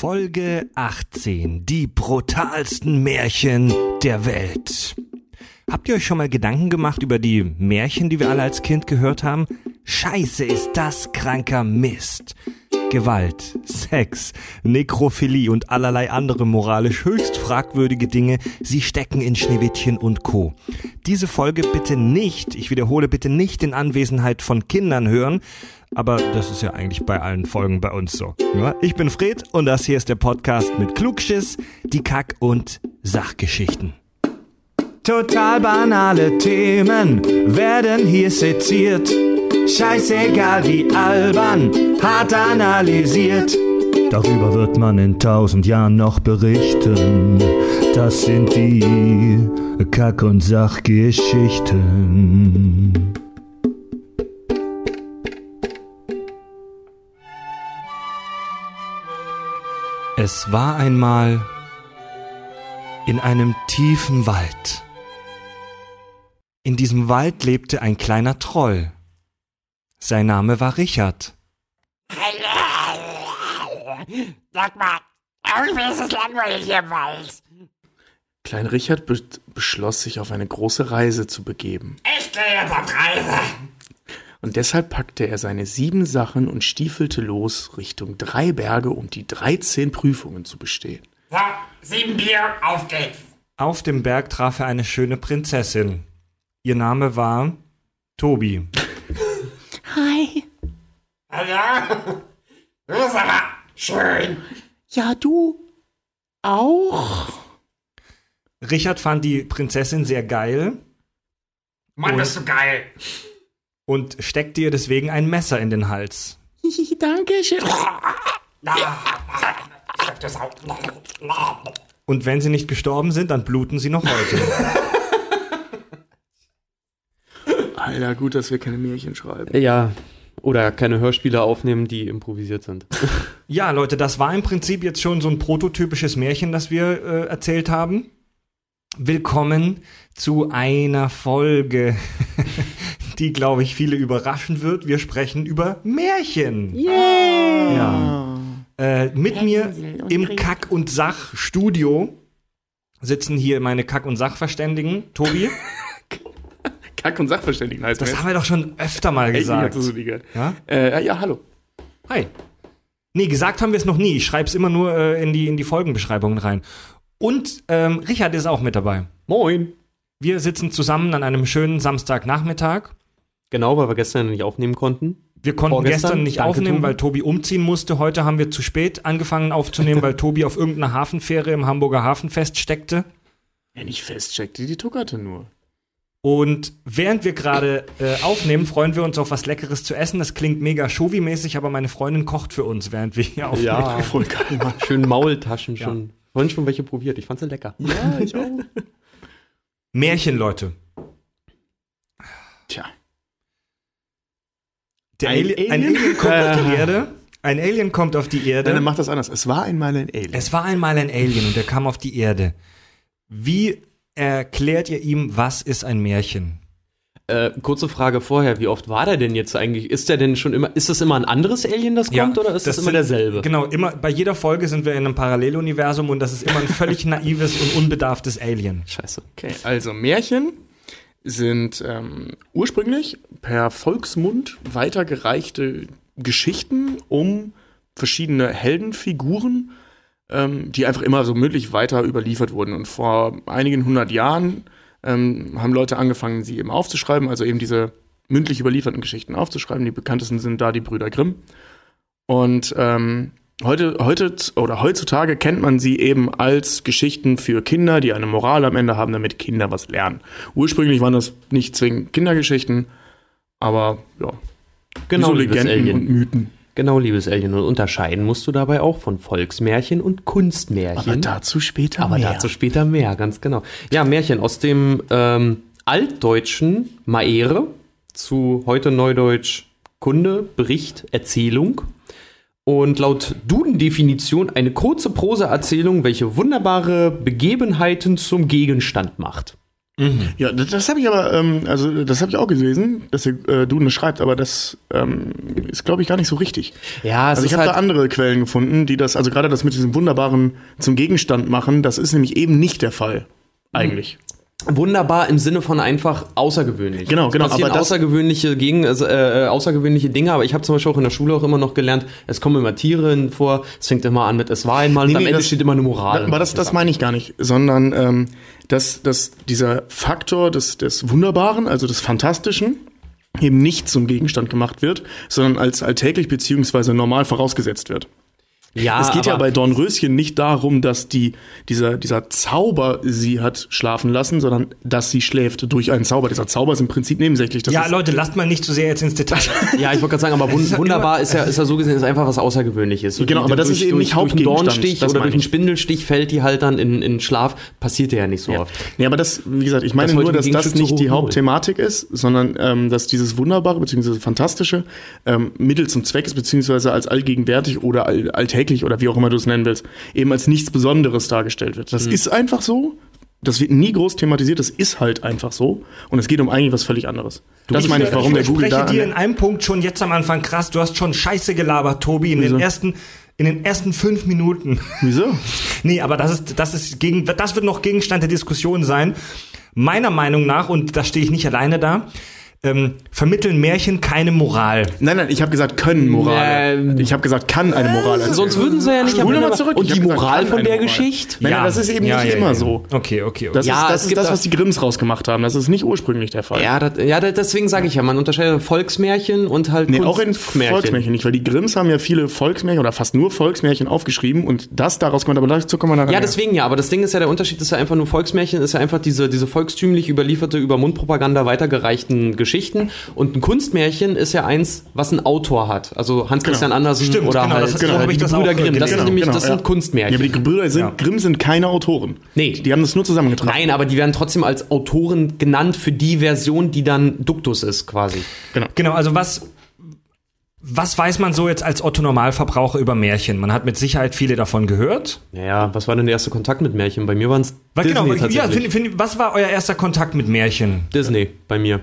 Folge 18. Die brutalsten Märchen der Welt. Habt ihr euch schon mal Gedanken gemacht über die Märchen, die wir alle als Kind gehört haben? Scheiße, ist das kranker Mist. Gewalt, Sex, Nekrophilie und allerlei andere moralisch höchst fragwürdige Dinge, sie stecken in Schneewittchen und Co. Diese Folge bitte nicht, ich wiederhole bitte nicht in Anwesenheit von Kindern hören, aber das ist ja eigentlich bei allen Folgen bei uns so. Ich bin Fred und das hier ist der Podcast mit Klugschiss, die Kack- und Sachgeschichten. Total banale Themen werden hier seziert. Scheißegal wie albern, hart analysiert. Darüber wird man in tausend Jahren noch berichten. Das sind die Kack- und Sachgeschichten. Es war einmal in einem tiefen Wald. In diesem Wald lebte ein kleiner Troll. Sein Name war Richard. Sag mal, irgendwie ist es langweilig hier im Wald. Klein Richard be beschloss, sich auf eine große Reise zu begeben. Ich gehe jetzt auf Reise. Und deshalb packte er seine sieben Sachen und stiefelte los Richtung drei Berge, um die 13 Prüfungen zu bestehen. So, sieben Bier, auf geht's. Auf dem Berg traf er eine schöne Prinzessin. Ihr Name war Tobi. Hi. Also, du bist aber schön. Ja, du auch? Richard fand die Prinzessin sehr geil Mann, bist du geil. Und steckte ihr deswegen ein Messer in den Hals. Das auch. Und wenn sie nicht gestorben sind, dann bluten sie noch heute. Alter, gut, dass wir keine Märchen schreiben. Ja, oder keine Hörspiele aufnehmen, die improvisiert sind. ja, Leute, das war im Prinzip jetzt schon so ein prototypisches Märchen, das wir äh, erzählt haben. Willkommen zu einer Folge, die, glaube ich, viele überraschen wird. Wir sprechen über Märchen. Yay. Ja. Äh, mit mir im Kack- und Sach-Studio sitzen hier meine Kack- und Sachverständigen. Tobi, Kack- und Sachverständigen heißt das haben wir doch schon öfter mal Echt, gesagt. so. Ja? Äh, ja, hallo. Hi. Nee, gesagt haben wir es noch nie. Ich schreibe es immer nur äh, in, die, in die Folgenbeschreibungen rein. Und ähm, Richard ist auch mit dabei. Moin. Wir sitzen zusammen an einem schönen Samstagnachmittag. Genau, weil wir gestern nicht aufnehmen konnten. Wir konnten Vorgestern? gestern nicht Danke, aufnehmen, Tobi. weil Tobi umziehen musste. Heute haben wir zu spät angefangen aufzunehmen, weil Tobi auf irgendeiner Hafenfähre im Hamburger Hafen feststeckte. Ja, nicht festcheckte, die tuckerte nur. Und während wir gerade äh, aufnehmen, freuen wir uns auf was Leckeres zu essen. Das klingt mega Shovi-mäßig, aber meine Freundin kocht für uns, während wir hier aufnehmen. Ja, Voll geil, schön Maultaschen schon. Vorhin schon welche probiert. Ich fand sie lecker. Ja, ich auch. Märchen, Leute. Tja. Der Ein Ali ein Alien? Kommt auf die Erde. Ein Alien kommt auf die Erde. Nein, dann macht das anders. Es war einmal ein Alien. Es war einmal ein Alien und er kam auf die Erde. Wie erklärt ihr ihm, was ist ein Märchen? Äh, kurze Frage vorher, wie oft war der denn jetzt eigentlich? Ist der denn schon immer, ist das immer ein anderes Alien, das kommt, oder ist das, immer sind- derselbe? Genau, immer bei jeder Folge sind wir in einem Paralleluniversum und das ist immer ein völlig naives und unbedarftes Alien. Scheiße. Okay, also Märchen sind ähm, ursprünglich per Volksmund weitergereichte Geschichten um verschiedene Heldenfiguren, ähm, die einfach immer so mündlich weiter überliefert wurden. Und vor einigen hundert Jahren ähm, haben Leute angefangen, sie eben aufzuschreiben, also eben diese mündlich überlieferten Geschichten aufzuschreiben. Die bekanntesten sind da die Brüder Grimm. Und ähm, heute, heute oder heutzutage kennt man sie eben als Geschichten für Kinder, die eine Moral am Ende haben, damit Kinder was lernen. Ursprünglich waren das nicht zwingend Kindergeschichten, aber ja, Genau, so liebes Legenden Alien. und Mythen. Genau, liebes Alien. Und unterscheiden musst du dabei auch von Volksmärchen und Kunstmärchen. Aber dazu später Aber mehr. dazu später mehr, ganz genau. Ja, Märchen aus dem ähm, altdeutschen Maere zu heute Neudeutsch Kunde, Bericht, Erzählung. Und laut Duden-Definition eine kurze Prosaerzählung, welche wunderbare Begebenheiten zum Gegenstand macht. Ja, das, das habe ich aber, ähm, also das habe ich auch gelesen, dass der äh, Duden schreibt, aber das ähm, ist, glaube ich, gar nicht so richtig. Ja, es Also ich habe halt, da andere Quellen gefunden, die das, also gerade das mit diesem wunderbaren zum Gegenstand machen, das ist nämlich eben nicht der Fall. Eigentlich. Wunderbar im Sinne von einfach außergewöhnlich. Genau, genau, Es aber das- außergewöhnliche Gegen, also, äh, außergewöhnliche Dinge, aber ich habe zum Beispiel auch in der Schule auch immer noch gelernt, es kommen immer Tiere vor, es fängt immer an mit es war einmal und Nee, am nee, Ende das- steht immer eine Moral. Aber das, das meine ich gar nicht, sondern ähm, dass, dass dieser Faktor des, des Wunderbaren, also des Fantastischen, eben nicht zum Gegenstand gemacht wird, sondern als alltäglich beziehungsweise normal vorausgesetzt wird. Ja, es geht ja bei Dornröschen nicht darum, dass die, dieser, dieser Zauber sie hat schlafen lassen, sondern dass sie schläft durch einen Zauber. Dieser Zauber ist im Prinzip nebensächlich. Das Ja, Leute, lasst mal nicht zu sehr jetzt ins Detail. Ja, ich wollte gerade sagen, aber wun ist ja wunderbar ist ja, ist ja so gesehen ist einfach was Außergewöhnliches. So Genau, aber das ist eben nicht durch einen Hauptgegenstand, Dornstich das oder durch einen ich. Spindelstich fällt die halt dann in, in Schlaf. Passiert ja nicht so oft. Nee, aber das, wie gesagt, ich meine Das nur, dass das nicht die. Hauptthematik ist, sondern ähm, dass dieses Wunderbare bzw. Fantastische ähm, Mittel zum Zweck ist, beziehungsweise als allgegenwärtig oder all, alltäglich oder wie auch immer du es nennen willst, eben als nichts Besonderes dargestellt wird. Das ist einfach so. Das wird nie groß thematisiert, das ist halt einfach so. Und es geht um eigentlich was völlig anderes. das meine ich, warum der Google spreche da. dir in einem Punkt schon jetzt am Anfang krass. Du hast schon Scheiße gelabert, Tobi, in Wieso? den ersten in den ersten fünf Minuten. Wieso? Nee, aber das ist, das ist gegen, das wird noch Gegenstand der Diskussion sein. Meiner Meinung nach, und da stehe ich nicht alleine da, ähm, vermitteln Märchen keine Moral. Nein, nein, ich habe gesagt, können Moral. Ähm, ich habe gesagt, kann eine Moral. erzählen. Sonst würden sie ja nicht Spul am mal zurück. Und die gesagt, Moral von der Moral. Geschichte? Nein, nein, das ist eben nicht immer so. Okay, okay, okay. Das Ja, ist das, ist das da- was die Grimms rausgemacht haben. Das ist nicht ursprünglich der Fall. Ja, das, ja, deswegen sage ich ja, man unterscheidet Volksmärchen und halt Nee, auch in Kunstmärchen. Volksmärchen nicht, weil die Grimms haben ja viele Volksmärchen oder fast nur Volksmärchen aufgeschrieben und das daraus kommt, aber dazu kommen wir nachher. Ja, deswegen ja, aber das Ding ist ja, der Unterschied ist ja einfach nur Volksmärchen, ist ja einfach diese, diese volkstümlich überlieferte, über Mundpropaganda weitergereichten Geschichten. Und ein Kunstmärchen ist ja eins, was ein Autor hat. Also Hans-Christian Genau. Andersen Stimmt, oder genau, halt das äh, habe ich die das Brüder Grimm. Das gelesen. ist nämlich, das ja. sind Kunstmärchen. Ja, aber die Gebrüder sind, Ja. Grimm sind keine Autoren. Nee. Die haben das nur zusammengetragen. Nein, aber die werden trotzdem als Autoren genannt für die Version, die dann Duktus ist, quasi. Genau, also was, was weiß man so jetzt als Otto Normalverbraucher über Märchen? Man hat mit Sicherheit viele davon gehört. Naja, was war denn der erste Kontakt mit Märchen? Bei mir waren es Was, Disney genau, ja, tatsächlich. find, find, was war euer erster Kontakt mit Märchen? Disney bei mir.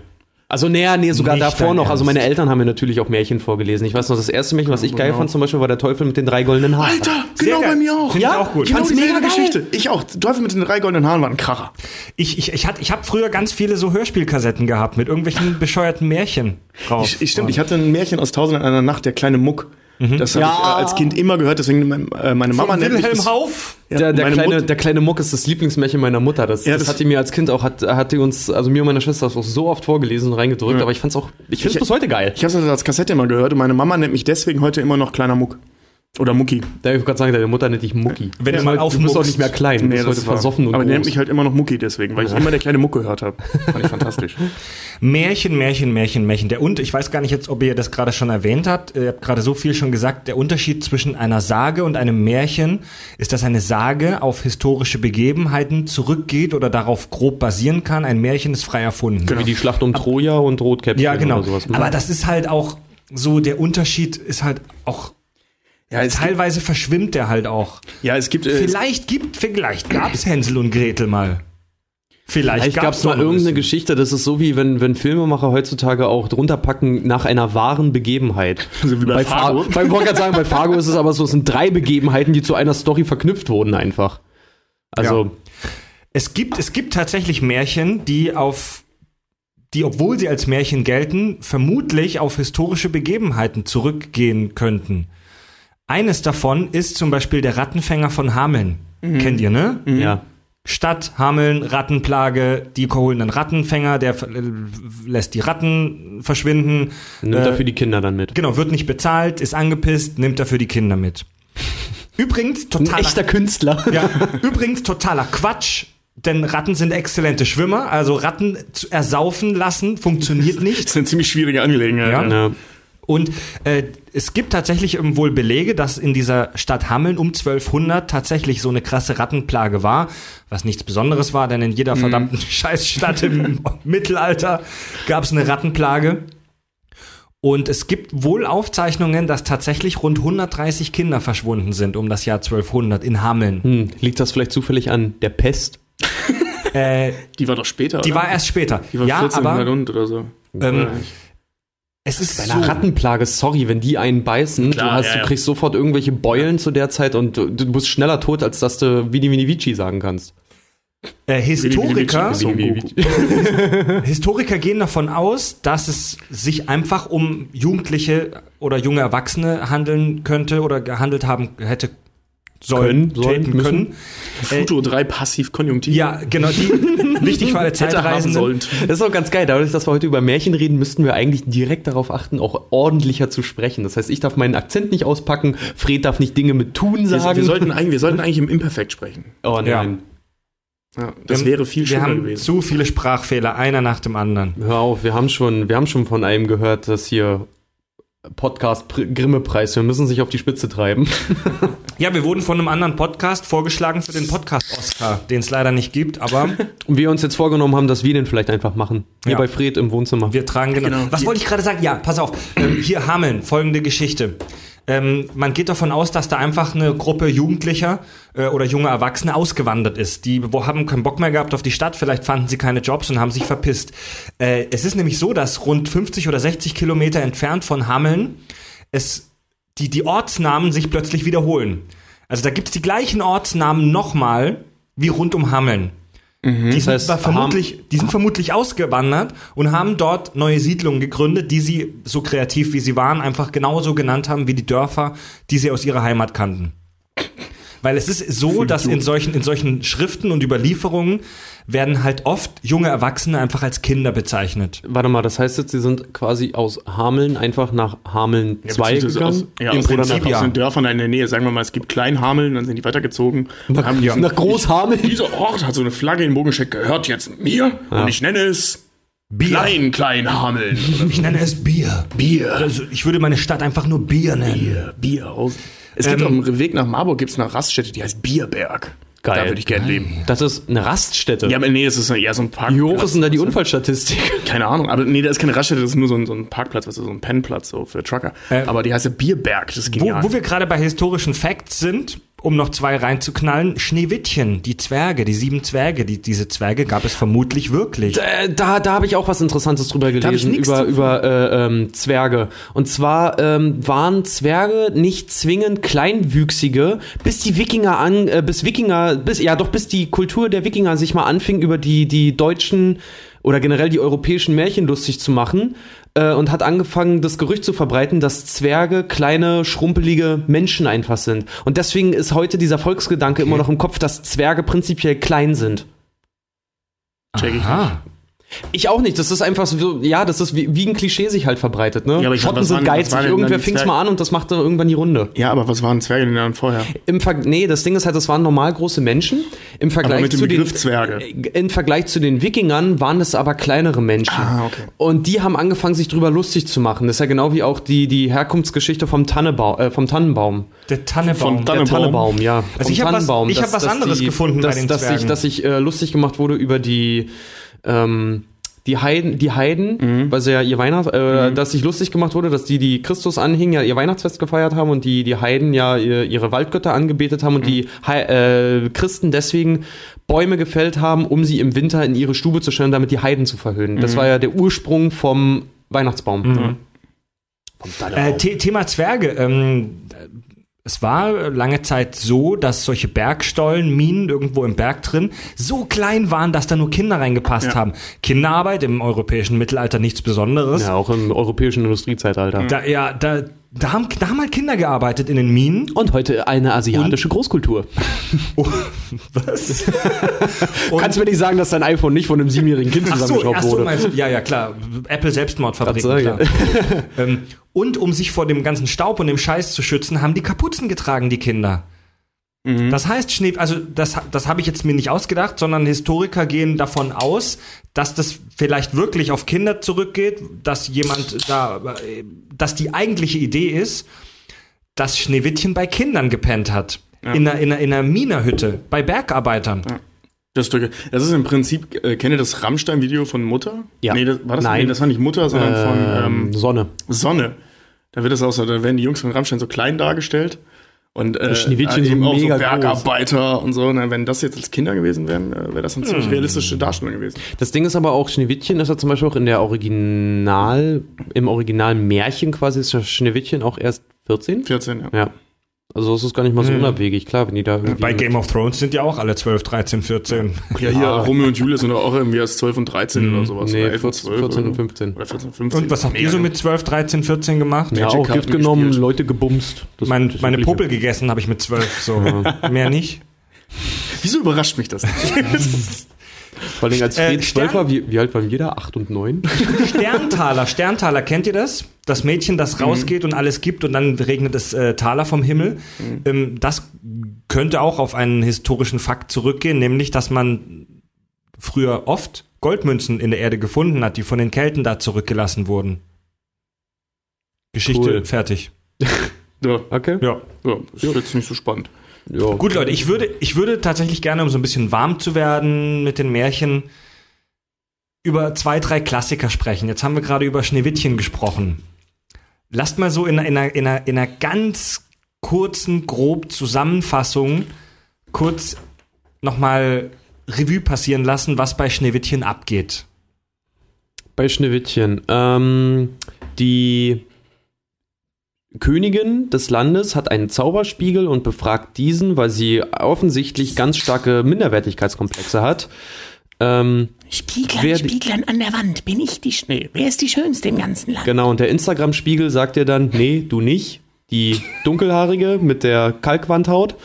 Also näher, nee, sogar Nicht davor noch. Also meine Eltern haben mir natürlich auch Märchen vorgelesen. Ich weiß noch, das erste Märchen, was ich geil Genau. fand zum Beispiel, war der Teufel mit den drei goldenen Haaren. Alter, Sehr genau geil. bei mir auch. Find ich auch gut. Genau Fand's mega geil. Geschichte. Ich auch. Teufel mit den drei goldenen Haaren war ein Kracher. Ich, ich, ich, hatte- ich habe früher ganz viele so Hörspielkassetten gehabt mit irgendwelchen bescheuerten Märchen drauf. Ich, ich, stimmt, ich hatte ein Märchen aus Tausend und einer Nacht, der kleine Muck. Das habe Ja. ich äh, als Kind immer gehört, deswegen mein, äh, meine Mama Von nennt mich Wilhelm bis- Hauf. Ja, Der, der, kleine, Mut- der kleine Muck ist das Lieblingsmärchen meiner Mutter. Das, Ja, das, das- hat die mir als Kind auch, hat, hat die uns, also mir und meiner Schwester das auch so oft vorgelesen und reingedrückt, Ja. aber ich fand's auch, ich find's Ich- bis heute geil. Ich habe es als Kassette immer gehört und meine Mama nennt mich deswegen heute immer noch kleiner Muck. Oder Mucki. Da ich gerade sagen, deine Mutter nennt dich Mucki. Wenn du mal du bist auch nicht mehr klein, du bist heute versoffen und Aber die nennt mich halt immer noch Mucki deswegen, weil ich immer der kleine Muck gehört habe. Fand ich fantastisch. Märchen, Märchen, Märchen, Märchen. Der und ich weiß gar nicht jetzt, ob ihr das gerade schon erwähnt habt. Ihr habt gerade so viel schon gesagt. Der Unterschied zwischen einer Sage und einem Märchen ist, dass eine Sage auf historische Begebenheiten zurückgeht oder darauf grob basieren kann. Ein Märchen ist frei erfunden. Wie die Schlacht um Troja und Rotkäppchen Ja, genau. oder sowas. Aber das ist halt auch so, der Unterschied ist halt auch, Ja, es gibt, teilweise verschwimmt der halt auch. ja, es gibt äh, Vielleicht gibt, vielleicht gab's Hänsel und Gretel mal. Vielleicht, Vielleicht gab es mal irgendeine. Geschichte, das ist so wie wenn, wenn Filmemacher heutzutage auch drunter packen nach einer wahren Begebenheit. So wie bei Fargo. Fargo. Bei, wollte gerade sagen, bei Fargo ist es aber so, es sind drei Begebenheiten, die zu einer Story verknüpft wurden einfach. Also, Es gibt, es gibt tatsächlich Märchen, die auf, die, obwohl sie als Märchen gelten, vermutlich auf historische Begebenheiten zurückgehen könnten. Eines davon ist zum Beispiel der Rattenfänger von Hameln. Kennt ihr, ne? ja. Stadt, Hameln, Rattenplage, die holen einen Rattenfänger, der äh, lässt die Ratten verschwinden. Nimmt Äh, dafür die Kinder dann mit. Genau, wird nicht bezahlt, ist angepisst, nimmt dafür die Kinder mit. Übrigens, Ein totaler, echter Künstler. ja, übrigens totaler Quatsch, denn Ratten sind exzellente Schwimmer, also Ratten zu ersaufen lassen funktioniert Das nicht. ist eine ziemlich schwierige Angelegenheit. Ja. Ja. Und äh, es gibt tatsächlich wohl Belege, dass in dieser Stadt Hameln um 1200 tatsächlich so eine krasse Rattenplage war, was nichts Besonderes war, denn in jeder verdammten Scheißstadt im Mittelalter gab es eine Rattenplage. Und es gibt wohl Aufzeichnungen, dass tatsächlich rund 130 Kinder verschwunden sind um das Jahr 1200 in Hameln. Hm, liegt das vielleicht zufällig an der Pest? Äh, Die war doch später. die oder? war erst später. Die war ja, 1400 aber und oder so. ähm? Es ist Bei so. einer Rattenplage, sorry, wenn die einen beißen, Klar, du, hast, ja, du ja. kriegst sofort irgendwelche Beulen zu der Zeit und du, du bist schneller tot, als dass du Vidi Vidi Vici sagen kannst. Äh, Historiker. Historiker gehen davon aus, dass es sich einfach um Jugendliche oder junge Erwachsene handeln könnte oder gehandelt haben hätte sollen, Können, sollen, täten können. Äh, Futur 3 passiv konjunktiv. ja, genau, die wichtig für alle haben Zeitreisenden. sollen. Das ist auch ganz geil. Dadurch, dass wir heute über Märchen reden, müssten wir eigentlich direkt darauf achten, auch ordentlicher zu sprechen. Das heißt, ich darf meinen Akzent nicht auspacken, Fred darf nicht Dinge mit tun Wir, sagen. wir, sollten eigentlich, wir sollten eigentlich im Imperfekt sprechen. oh nein. Ja, das Wir- wäre viel Wir schöner haben gewesen. zu viele Sprachfehler, einer nach dem anderen. Hör auf, wir haben schon, wir haben schon von einem gehört, dass hier Podcast Pr- Grimme-Preis, wir müssen sich auf die Spitze treiben. Ja, wir wurden von einem anderen Podcast vorgeschlagen für den Podcast-Oscar, den es leider nicht gibt, aber Und wir uns jetzt vorgenommen haben, dass wir den vielleicht einfach machen. Hier Ja. bei Fred im Wohnzimmer. wir tragen genau. Genau. Was wollte ich gerade sagen? Ja, pass auf. Ähm, hier Hameln, folgende Geschichte. Ähm, man geht davon aus, dass da einfach eine Gruppe Jugendlicher äh, oder junge Erwachsene ausgewandert ist. Die wo haben keinen Bock mehr gehabt auf die Stadt, vielleicht fanden sie keine Jobs und haben sich verpisst. Äh, es ist nämlich so, dass rund 50 oder 60 Kilometer entfernt von Hameln es die, die Ortsnamen sich plötzlich wiederholen. Also da gibt's die gleichen Ortsnamen nochmal wie rund um Hameln. Die, sind heißt, aber vermutlich, die sind vermutlich ausgewandert und haben dort neue Siedlungen gegründet, die sie, so kreativ wie sie waren, einfach genauso genannt haben wie die Dörfer, die sie aus ihrer Heimat kannten. Weil es ist so, dass in solchen, in solchen Schriften und Überlieferungen werden halt oft junge Erwachsene einfach als Kinder bezeichnet. Warte mal, das heißt jetzt, sie sind quasi aus Hameln einfach nach Hameln 2 beziehungsweise gegangen? Aus, ja, Im aus, Prinzip aus ja. den Dörfern in der Nähe. Sagen wir mal, es gibt Kleinhameln, dann sind die weitergezogen. und haben gesagt, nach Großhameln? Dieser Ort hat so eine Flagge in den Bogen gesteckt, gehört jetzt mir und ich nenne es Klein Kleinhameln. Oder Ich nenne es Bier. Bier. Also ich würde meine Stadt einfach nur Bier nennen. Bier, Bier aus. Es gibt Ähm, auf dem Weg nach Marburg gibt's eine Raststätte, die heißt Bierberg. Geil. Da würde ich gerne leben. Das ist eine Raststätte. Ja, aber nee, es ist eher so ein Parkplatz. Wie hoch ist denn da die Unfallstatistik? Keine Ahnung, aber nee, da ist keine Raststätte, das ist nur so ein, so ein Parkplatz, ist so ein Pennplatz so für Trucker. Äh, aber die heißt ja Bierberg, das ist Wo, genial. wo wir gerade bei historischen Facts sind, um noch zwei reinzuknallen, Schneewittchen, die Zwerge, die sieben Zwerge, die, diese Zwerge gab es vermutlich wirklich. Äh, da da habe ich auch was Interessantes drüber hab ich gelesen, nix über, davon. über äh, ähm, Zwerge. Und zwar ähm, waren Zwerge nicht zwingend kleinwüchsige, bis die Wikinger an, äh, bis Wikinger, bis, ja doch, bis die Kultur der Wikinger sich mal anfing, über die, die deutschen oder generell die europäischen Märchen lustig zu machen äh, und hat angefangen, das Gerücht zu verbreiten, dass Zwerge kleine, schrumpelige Menschen einfach sind. Und deswegen ist heute dieser Volksgedanke immer noch im Kopf, dass Zwerge prinzipiell klein sind. Check ich Aha. Ich auch nicht. Das ist einfach so, ja, das ist wie, wie ein Klischee sich halt verbreitet, ne? Ja, aber ich- Schotten sind waren- geizig. Irgendwer fing's mal an und das macht dann irgendwann die Runde. Ja, aber was waren Zwerge denn dann vorher? Im Ver nee, das Ding ist halt, das waren normal große Menschen. Im Vergleich Aber mit dem zu Begriff den Zwerge. Äh, Im Vergleich zu den Wikingern waren das aber kleinere Menschen. Ah, okay. Und die haben angefangen, sich drüber lustig zu machen. Das ist ja genau wie auch die, die Herkunftsgeschichte vom, Tannebau, äh, vom Tannenbaum. Der Tannebaum. Von Der Tannenbaum. Tannenbaum, ja. Also Vom ich hab was- Tannenbaum, ich hab was anderes die, gefunden bei dass, den dass Zwergen. dass sich äh, lustig gemacht wurde über die ähm, die Heiden, die Heiden, Mhm. weil sie ja ihr Weihnachts, äh, dass sich lustig gemacht wurde, dass die, die Christus anhingen, ja ihr Weihnachtsfest gefeiert haben und die, die Heiden ja ihr, ihre Waldgötter angebetet haben und Mhm. die Hei- äh, Christen deswegen Bäume gefällt haben, um sie im Winter in ihre Stube zu stellen, damit die Heiden zu verhöhnen. Mhm. Das war ja der Ursprung vom Weihnachtsbaum. Tannenbaum. Äh, The Thema Zwerge. Ähm, es war lange Zeit so, dass solche Bergstollen, Minen irgendwo im Berg drin, so klein waren, dass da nur Kinder reingepasst Ja. haben. Kinderarbeit im europäischen Mittelalter nichts Besonderes. ja, auch im europäischen Industriezeitalter. Da, ja, da, da, haben, da haben halt Kinder gearbeitet in den Minen. Und heute eine asiatische Großkultur. Was? Kannst mir nicht sagen, dass dein iPhone nicht von einem siebenjährigen Kind Ach so, zusammengeschraubt ach so wurde. meinst du, ja, ja, klar. Apple klar. ähm, und um sich vor dem ganzen Staub und dem Scheiß zu schützen, haben die Kapuzen getragen, die Kinder. Mhm. Das heißt, Schnee, also das, das habe ich jetzt mir nicht ausgedacht, sondern Historiker gehen davon aus, dass das vielleicht wirklich auf Kinder zurückgeht, dass jemand da, äh, dass die eigentliche Idee ist, dass Schneewittchen bei Kindern gepennt hat. In, einer, in, einer, in einer Minerhütte, bei Bergarbeitern. Das, ist- das ist im Prinzip, äh, kennt ihr das Rammstein-Video von Mutter? Ja. Nee, das, war das, Nein. nee, das war nicht Mutter, sondern von Ähm, ähm, Sonne. Sonne. Da wird es auch so, da werden die Jungs von Rammstein so klein dargestellt. Und äh, Schneewittchen äh, so eben auch so Bergarbeiter und so. Na, wenn das jetzt als Kinder gewesen wären, äh, wäre das eine ziemlich realistische Darstellung gewesen. Das Ding ist aber auch, Schneewittchen ist ja zum Beispiel auch in der Original, im Original Märchen quasi ist ja Schneewittchen auch erst 14? 14, ja. Ja. Also das ist gar nicht mal so unabwegig, klar, wenn die da irgendwie. Bei Game of Thrones sind ja auch alle 12, 13, 14. Ja, hier Romeo und Julia sind auch irgendwie erst 12 und 13 oder sowas. nee, oder 11 und 14, 12 14 und oder- 15. Oder 14 und 15. Und was habt ihr so mit 12, 13, 14 gemacht? Ja, auch Gift genommen, gespielt. Leute gebumst. Das- Mein, das meine. Popel gegessen habe ich mit 12, so. Mehr nicht. Wieso überrascht mich das? Vor allem als Äh, Fred Stern- 12 war, wie, wie alt waren wir da? 8 und 9? Sterntaler, Sterntaler, kennt ihr das? Das Mädchen, das rausgeht und alles gibt und dann regnet es äh, Taler vom Himmel. Ähm, das könnte auch auf einen historischen Fakt zurückgehen, nämlich, dass man früher oft Goldmünzen in der Erde gefunden hat, die von den Kelten da zurückgelassen wurden. Geschichte Cool. fertig. ja, Okay. Ja. ja, ist jetzt nicht so spannend. Ja. Gut, Leute, ich würde, ich würde tatsächlich gerne, um so ein bisschen warm zu werden mit den Märchen, über zwei, drei Klassiker sprechen. Jetzt haben wir gerade über Schneewittchen gesprochen. Lasst mal so in, einer- in, einer, in, einer, in einer ganz kurzen, grob Zusammenfassung kurz nochmal Revue passieren lassen, was bei Schneewittchen abgeht. Bei Schneewittchen. Ähm, die Königin des Landes hat einen Zauberspiegel und befragt diesen, weil sie offensichtlich ganz starke Minderwertigkeitskomplexe hat. Ähm, Spieglein, Wer an der Wand, bin ich die Schnee? Wer ist die Schönste im ganzen Land? genau, und der Instagram-Spiegel sagt ihr dann, nee, du nicht. Die dunkelhaarige mit der Kalkwandhaut.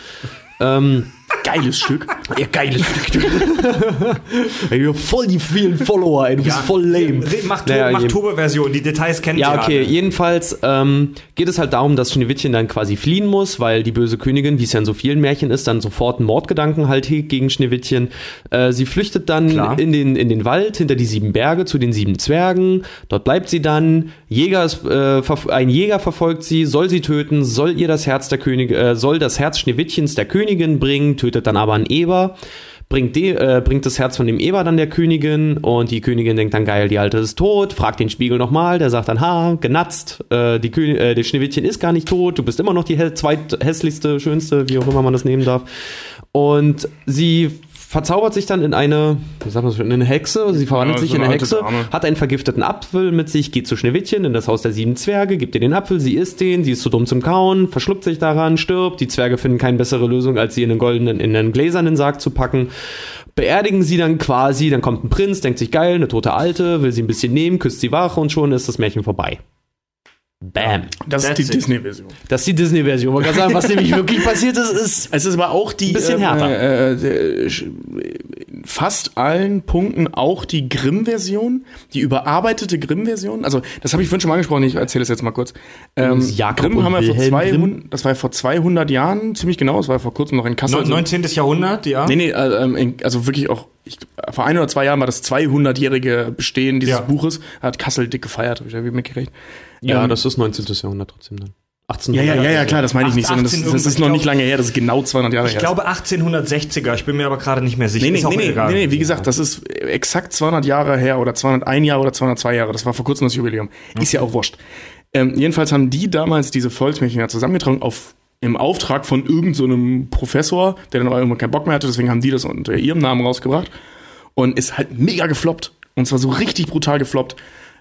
Ähm, Geiles Stück. ja, geiles Stück. ey, voll die vielen Follower, ey, du bist voll lame. Mach, Naja, Tur- mach Turbo-Version, die Details kennen Ja, wir okay. alle. Jedenfalls ähm, geht es halt darum, dass Schneewittchen dann quasi fliehen muss, weil die böse Königin, wie es ja in so vielen Märchen ist, dann sofort einen Mordgedanken halt hegt gegen Schneewittchen. Äh, sie flüchtet dann Klar. in den, in den Wald hinter die sieben Berge zu den sieben Zwergen. Dort bleibt sie dann. Jäger ist, äh, ein Jäger verfolgt sie, soll sie töten, soll ihr das Herz der Königin, äh, soll das Herz Schneewittchens der Königin bringen, tötet dann aber einen Eber. Bringt, de, äh, bringt das Herz von dem Eber dann der Königin und die Königin denkt dann, geil, die Alte ist tot, fragt den Spiegel nochmal, der sagt dann, ha, genatzt, äh, die, Kö äh, die Schneewittchen ist gar nicht tot, du bist immer noch die hä- zweithässlichste, schönste, wie auch immer man das nehmen darf. Und sie verzaubert sich dann in eine, wie sagt man so, in eine Hexe, sie verwandelt Ja, sich so in eine eine Hexe, Dame. hat einen vergifteten Apfel mit sich, geht zu Schneewittchen in das Haus der sieben Zwerge, gibt ihr den Apfel, sie isst den, sie ist zu dumm zum Kauen, verschluckt sich daran, stirbt. Die Zwerge finden keine bessere Lösung, als sie in einen goldenen, in einen gläsernen Sarg zu packen. Beerdigen sie dann quasi, dann kommt ein Prinz, denkt sich geil, eine tote Alte, will sie ein bisschen nehmen, küsst sie wach und schon ist das Märchen vorbei. Bam. Das ist That's die. Disney-Version. Das ist die Disney-Version. Man kann sagen, was nämlich wirklich passiert ist, ist Es ist aber auch die Bisschen äh, härter. Äh, äh, in fast allen Punkten auch die Grimm-Version, die überarbeitete Grimm-Version. Also das habe ich vorhin schon mal angesprochen. Ich erzähle es jetzt mal kurz. Ähm, Jakob Grimm und haben wir vor Wilhelm 200, das war ja vor 200 Jahren ziemlich genau. Das war ja vor kurzem noch in Kassel. Neun- 19. Jahrhundert, ja. Nee, nee, äh, ähm, also wirklich auch, ich, vor ein oder zwei Jahren war das 200-jährige Bestehen dieses Ja. Buches. Hat Kassel dick gefeiert, habe ich irgendwie mitgerechnet. Ja, Ähm, das ist 19. Jahrhundert trotzdem dann. 18. Ja, ja, ja, ja, klar, das meine ich nicht, sondern das, 18 das ist noch nicht lange her, das ist genau 200 Jahre Ich her. glaube 1860er, ich bin mir aber gerade nicht mehr sicher. Nee, nee, Ist auch nee, nee, egal. nee, nee, wie gesagt, das ist exakt 200 Jahre her oder 201 Jahre oder 202 Jahre. Das war vor kurzem das Jubiläum. Ist ja auch wurscht. Ähm, jedenfalls haben die damals diese Volksmärchen ja zusammengetragen auf im Auftrag von irgendeinem so einem Professor, der dann aber irgendwann keinen Bock mehr hatte, deswegen haben die das unter ihrem Namen rausgebracht und ist halt mega gefloppt. Und zwar so richtig brutal gefloppt.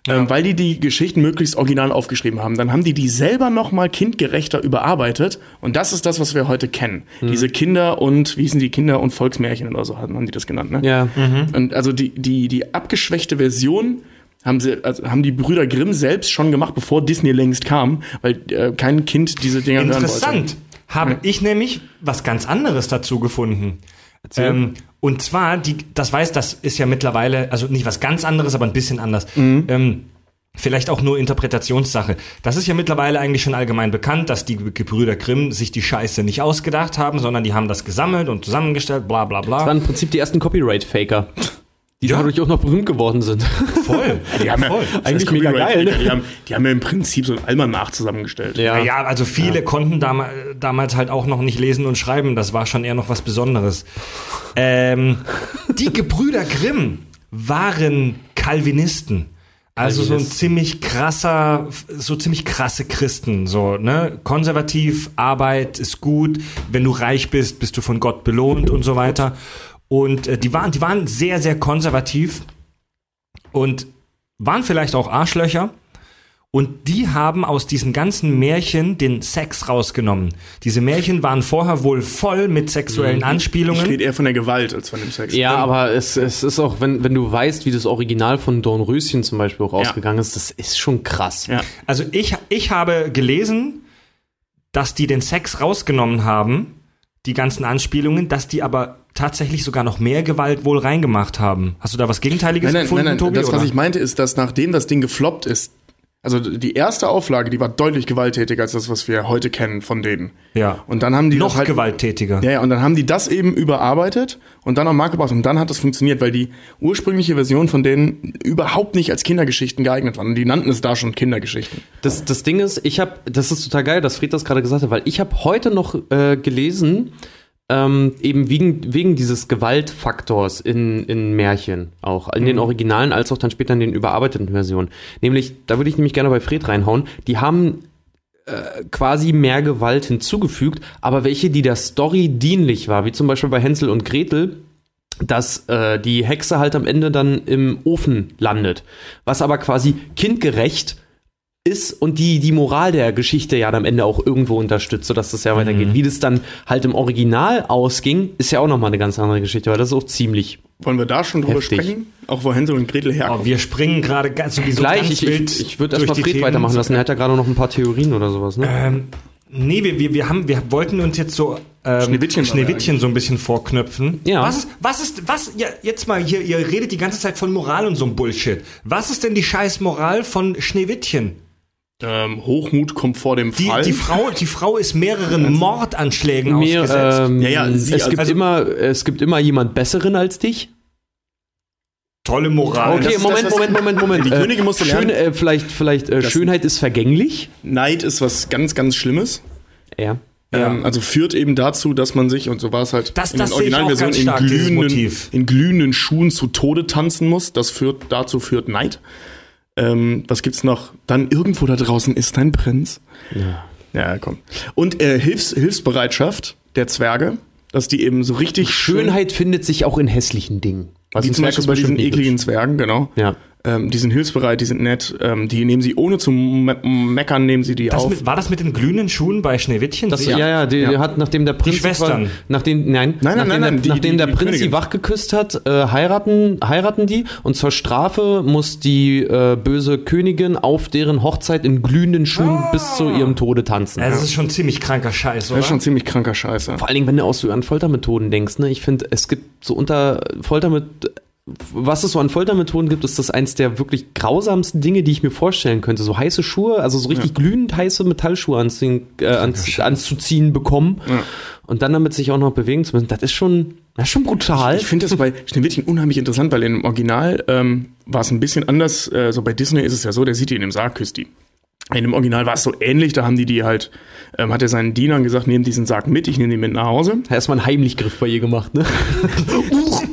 Ähm, weil die die Geschichten möglichst original aufgeschrieben haben. Dann haben die die selber noch mal kindgerechter überarbeitet. Und das ist das, was wir heute kennen. Diese Kinder- und, wie hießen die, Kinder- und Volksmärchen oder so haben die das genannt, ne? Ja. Und also die, die, die abgeschwächte Version haben, sie, also haben die Brüder Grimm selbst schon gemacht, bevor Disney längst kam, weil äh, kein Kind diese Dinger hören wollte. Interessant. Habe ich nämlich was ganz anderes dazu gefunden. Ähm, und zwar, die, das weiß, das ist ja mittlerweile, also nicht was ganz anderes, aber ein bisschen anders. Ähm, vielleicht auch nur Interpretationssache. Das ist ja mittlerweile eigentlich schon allgemein bekannt, dass die Gebrüder Grimm sich die Scheiße nicht ausgedacht haben, sondern die haben das gesammelt und zusammengestellt, bla bla bla. Das waren im Prinzip die ersten Copyright-Faker, die Ja. dadurch auch noch berühmt geworden sind. voll. Die haben ja, voll. Eigentlich mega geil, ne? Die haben, die haben ja im Prinzip so ein Almanach zusammengestellt. Ja. Ja, also viele konnten dam damals halt auch noch nicht lesen und schreiben. Das war schon eher noch was Besonderes. Ähm, die Gebrüder Grimm waren Calvinisten. Also so ein ziemlich krasser, so ziemlich krasse Christen, so, ne? Konservativ, Arbeit ist gut, wenn du reich bist, bist du von Gott belohnt und so weiter. Und äh, die waren, die waren sehr, sehr konservativ und waren vielleicht auch Arschlöcher. Und die haben aus diesen ganzen Märchen den Sex rausgenommen. Diese Märchen waren vorher wohl voll mit sexuellen Ich Anspielungen. rede eher von der Gewalt als von dem Sex. Ja, Ähm, aber es, es ist auch, wenn, wenn du weißt, wie das Original von Dornröschen zum Beispiel auch ausgegangen ist, das ist schon krass. Ja. Also ich, ich habe gelesen, dass die den Sex rausgenommen haben, die ganzen Anspielungen, dass die aber tatsächlich sogar noch mehr Gewalt wohl reingemacht haben. Hast du da was Gegenteiliges Nein, nein, gefunden, nein, nein. Tobi? das, was oder? ich meinte, ist, dass nachdem das Ding gefloppt ist, also die erste Auflage, die war deutlich gewalttätiger als das, was wir heute kennen von denen. ja. Und dann haben die noch das halt, gewalttätiger. Ja, ja, und dann haben die das eben überarbeitet und dann am Markt gebracht und dann hat das funktioniert, weil die ursprüngliche Version von denen überhaupt nicht als Kindergeschichten geeignet waren. Und die nannten es da schon Kindergeschichten. Das, das Ding ist, ich habe, das ist total geil, dass Fred das gerade gesagt hat, weil ich habe heute noch äh, gelesen, ähm, eben wegen, wegen dieses Gewaltfaktors in, in Märchen, auch in den Originalen als auch dann später in den überarbeiteten Versionen. Nämlich, da würde ich nämlich gerne bei Fred reinhauen, die haben äh, quasi mehr Gewalt hinzugefügt, aber welche, die der Story dienlich war, wie zum Beispiel bei Hänsel und Gretel, dass äh, die Hexe halt am Ende dann im Ofen landet. Was aber quasi kindgerecht ist und die, die Moral der Geschichte ja am Ende auch irgendwo unterstützt, sodass das ja weitergeht. Wie das dann halt im Original ausging, ist ja auch nochmal eine ganz andere Geschichte, weil das ist auch ziemlich Wollen wir da schon drüber Heftig. sprechen? Auch wo Hänsel und Gretel herkommen. Oh, wir springen gerade ganz, sowieso gleich. ganz Ich, wild ich, ich würde erstmal Fred Themen. weitermachen lassen. Er hat ja gerade noch ein paar Theorien oder sowas, ne? Ähm, nee, wir, wir, wir, haben, wir wollten uns jetzt so ähm, Schneewittchen Schneewittchen so ein bisschen vorknöpfen. Ja. Was ist, was ist, was, ja, jetzt mal hier, ihr redet die ganze Zeit von Moral und so einem Bullshit. Was ist denn die scheiß Moral von Schneewittchen? Ähm, Hochmut kommt vor dem Die, Fall. die, Frau, die Frau ist mehreren Mordanschlägen Mir, ausgesetzt. ähm, Ja, ja, sie es, als- gibt also- immer, es gibt immer jemand Besseren als dich. Tolle Moral. Okay, Moment, das, Moment, Moment, Moment. Die Äh, Königin musste Schön, lernen- äh, vielleicht, vielleicht äh, Schönheit ist vergänglich. Neid ist was ganz, ganz Schlimmes. Ja. Ähm, also führt eben dazu, dass man sich, und so war es halt Das- in Originalversionen, ganz in glühenden, in glühenden Schuhen zu Tode tanzen muss. Das führt, dazu führt Neid. Ähm, was gibt's noch? Dann irgendwo da draußen ist ein Prinz. Ja. Ja, komm. Und äh, Hilfs Hilfsbereitschaft der Zwerge, dass die eben so richtig schön, Schönheit findet sich auch in hässlichen Dingen. Was wie zum Beispiel bei diesen ekligen Zwergen, genau. Ja. Ähm, die sind hilfsbereit, die sind nett, ähm, die nehmen sie ohne zu me meckern, nehmen sie die das auf. mit, war das mit den glühenden Schuhen bei Schneewittchen? Das, ja, ja, die, Ja. hat, nachdem der Prinz, Schwestern. nachdem, nein, Nein, nein, nachdem, nein, nein, der, die- nachdem die- der die Prinz Königin. sie wach geküsst hat, äh, heiraten, heiraten die und zur Strafe muss die äh, böse Königin auf deren Hochzeit in glühenden Schuhen bis zu ihrem Tode tanzen. Also, das ist schon ziemlich kranker Scheiß, oder? das ist schon ziemlich kranker Scheiße. Vor allen Dingen, wenn du auch so an Foltermethoden denkst, ne? Ich finde, es gibt so unter Foltermet was es so an Foltermethoden gibt, ist das eins der wirklich grausamsten Dinge, die ich mir vorstellen könnte. So heiße Schuhe, also so richtig glühend heiße Metallschuhe anziehen, äh, anz anzuziehen bekommen Ja. und dann damit sich auch noch bewegen zu müssen. Das ist schon, das ist schon brutal. Ich finde das bei Schneewittchen unheimlich interessant, weil im Original ähm, war es ein bisschen anders. Äh, so bei Disney ist es ja so, der sieht die in dem Sarg, küsst die. In dem Original war es so ähnlich, da haben die die halt, ähm, hat er seinen Dienern gesagt, nehmt diesen Sarg mit, ich nehme den mit nach Hause. Erstmal einen Heimlichgriff bei ihr gemacht, ne?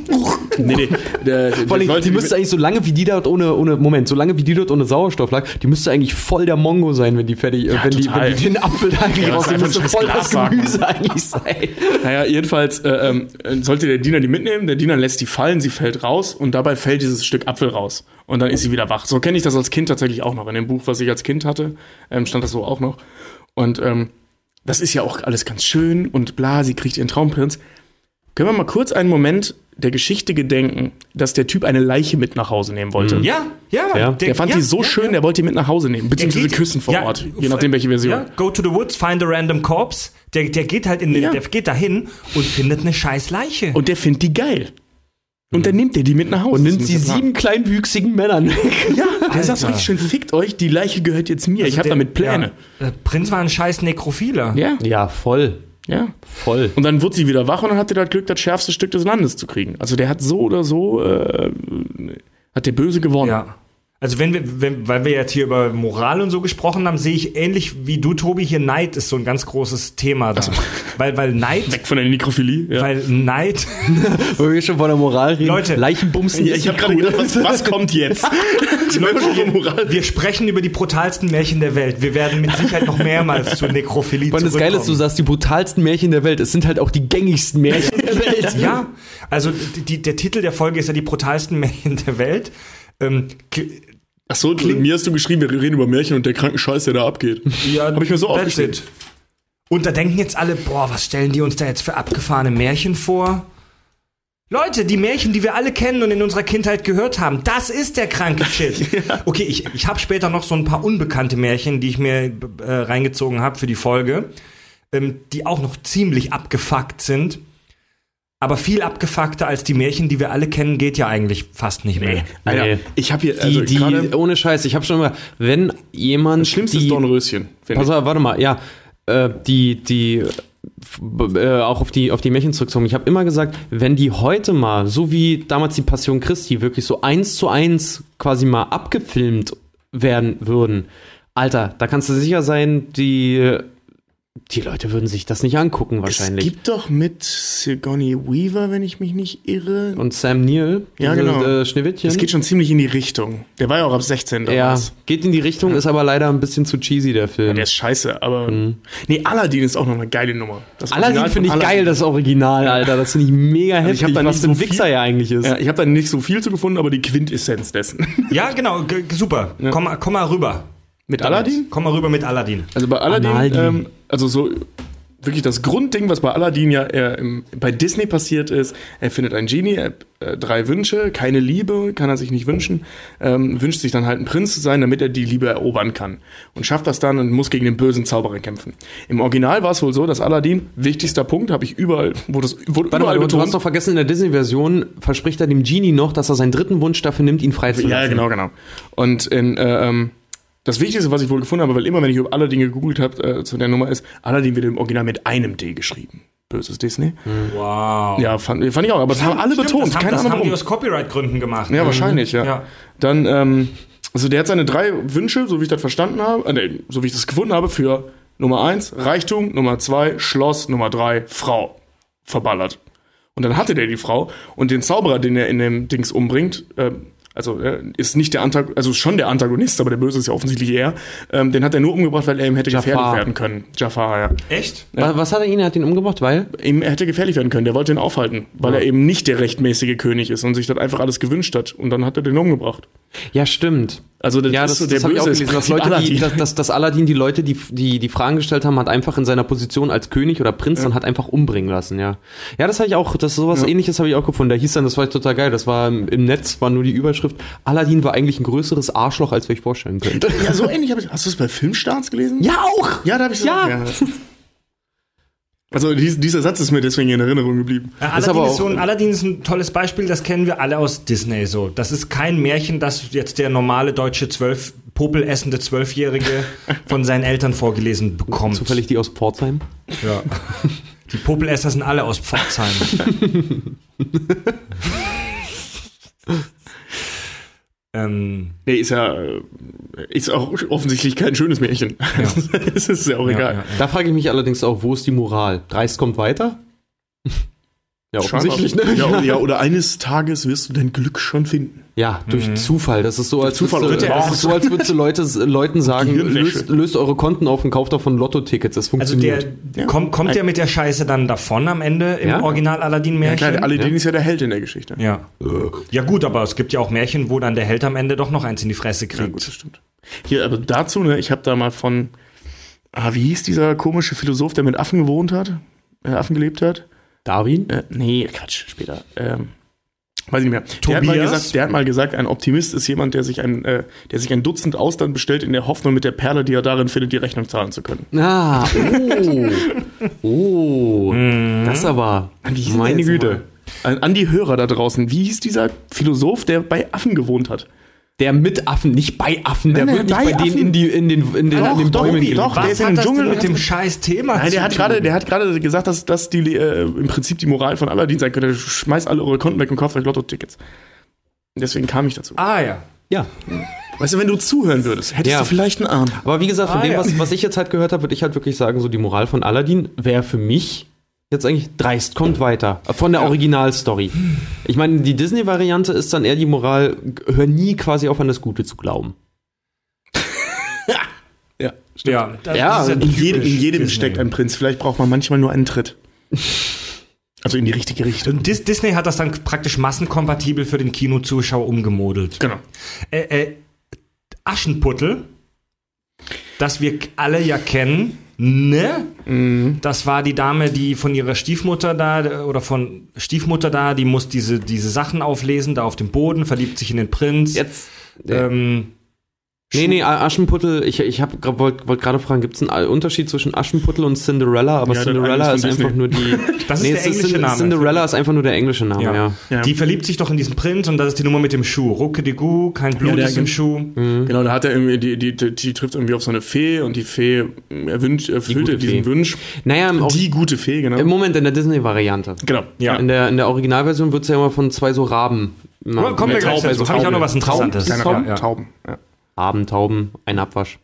Nee, nee, der, der, Vor allem, die müsste eigentlich so lange wie die dort ohne, ohne, Moment, so lange wie die dort ohne Sauerstoff lag, die müsste eigentlich voll der Mongo sein, wenn die fertig, äh, wenn, die, wenn die den Apfel da eigentlich Ja, das raus, die müsste voll das Glassack. Gemüse eigentlich sein. Naja, jedenfalls äh, ähm, sollte der Diener die mitnehmen, der Diener lässt die fallen, sie fällt raus und dabei fällt dieses Stück Apfel raus. Und dann ist sie wieder wach. So kenne ich das als Kind tatsächlich auch noch. In dem Buch, was ich als Kind hatte, ähm, stand das so auch noch. Und ähm, das ist ja auch alles ganz schön und bla, sie kriegt ihren Traumprinz. Können wir mal kurz einen Moment der Geschichte gedenken, dass der Typ eine Leiche mit nach Hause nehmen wollte? Ja, ja. Ja. Der fand ja, die so ja, schön, ja. der wollte die mit nach Hause nehmen, beziehungsweise geht- küssen vor ja, Ort, je nachdem welche Version. Ja, go to the woods, find a random corpse. Der, der geht halt in den, Ja. der geht dahin und findet eine scheiß Leiche. Und der findet die geil. Und dann nimmt er die mit nach Hause. Und nimmt sie der sieben kleinwüchsigen Männern weg. Ja, der sagt richtig schön, fickt euch, die Leiche gehört jetzt mir. ich habe Also Der- damit Pläne. Ja, der Prinz war ein scheiß Nekrophiler. Ja, Ja, voll. Ja. Voll. Und dann wird sie wieder wach und dann hat er das Glück, das schärfste Stück des Landes zu kriegen. Also der hat so oder so, äh, hat der Böse gewonnen. Ja. Also wenn wir, wenn, weil wir jetzt hier über Moral und so gesprochen haben, sehe ich ähnlich wie du, Tobi, hier Neid ist so ein ganz großes Thema da. Weil, weil Neid, Weg von der Nekrophilie. Ja. weil Neid, Wo wir schon von der Moral reden. Leute. Leichenbumsen. Ja, ich habe gerade gedacht, was, was kommt jetzt? Leute, schon von Moral. wir, wir sprechen über die brutalsten Märchen der Welt. Wir werden mit Sicherheit noch mehrmals zur Nekrophilie Und das Geile ist, du zurückkommen. sagst, die brutalsten Märchen der Welt. Es sind halt auch die gängigsten Märchen der Welt. Ja, also die, der Titel der Folge ist ja die brutalsten Märchen der Welt. Ähm, Ach so, du, mir hast du geschrieben, wir reden über Märchen und der kranken Scheiß, der da abgeht. ja, Hab ich mir so aufgeschrieben. it. Und da denken jetzt alle, boah, was stellen die uns da jetzt für abgefahrene Märchen vor? Leute, die Märchen, die wir alle kennen und in unserer Kindheit gehört haben, das ist der kranke Shit. Okay, ich, ich habe später noch so ein paar unbekannte Märchen, die ich mir äh, reingezogen habe für die Folge, ähm, die auch noch ziemlich abgefuckt sind. Aber viel abgefuckter als die Märchen, die wir alle kennen, geht ja eigentlich fast nicht mehr. Alter, Nee. ich habe hier, Die, also die, gerade, ohne Scheiß, ich habe schon mal, wenn jemand. das Schlimmste die, ist Dornröschen. Pass auf, warte mal, ja. Äh, die, die, äh, auch auf die, auf die Märchen zurückzukommen. Ich habe immer gesagt, wenn die heute mal, so wie damals die Passion Christi, wirklich so eins zu eins quasi mal abgefilmt werden würden, Alter, da kannst du sicher sein, die, die Leute würden sich das nicht angucken wahrscheinlich. Es gibt doch mit Sigourney Weaver, wenn ich mich nicht irre. Und Sam Neill, Ja, genau. Äh, Schneewittchen. Es geht schon ziemlich in die Richtung. Der war ja auch ab 16 ja, damals. geht in die Richtung, ist aber leider ein bisschen zu cheesy, der Film. Der ist scheiße, aber. Nee, Aladdin ist auch noch eine geile Nummer. Das Aladdin finde ich von geil, das Original, Alter. Das finde ich mega Also ich heftig, hab da was für ein so viel- Wichser er eigentlich ist. Ja, ich habe da nicht so viel zu gefunden, aber die Quintessenz dessen. Ja, genau, super. Komm, komm mal rüber. Mit Aladdin? Komm mal rüber mit Aladdin. Also bei Aladdin, ähm, also so wirklich das Grundding, was bei Aladdin ja äh, im, bei Disney passiert ist, er findet einen Genie, er, äh, drei Wünsche, keine Liebe, kann er sich nicht wünschen, ähm, wünscht sich dann halt ein Prinz zu sein, damit er die Liebe erobern kann. Und schafft das dann und muss gegen den bösen Zauberer kämpfen. Im Original war es wohl so, dass Aladdin, wichtigster Punkt, habe ich überall, wurde das wurde Warte mal, überall du, hast betont. doch vergessen, in der Disney-Version verspricht er dem Genie noch, dass er seinen dritten Wunsch dafür nimmt, ihn freizulassen. Ja, genau, genau. Und in, äh, ähm, das Wichtigste, was ich wohl gefunden habe, weil immer, wenn ich über Aladdin gegoogelt habe, äh, zu der Nummer ist, Aladdin wird im Original mit einem D geschrieben. Böses Disney. Wow. Ja, fand, fand ich auch, aber das haben alle Stimmt, betont. Das haben, Keine das Ahnung haben die warum. aus Copyright-Gründen gemacht. Ja, wahrscheinlich, ja. Ja. Dann, ähm, also der hat seine drei Wünsche, so wie ich das verstanden habe, äh, nee, so wie ich das gefunden habe, für Nummer eins Reichtum, Nummer zwei Schloss, Nummer drei Frau verballert. Und dann hatte der die Frau und den Zauberer, den er in dem Dings umbringt, ähm, also äh, ist nicht der Antagonist, also schon der Antagonist, aber der Böse ist ja offensichtlich er, ähm, den hat er nur umgebracht, weil er ihm hätte Jafar. gefährlich werden können. Jafar, ja. Echt? Wa- Was hat er ihn? Er hat ihn umgebracht, weil? Ihm, er hätte gefährlich werden können, der wollte ihn aufhalten, weil er eben nicht der rechtmäßige König ist und sich das einfach alles gewünscht hat. Und dann hat er den umgebracht. Ja, stimmt. Also das Ja, ist das, so das habe ich auch ist gelesen, dass Leute, die, Aladdin. dass, dass, dass Aladdin die Leute, die, die die Fragen gestellt haben, hat einfach in seiner Position als König oder Prinz dann hat einfach umbringen lassen, ja. Ja, das habe ich auch, das sowas ähnliches habe ich auch gefunden. Da hieß dann, das war total geil, das war im, im Netz, war nur die Überschrift, Aladdin war eigentlich ein größeres Arschloch, als wir euch vorstellen könnt. Ja, so ähnlich habe ich. Hast du es bei Filmstarts gelesen? ja, auch! Ja, da habe ich Ja. ja. Also dies, dieser Satz ist mir deswegen in Erinnerung geblieben. Ja, Ist Aladdin, ist auch- so ein, Aladdin ist ein tolles Beispiel, das kennen wir alle aus Disney so. Das ist kein Märchen, das jetzt der normale deutsche zwölf, popelessende Zwölfjährige von seinen Eltern vorgelesen bekommt. Zufällig die aus Pforzheim. Ja. Die Popelesser sind alle aus Pforzheim. ähm, Nee, ist ja äh, ist auch offensichtlich kein schönes Märchen. Es ist ja auch egal. ja, ja. Da frage ich mich allerdings auch, wo ist die Moral? Dreist kommt weiter? Ja, offensichtlich, ne? Ja, oder- ja, oder eines Tages wirst du dein Glück schon finden. Ja, durch Zufall. Das ist so, als Zufall würdest du, das ist so, als würdest du Leute, Leuten sagen, löst, löst eure Konten auf und kauft davon Lotto-Tickets. Das Also der funktioniert. Ja. kommt, kommt der mit der Scheiße dann davon am Ende im Ja. Original Aladdin Ja, Aladdin ist ja der Held in der Geschichte. Ja. Ja gut, aber es gibt ja auch Märchen, wo dann der Held am Ende doch noch eins in die Fresse kriegt. Ja, gut, das stimmt. Hier, aber dazu, ne, ich habe da mal von, ah, wie hieß dieser komische Philosoph, der mit Affen gewohnt hat? Äh, Affen gelebt hat? Darwin? Äh, nee, Quatsch, später. Ähm, weiß ich nicht mehr. Der hat, gesagt, der hat mal gesagt, ein Optimist ist jemand, der sich ein, äh, der sich ein Dutzend Austern bestellt, in der Hoffnung, mit der Perle, die er darin findet, die Rechnung zahlen zu können. Ah, oh. oh. Das aber. Meine Güte. An, an die Hörer da draußen, wie hieß dieser Philosoph, der bei Affen gewohnt hat? Der mit Affen, nicht bei Affen, der wirklich nein, bei, bei denen Affen. in, die, in den, in den, Doch, an den doch, Bäumen Obi, gelebt. doch. Der Was ist im Dschungel mit dem scheiß Thema Nein, der hat gerade, der hat gerade gesagt, dass das die äh, im Prinzip die Moral von Aladdin sein könnte. Schmeißt alle eure Konten weg und kauft euch Lotto-Tickets. Deswegen kam ich dazu. Ah ja. Ja. Weißt du, wenn du zuhören würdest, hättest Ja. du vielleicht einen Arm. Aber wie gesagt, von Ah, dem, ja. was, was ich jetzt halt gehört habe, würde ich halt wirklich sagen, so die Moral von Aladdin wäre für mich jetzt eigentlich dreist, kommt weiter. Von der Originalstory. Ich meine, die Disney-Variante ist dann eher die Moral, hör nie quasi auf an das Gute zu glauben. Ja, Ja, das Ja, ist In jedem, in jedem Disney. steckt ein Prinz. Vielleicht braucht man manchmal nur einen Tritt. Also in die richtige Richtung. Und Dis Disney hat das dann praktisch massenkompatibel für den Kinozuschauer umgemodelt. Genau. Äh, äh, Aschenputtel, das wir alle ja kennen, ne? Mhm. Das war die Dame, die von ihrer Stiefmutter da oder von Stiefmutter da, die muss diese, diese Sachen auflesen, da auf dem Boden, verliebt sich in den Prinz. Jetzt. Ähm, Nee, nee, Aschenputtel, ich, ich wollte wollt wollt gerade fragen, gibt es einen Unterschied zwischen Aschenputtel und Cinderella? Aber Ja, der Cinderella ist ist einfach nur die. Das ist der englische Name. Cinderella ist einfach nur der englische Name, ja. ja. Ja. Die verliebt sich doch in diesen Prinz und das ist die Nummer mit dem Schuh. Rucke die Gu, kein Blut ist im Schuh. Genau, da hat er irgendwie, die, die, die, die trifft irgendwie auf so eine Fee und die Fee erwünscht, erfüllt gute ihr diesen Fee. Wunsch. Naja, im, Die gute Fee, genau. im Moment in der Disney-Variante. genau. Ja. In der, in der Originalversion wird es ja immer von zwei so Raben. Ja, kommen wir gleich dazu. Habe ich auch noch was Interessantes. Tauben. Tauben. Ja. Raben, Tauben, ein Abwasch.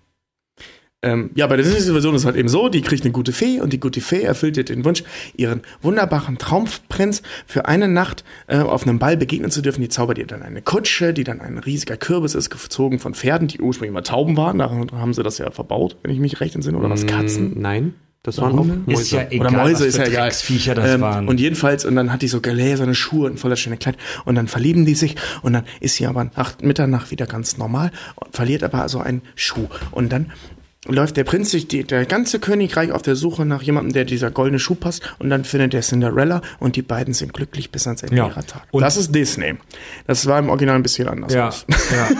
Ähm, ja, bei der Disney-Version ist es halt eben so, die kriegt eine gute Fee und die gute Fee erfüllt ihr den Wunsch, ihren wunderbaren Traumprinz für eine Nacht äh, auf einem Ball begegnen zu dürfen. Die zaubert ihr dann eine Kutsche, die dann ein riesiger Kürbis ist, gezogen von Pferden, die ursprünglich mal Tauben waren. Da haben sie das ja verbaut, wenn ich mich recht entsinne. Oder was, Katzen? Mm, Nein, das waren auch Hunde? Mäuse. Ist ja egal, Oder Mäuse ist ja egal. Das Ähm, waren. Und jedenfalls, und dann hat die so gläserne Schuhe und voller schöne Kleid. Und dann verlieben die sich und dann ist sie aber nach Mitternacht wieder ganz normal und verliert aber so einen Schuh. Und dann läuft der Prinz durch die, der ganze Königreich auf der Suche nach jemandem, der dieser goldene Schuh passt. Und dann findet er Cinderella und die beiden sind glücklich bis ans Ende Ja. ihrer Tage. Und- das ist Disney. Das war im Original ein bisschen anders. Ja, ja.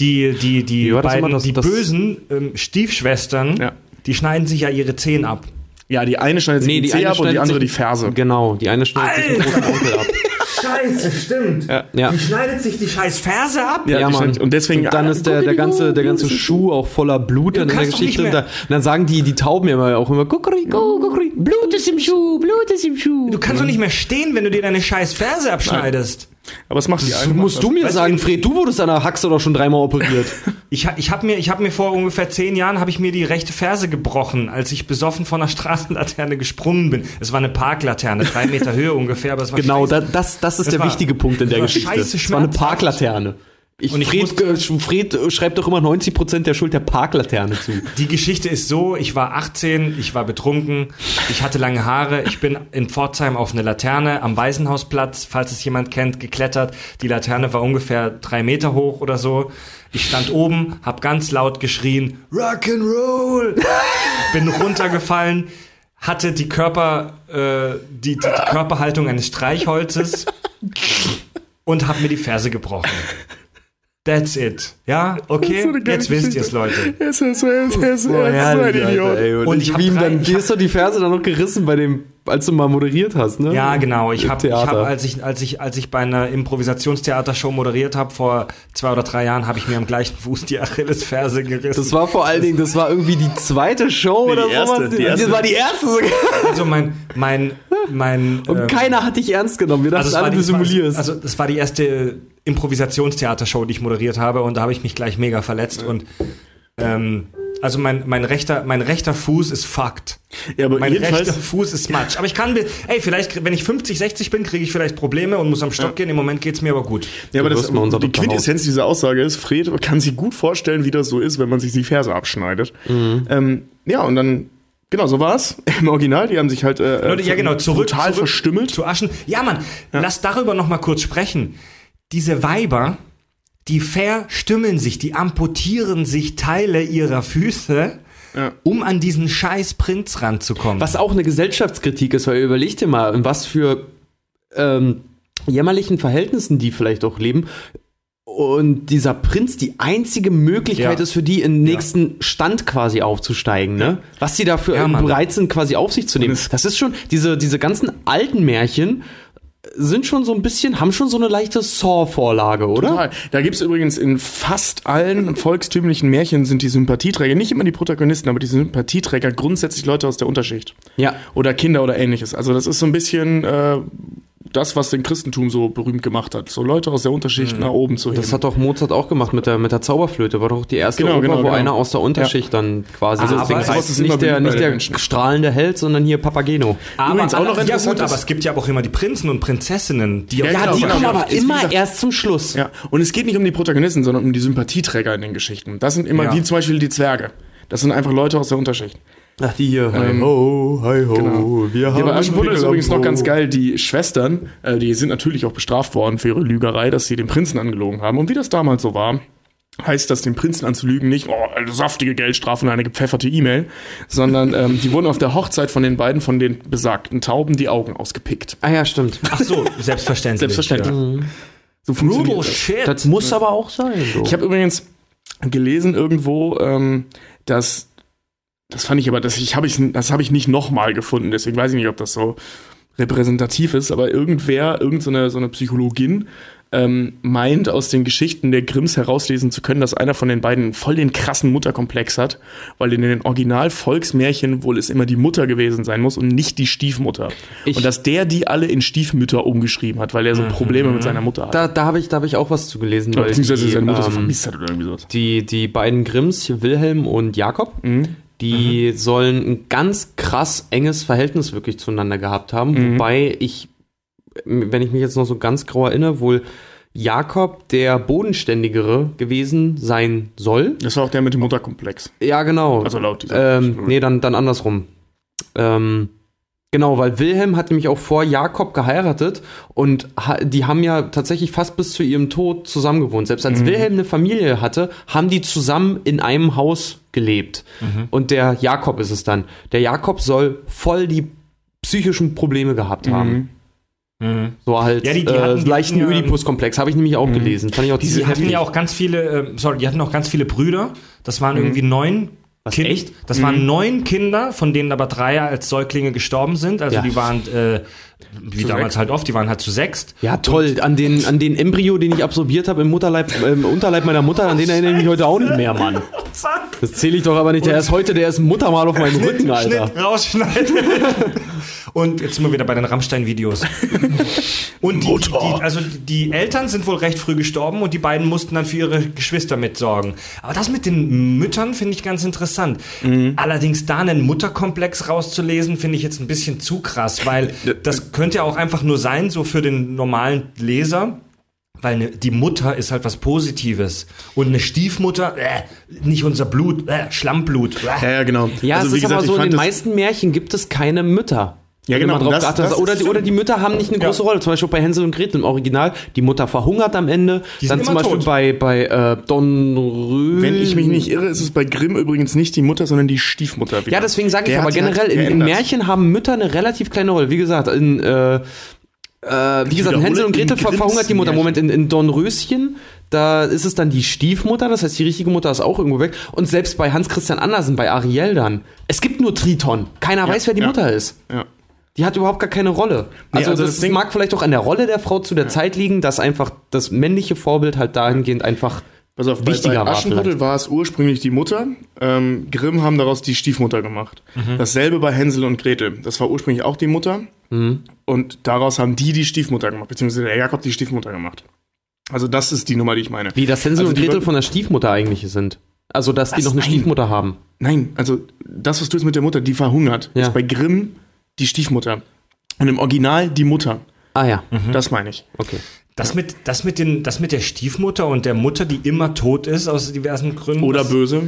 Die, die, die beiden, das- die das- bösen ähm, Stiefschwestern, Ja. Die schneiden sich ja ihre Zehen ab. ja, die eine schneidet sich Nee, die die Zeh ab und die andere die sich- Ferse. Genau, die eine schneidet sich den großen Onkel ab. Scheiße, stimmt. Ja. Die schneidet sich die scheiß Ferse ab? Ja, Ja, die Mann. schneidet- Und deswegen. Und dann ist der, der ganze, der ganze Schuh auch voller Blut dann in der Geschichte. Und, mehr- da, und dann sagen die, die Tauben ja immer auch immer, Kuckuckucku, Kuckuckucku, Blut ist im Schuh, Blut ist im Schuh. Du kannst doch nicht mehr stehen, wenn du dir deine scheiß Ferse abschneidest. Aber es macht die eine. Musst du mir sagen, Fred, du wurdest an der Haxe doch schon dreimal operiert. Ich, ich habe mir, ich hab mir vor ungefähr zehn Jahren habe ich mir die rechte Ferse gebrochen, als ich besoffen von einer Straßenlaterne gesprungen bin. Es war eine Parklaterne, drei Meter Höhe ungefähr, aber es war genau, scheiße. da, das, das ist Das der war- wichtige Punkt in der das war Geschichte. scheiße Es war eine. Parklaterne. Ich, Und ich Fred, äh, Fred äh, schreibt doch immer 90% der Schuld der Parklaterne zu. Die Geschichte ist so, ich war 18, ich war betrunken, ich hatte lange Haare, ich bin in Pforzheim auf eine Laterne am Waisenhausplatz, falls es jemand kennt, geklettert. Die Laterne war ungefähr drei Meter hoch oder so. Ich stand oben, hab ganz laut geschrien, Rock'n'Roll! bin runtergefallen, hatte die Körper, äh, die, die, die Körperhaltung eines Streichholzes und hab mir die Ferse gebrochen. That's it. Ja, okay, jetzt wisst Geschichte. ihr's, Leute. Er ist, er ist, ist, ist, er ist so ein Idiot. Und, Und ich wie ihm dann, dir ist doch die Ferse dann noch gerissen bei dem, als du mal moderiert hast, ne? Ja, genau. Ich habe, hab, als ich, als ich, als ich bei einer Improvisationstheatershow moderiert habe vor zwei oder drei Jahren, habe ich mir am gleichen Fuß die Achillesferse gerissen. Das war vor allen Dingen, das war irgendwie die zweite Show oder die erste, sowas. die erste. Das war die erste sogar. also mein, mein, mein. Und ähm, keiner hat dich ernst genommen. Wir dachten es alle, du es simulierst. Also das war die erste Improvisationstheatershow, die ich moderiert habe, und da habe ich mich gleich mega verletzt und ähm, also mein, mein rechter, mein rechter Fuß ist fucked. Ja, aber Mein rechter Fuß ist matsch. Aber ich kann, ey, vielleicht, wenn ich 50, 60 bin, kriege ich vielleicht Probleme und muss am Stock gehen. Im Moment geht's mir aber gut. Ja, aber das, unser die. Quintessenz dieser Aussage ist, Fred kann sich gut vorstellen, wie das so ist, wenn man sich die Ferse abschneidet. Ähm, ja, und dann, genau, so war's im Original. Die haben sich halt äh, ja genau, zurück, total zurück verstümmelt. zu Aschen. Ja, Mann, lass darüber noch mal kurz sprechen. Diese Weiber, die verstümmeln sich, die amputieren sich Teile ihrer Füße, Ja. um an diesen scheiß Prinz ranzukommen. Was auch eine Gesellschaftskritik ist, weil überleg dir mal, in was für ähm, jämmerlichen Verhältnissen die vielleicht auch leben. Und dieser Prinz die einzige Möglichkeit Ja. ist für die, in den nächsten Stand quasi aufzusteigen, ne? Was die dafür Ja, bereit sind, quasi auf sich zu nehmen. Das ist schon, diese, diese ganzen alten Märchen sind schon so ein bisschen, haben schon so eine leichte Saw-Vorlage, oder? Total. Da gibt's übrigens in fast allen volkstümlichen Märchen sind die Sympathieträger, nicht immer die Protagonisten, aber die Sympathieträger grundsätzlich Leute aus der Unterschicht. Ja. Oder Kinder oder ähnliches. Also das ist so ein bisschen äh, das, was den Christentum so berühmt gemacht hat. So Leute aus der Unterschicht nach oben zu heben. Das hat doch Mozart auch gemacht mit der, mit der Zauberflöte. War doch die erste Genau, Oper, genau, wo genau. einer aus der Unterschicht dann quasi. Also deswegen aber heißt es immer nicht der, nicht der strahlende Held, sondern hier Papageno. Aber Übrigens auch noch ja interessant gut, aber es gibt ja auch immer die Prinzen und Prinzessinnen, die Ja, auch genau, die genau. kommen aber aber ist, wie gesagt- erst zum Schluss. Ja, und es geht nicht um die Protagonisten, sondern um die Sympathieträger in den Geschichten. Das sind immer Ja. wie zum Beispiel die Zwerge. Das sind einfach Leute aus der Unterschicht. Ach, die hier. Hi Ähm, ho, hi ho. genau. Wir haben Hier bei Aschenputtel ist übrigens noch ganz geil. Die Schwestern, äh, die sind natürlich auch bestraft worden für ihre Lügerei, dass sie den Prinzen angelogen haben. Und wie das damals so war, heißt das, den Prinzen anzulügen nicht, oh, eine saftige Geldstrafe und eine gepfefferte E-Mail, sondern ähm, die wurden auf der Hochzeit von den beiden, von den besagten Tauben, die Augen ausgepickt. Ah ja, stimmt. Ach so, selbstverständlich. Selbstverständlich. Ja. So funktioniert Brutal das. shit. Das muss aber auch sein. So. Ich habe übrigens gelesen irgendwo, ähm, dass das fand ich aber, das ich habe ich das habe ich nicht nochmal gefunden. Deswegen weiß ich nicht, ob das so repräsentativ ist. Aber irgendwer, irgendeine so eine, so eine Psychologin ähm, meint aus den Geschichten der Grimms herauslesen zu können, dass einer von den beiden voll den krassen Mutterkomplex hat, weil in den Original-Volksmärchen wohl es immer die Mutter gewesen sein muss und nicht die Stiefmutter. Ich- und dass der die alle in Stiefmütter umgeschrieben hat, weil er so Probleme mit seiner Mutter hat. da da habe ich, da hab ich auch was zu gelesen. Weil beziehungsweise die, seine Mutter so ähm, vermisst hat oder irgendwie sowas. die, die beiden Grimms, Wilhelm und Jakob, die sollen ein ganz krass enges Verhältnis wirklich zueinander gehabt haben. Wobei ich, wenn ich mich jetzt noch so ganz grau erinnere, wohl Jakob der bodenständigere gewesen sein soll. Das war auch der mit dem Mutterkomplex. Ja, genau. Also laut dieser Ähm, nee, dann, dann andersrum. Ähm, genau, weil Wilhelm hat nämlich auch vor Jakob geheiratet und die haben ja tatsächlich fast bis zu ihrem Tod zusammen gewohnt. Selbst als Wilhelm eine Familie hatte, haben die zusammen in einem Haus gelebt. Und der Jakob ist es dann. Der Jakob soll voll die psychischen Probleme gehabt haben. So halt Ja, die- die äh, hatten- die leichten hatten ja- Ödipus-Komplex, habe ich nämlich auch gelesen. Fand ich auch Die hatten ja auch ganz viele, äh, sorry, die hatten auch ganz viele Brüder. Das waren irgendwie neun Was, Kind- echt? Das waren neun Kinder, von denen aber drei als Säuglinge gestorben sind. Also Ja. die waren, äh, wie damals halt oft, die waren halt zu sechst. Ja, toll. An den, an den Embryo, den ich absorbiert habe im, Mutterleib, im Unterleib meiner Mutter, an den erinnere ich mich heute auch nicht mehr, Mann. Das zähle ich doch aber nicht. Der ist heute, der ist Muttermal auf meinem Rücken, Alter. Schnitt, rausschneiden. Und jetzt sind wir wieder bei den Rammstein-Videos. Und die, die, also die Eltern sind wohl recht früh gestorben und die beiden mussten dann für ihre Geschwister mitsorgen. Aber das mit den Müttern finde ich ganz interessant. Allerdings da einen Mutterkomplex rauszulesen, finde ich jetzt ein bisschen zu krass, weil das könnte ja auch einfach nur sein, so für den normalen Leser. Weil ne, die Mutter ist halt was Positives. Und eine Stiefmutter, äh, nicht unser Blut, äh, Schlammblut. Äh. Ja, ja, genau. Ja, Also, es wie ist gesagt, aber so, in den meisten Märchen gibt es keine Mütter. Ja, genau, drauf das- das oder, die, oder die Mütter haben nicht eine große Rolle. Zum Beispiel bei Hänsel und Gretel im Original. Die Mutter verhungert am Ende. Die Dann zum Beispiel tot. bei, bei äh, Don Röhl. Wenn ich mich nicht irre, ist es bei Grimm übrigens nicht die Mutter, sondern die Stiefmutter. wieder. Ja, deswegen sage ich aber die halt generell, in, in. Märchen haben Mütter eine relativ kleine Rolle. Wie gesagt, in, äh, äh, wie gesagt, in Hänsel und Gretel ver verhungert die Mutter. Märchen. Moment, in, in Dornröschen, da ist es dann die Stiefmutter, das heißt, die richtige Mutter ist auch irgendwo weg. Und selbst bei Hans Christian Andersen, bei Ariel dann, es gibt nur Triton. Keiner weiß, wer die ja. Mutter ist. Ja. Die hat überhaupt gar keine Rolle. Nee, Also, also das, das mag vielleicht auch an der Rolle der Frau zu der Zeit liegen, dass einfach das männliche Vorbild halt dahingehend einfach Pass auf, bei, wichtiger bei war Aschenputtel vielleicht. war es ursprünglich die Mutter. Ähm, Grimm haben daraus die Stiefmutter gemacht. Dasselbe bei Hänsel und Gretel. Das war ursprünglich auch die Mutter. Und daraus haben die die Stiefmutter gemacht, beziehungsweise der Jakob die Stiefmutter gemacht. Also das ist die Nummer, die ich meine. Wie das Hänsel Also und die Gretel von der Stiefmutter eigentlich sind. Also, dass die Was? noch eine Nein. Stiefmutter haben. Nein, also das, was du jetzt mit der Mutter, die verhungert, Ja. ist bei Grimm die Stiefmutter. Und im Original die Mutter. Ah ja, Das meine ich. okay. Das mit, das, mit den, das mit der Stiefmutter und der Mutter, die immer tot ist, aus diversen Gründen. Oder böse.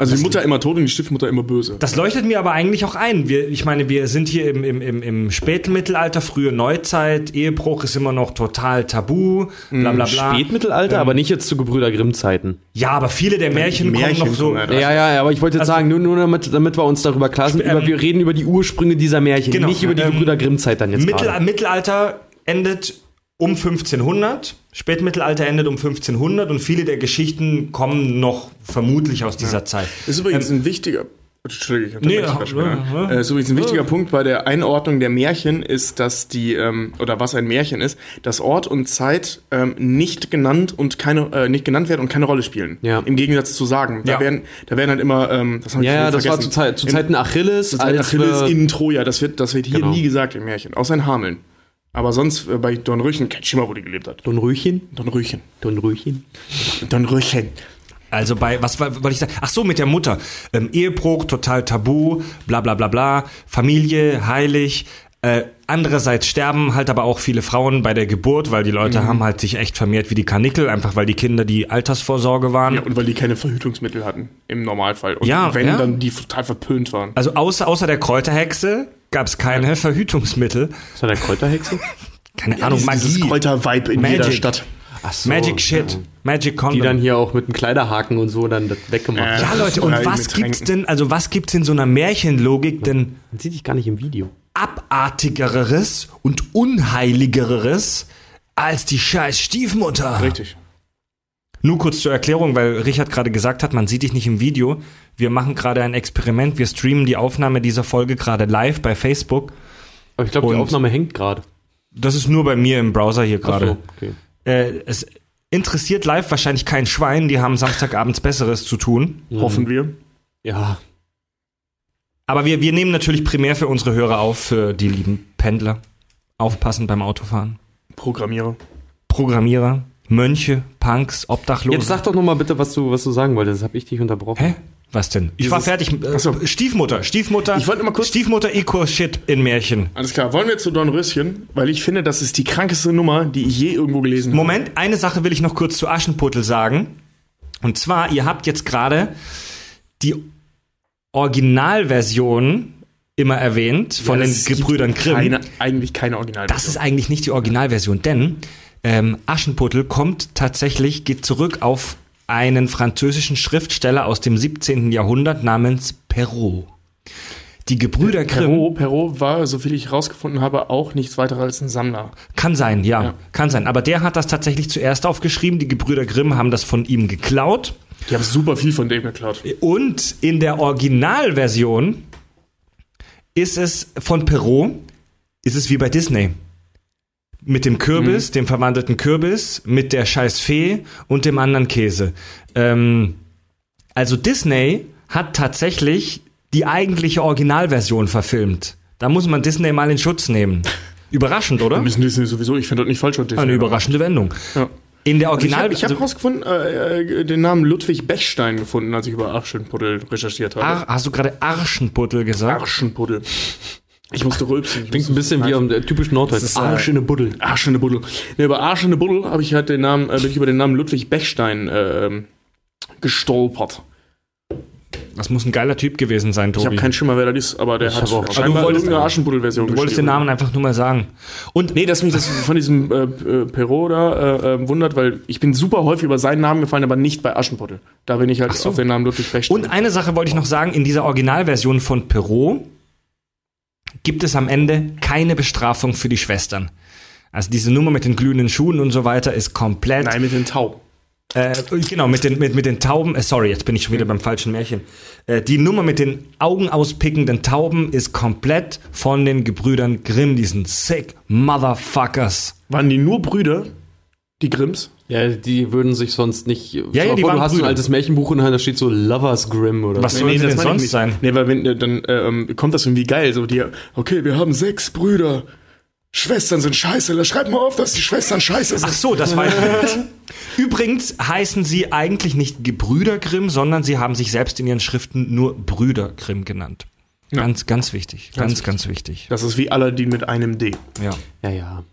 Also die Mutter immer tot und die Stiefmutter immer böse. das leuchtet mir aber eigentlich auch ein. Wir, ich meine, wir sind hier im, im, im, im Spätmittelalter, frühe Neuzeit. Ehebruch ist immer noch total tabu. Bla bla bla. Spätmittelalter, aber nicht jetzt zu Gebrüder Grimm-Zeiten. Ja, aber viele der Märchen, Märchen kommen noch so. kommen halt Ja, ja, ja, aber ich wollte jetzt Also- sagen, nur, nur damit, damit wir uns darüber klar sind, Ähm, über, wir reden über die Ursprünge dieser Märchen, genau, nicht über die ähm, Gebrüder Grimm-Zeit dann jetzt Mittel, gerade. Mittelalter endet um 1500, Spätmittelalter endet um 1500 und viele der Geschichten kommen noch vermutlich aus dieser Zeit. Das ist übrigens ein wichtiger. Entschuldigung, ich Ähm, Nee, ja, ja, ja. Äh, ist übrigens ein wichtiger Punkt bei der Einordnung der Märchen ist, dass die, ähm, oder was ein Märchen ist, dass Ort und Zeit ähm, nicht genannt und keine, äh, nicht genannt werden und keine Rolle spielen. Ja. Im Gegensatz zu sagen. Da Ja. werden, da werden halt immer, ähm, das habe ich Ja, ja, das war zu, Zeit, zu Zeiten Achilles, zu Zeiten Achilles in Troja. Das wird, das wird hier Genau. nie gesagt im Märchen. Außer in Hameln. Aber sonst äh, bei Dornröchen, kein Schimmer, wo die gelebt hat. Dornröchen? Dornröchen. Dornröchen? Dornröchen. Also bei, was wollte ich sagen? Ach so, mit der Mutter. Ähm, Ehebruch, total tabu, bla bla bla bla. Familie, heilig. Äh, andererseits sterben halt aber auch viele Frauen bei der Geburt, weil die Leute haben halt sich echt vermehrt wie die Kanickel, einfach weil die Kinder die Altersvorsorge waren. Ja, und weil die keine Verhütungsmittel hatten, im Normalfall. Und Ja, wenn, ja. dann die total verpönt waren. Also außer, außer der Kräuterhexe gab es keine Verhütungsmittel. Ist das der Kräuterhexe? Keine Ahnung, Dieses Magie. Kräuter-Vibe in Magic. jeder Stadt. So, Magic Shit. ja. Magic Condom. Die dann hier auch mit einem Kleiderhaken und so dann das weggemacht Äh. haben. ja, Leute, und was gibt's denn, also was gibt's in so einer Märchenlogik denn Man sieht dich gar nicht im Video. abartigeres und unheiligeres als die scheiß Stiefmutter? Richtig. Nur kurz zur Erklärung, weil Richard gerade gesagt hat, man sieht dich nicht im Video. Wir machen gerade ein Experiment. Wir streamen die Aufnahme dieser Folge gerade live bei Facebook. Aber ich glaube, die Und- Aufnahme hängt gerade. Das ist nur bei mir im Browser hier Ach gerade. so, okay. Äh, es interessiert live wahrscheinlich kein Schwein. Die haben Samstagabends Besseres zu tun. Hoffen wir. Ja, Aber wir, wir nehmen natürlich primär für unsere Hörer auf, für die lieben Pendler. Aufpassen beim Autofahren. Programmierer. Programmierer, Mönche, Punks, Obdachlose. Jetzt sag doch noch mal bitte, was du, was du sagen wolltest. Das habe ich dich unterbrochen. Hä? Was denn? Ich war Dieses- fertig. Äh, Ach so. Stiefmutter, Stiefmutter. Ich wollte mal kurz- Stiefmutter equals shit in Märchen. Alles klar, wollen wir zu Dornröschen? Weil ich finde, das ist die krankeste Nummer, die ich je irgendwo gelesen habe. Moment, eine Sache will ich noch kurz zu Aschenputtel sagen. Und zwar, ihr habt jetzt gerade die Originalversion immer erwähnt von Ja, den Gebrüdern Grimm. Keine, eigentlich keine Originalversion. Das ist eigentlich nicht die Originalversion, denn ähm, Aschenputtel kommt tatsächlich, geht zurück auf einen französischen Schriftsteller aus dem 17. Jahrhundert namens Perrault. Die Gebrüder Grimm Perrault, Perrault war, soviel ich rausgefunden habe, auch nichts weiter als ein Sammler. kann sein, ja, Ja. kann sein. Aber der hat das tatsächlich zuerst aufgeschrieben. Die Gebrüder Grimm haben das von ihm geklaut. Die haben super viel von dem geklaut. Und in der Originalversion ist es von Perrault, ist es wie bei Disney. Mit dem Kürbis, dem verwandelten Kürbis, mit der scheiß Fee und dem anderen Käse. Ähm, also Disney hat tatsächlich die eigentliche Originalversion verfilmt. Da muss man Disney mal in Schutz nehmen. Überraschend, oder? Wir müssen Disney sowieso, ich finde das nicht falsch. Disney Eine überraschende Wendung. Ja. In der Ich habe Original... ich hab also- rausgefunden, äh, äh, den Namen Ludwig Bechstein gefunden, als ich über Aschenputtel recherchiert habe. Ar hast du gerade Arschenputtel gesagt? Arschenputtel. Ich musste rülpsen. Ich Klingt ein bisschen wie am äh, typisch Norddeutsch. ist, äh, Arsch in eine Buddel. Arsch in der Buddel. Ne, über Arsch in der Buddel habe ich halt den Namen, äh, bin ich über den Namen Ludwig Bechstein äh, ähm, gestolpert. Das muss ein geiler Typ gewesen sein, Tobi. Ich habe keinen Schimmer, wer das ist, aber der hat hab auch- scheinbar Aber du wolltest- irgendeine Aschenputtel-Version Du wolltest den Namen einfach nur mal sagen. Und Nee, dass mich das von diesem äh, äh, Perrault da äh, äh, wundert, weil ich bin super häufig über seinen Namen gefallen, aber nicht bei Aschenputtel. Da bin ich halt so. auf den Namen Ludwig Bechstein. Und eine Sache wollte ich noch sagen, in dieser Originalversion von Perrault gibt es am Ende keine Bestrafung für die Schwestern. Also diese Nummer mit den glühenden Schuhen und so weiter ist komplett. Nein, mit den Tauben. Äh, genau, mit den, mit, mit den Tauben. Äh, sorry, jetzt bin ich schon wieder beim falschen Märchen. Äh, die Nummer mit den Augen auspickenden Tauben ist komplett von den Gebrüdern Grimm, diesen sick Motherfuckers. Waren die nur Brüder, die Grimms? Ja, die würden sich sonst nicht. Ja, ja, die vor, waren du hast Brüder. ein altes Märchenbuch und da steht so Lovers Grimm oder Was so. sollen sie denn meine ich sonst nicht. sein? Nee, weil wenn, dann äh, ähm, kommt das irgendwie geil. So die, okay, wir haben sechs Brüder. Schwestern sind scheiße. Schreib mal auf, dass die Schwestern scheiße sind. Ach so, das war Übrigens heißen sie eigentlich nicht Gebrüder Grimm, sondern sie haben sich selbst in ihren Schriften nur Brüder Grimm genannt. Ganz, ganz wichtig. Ganz, ganz wichtig. Das ist wie Aladdin mit einem D. Ja. Ja, ja.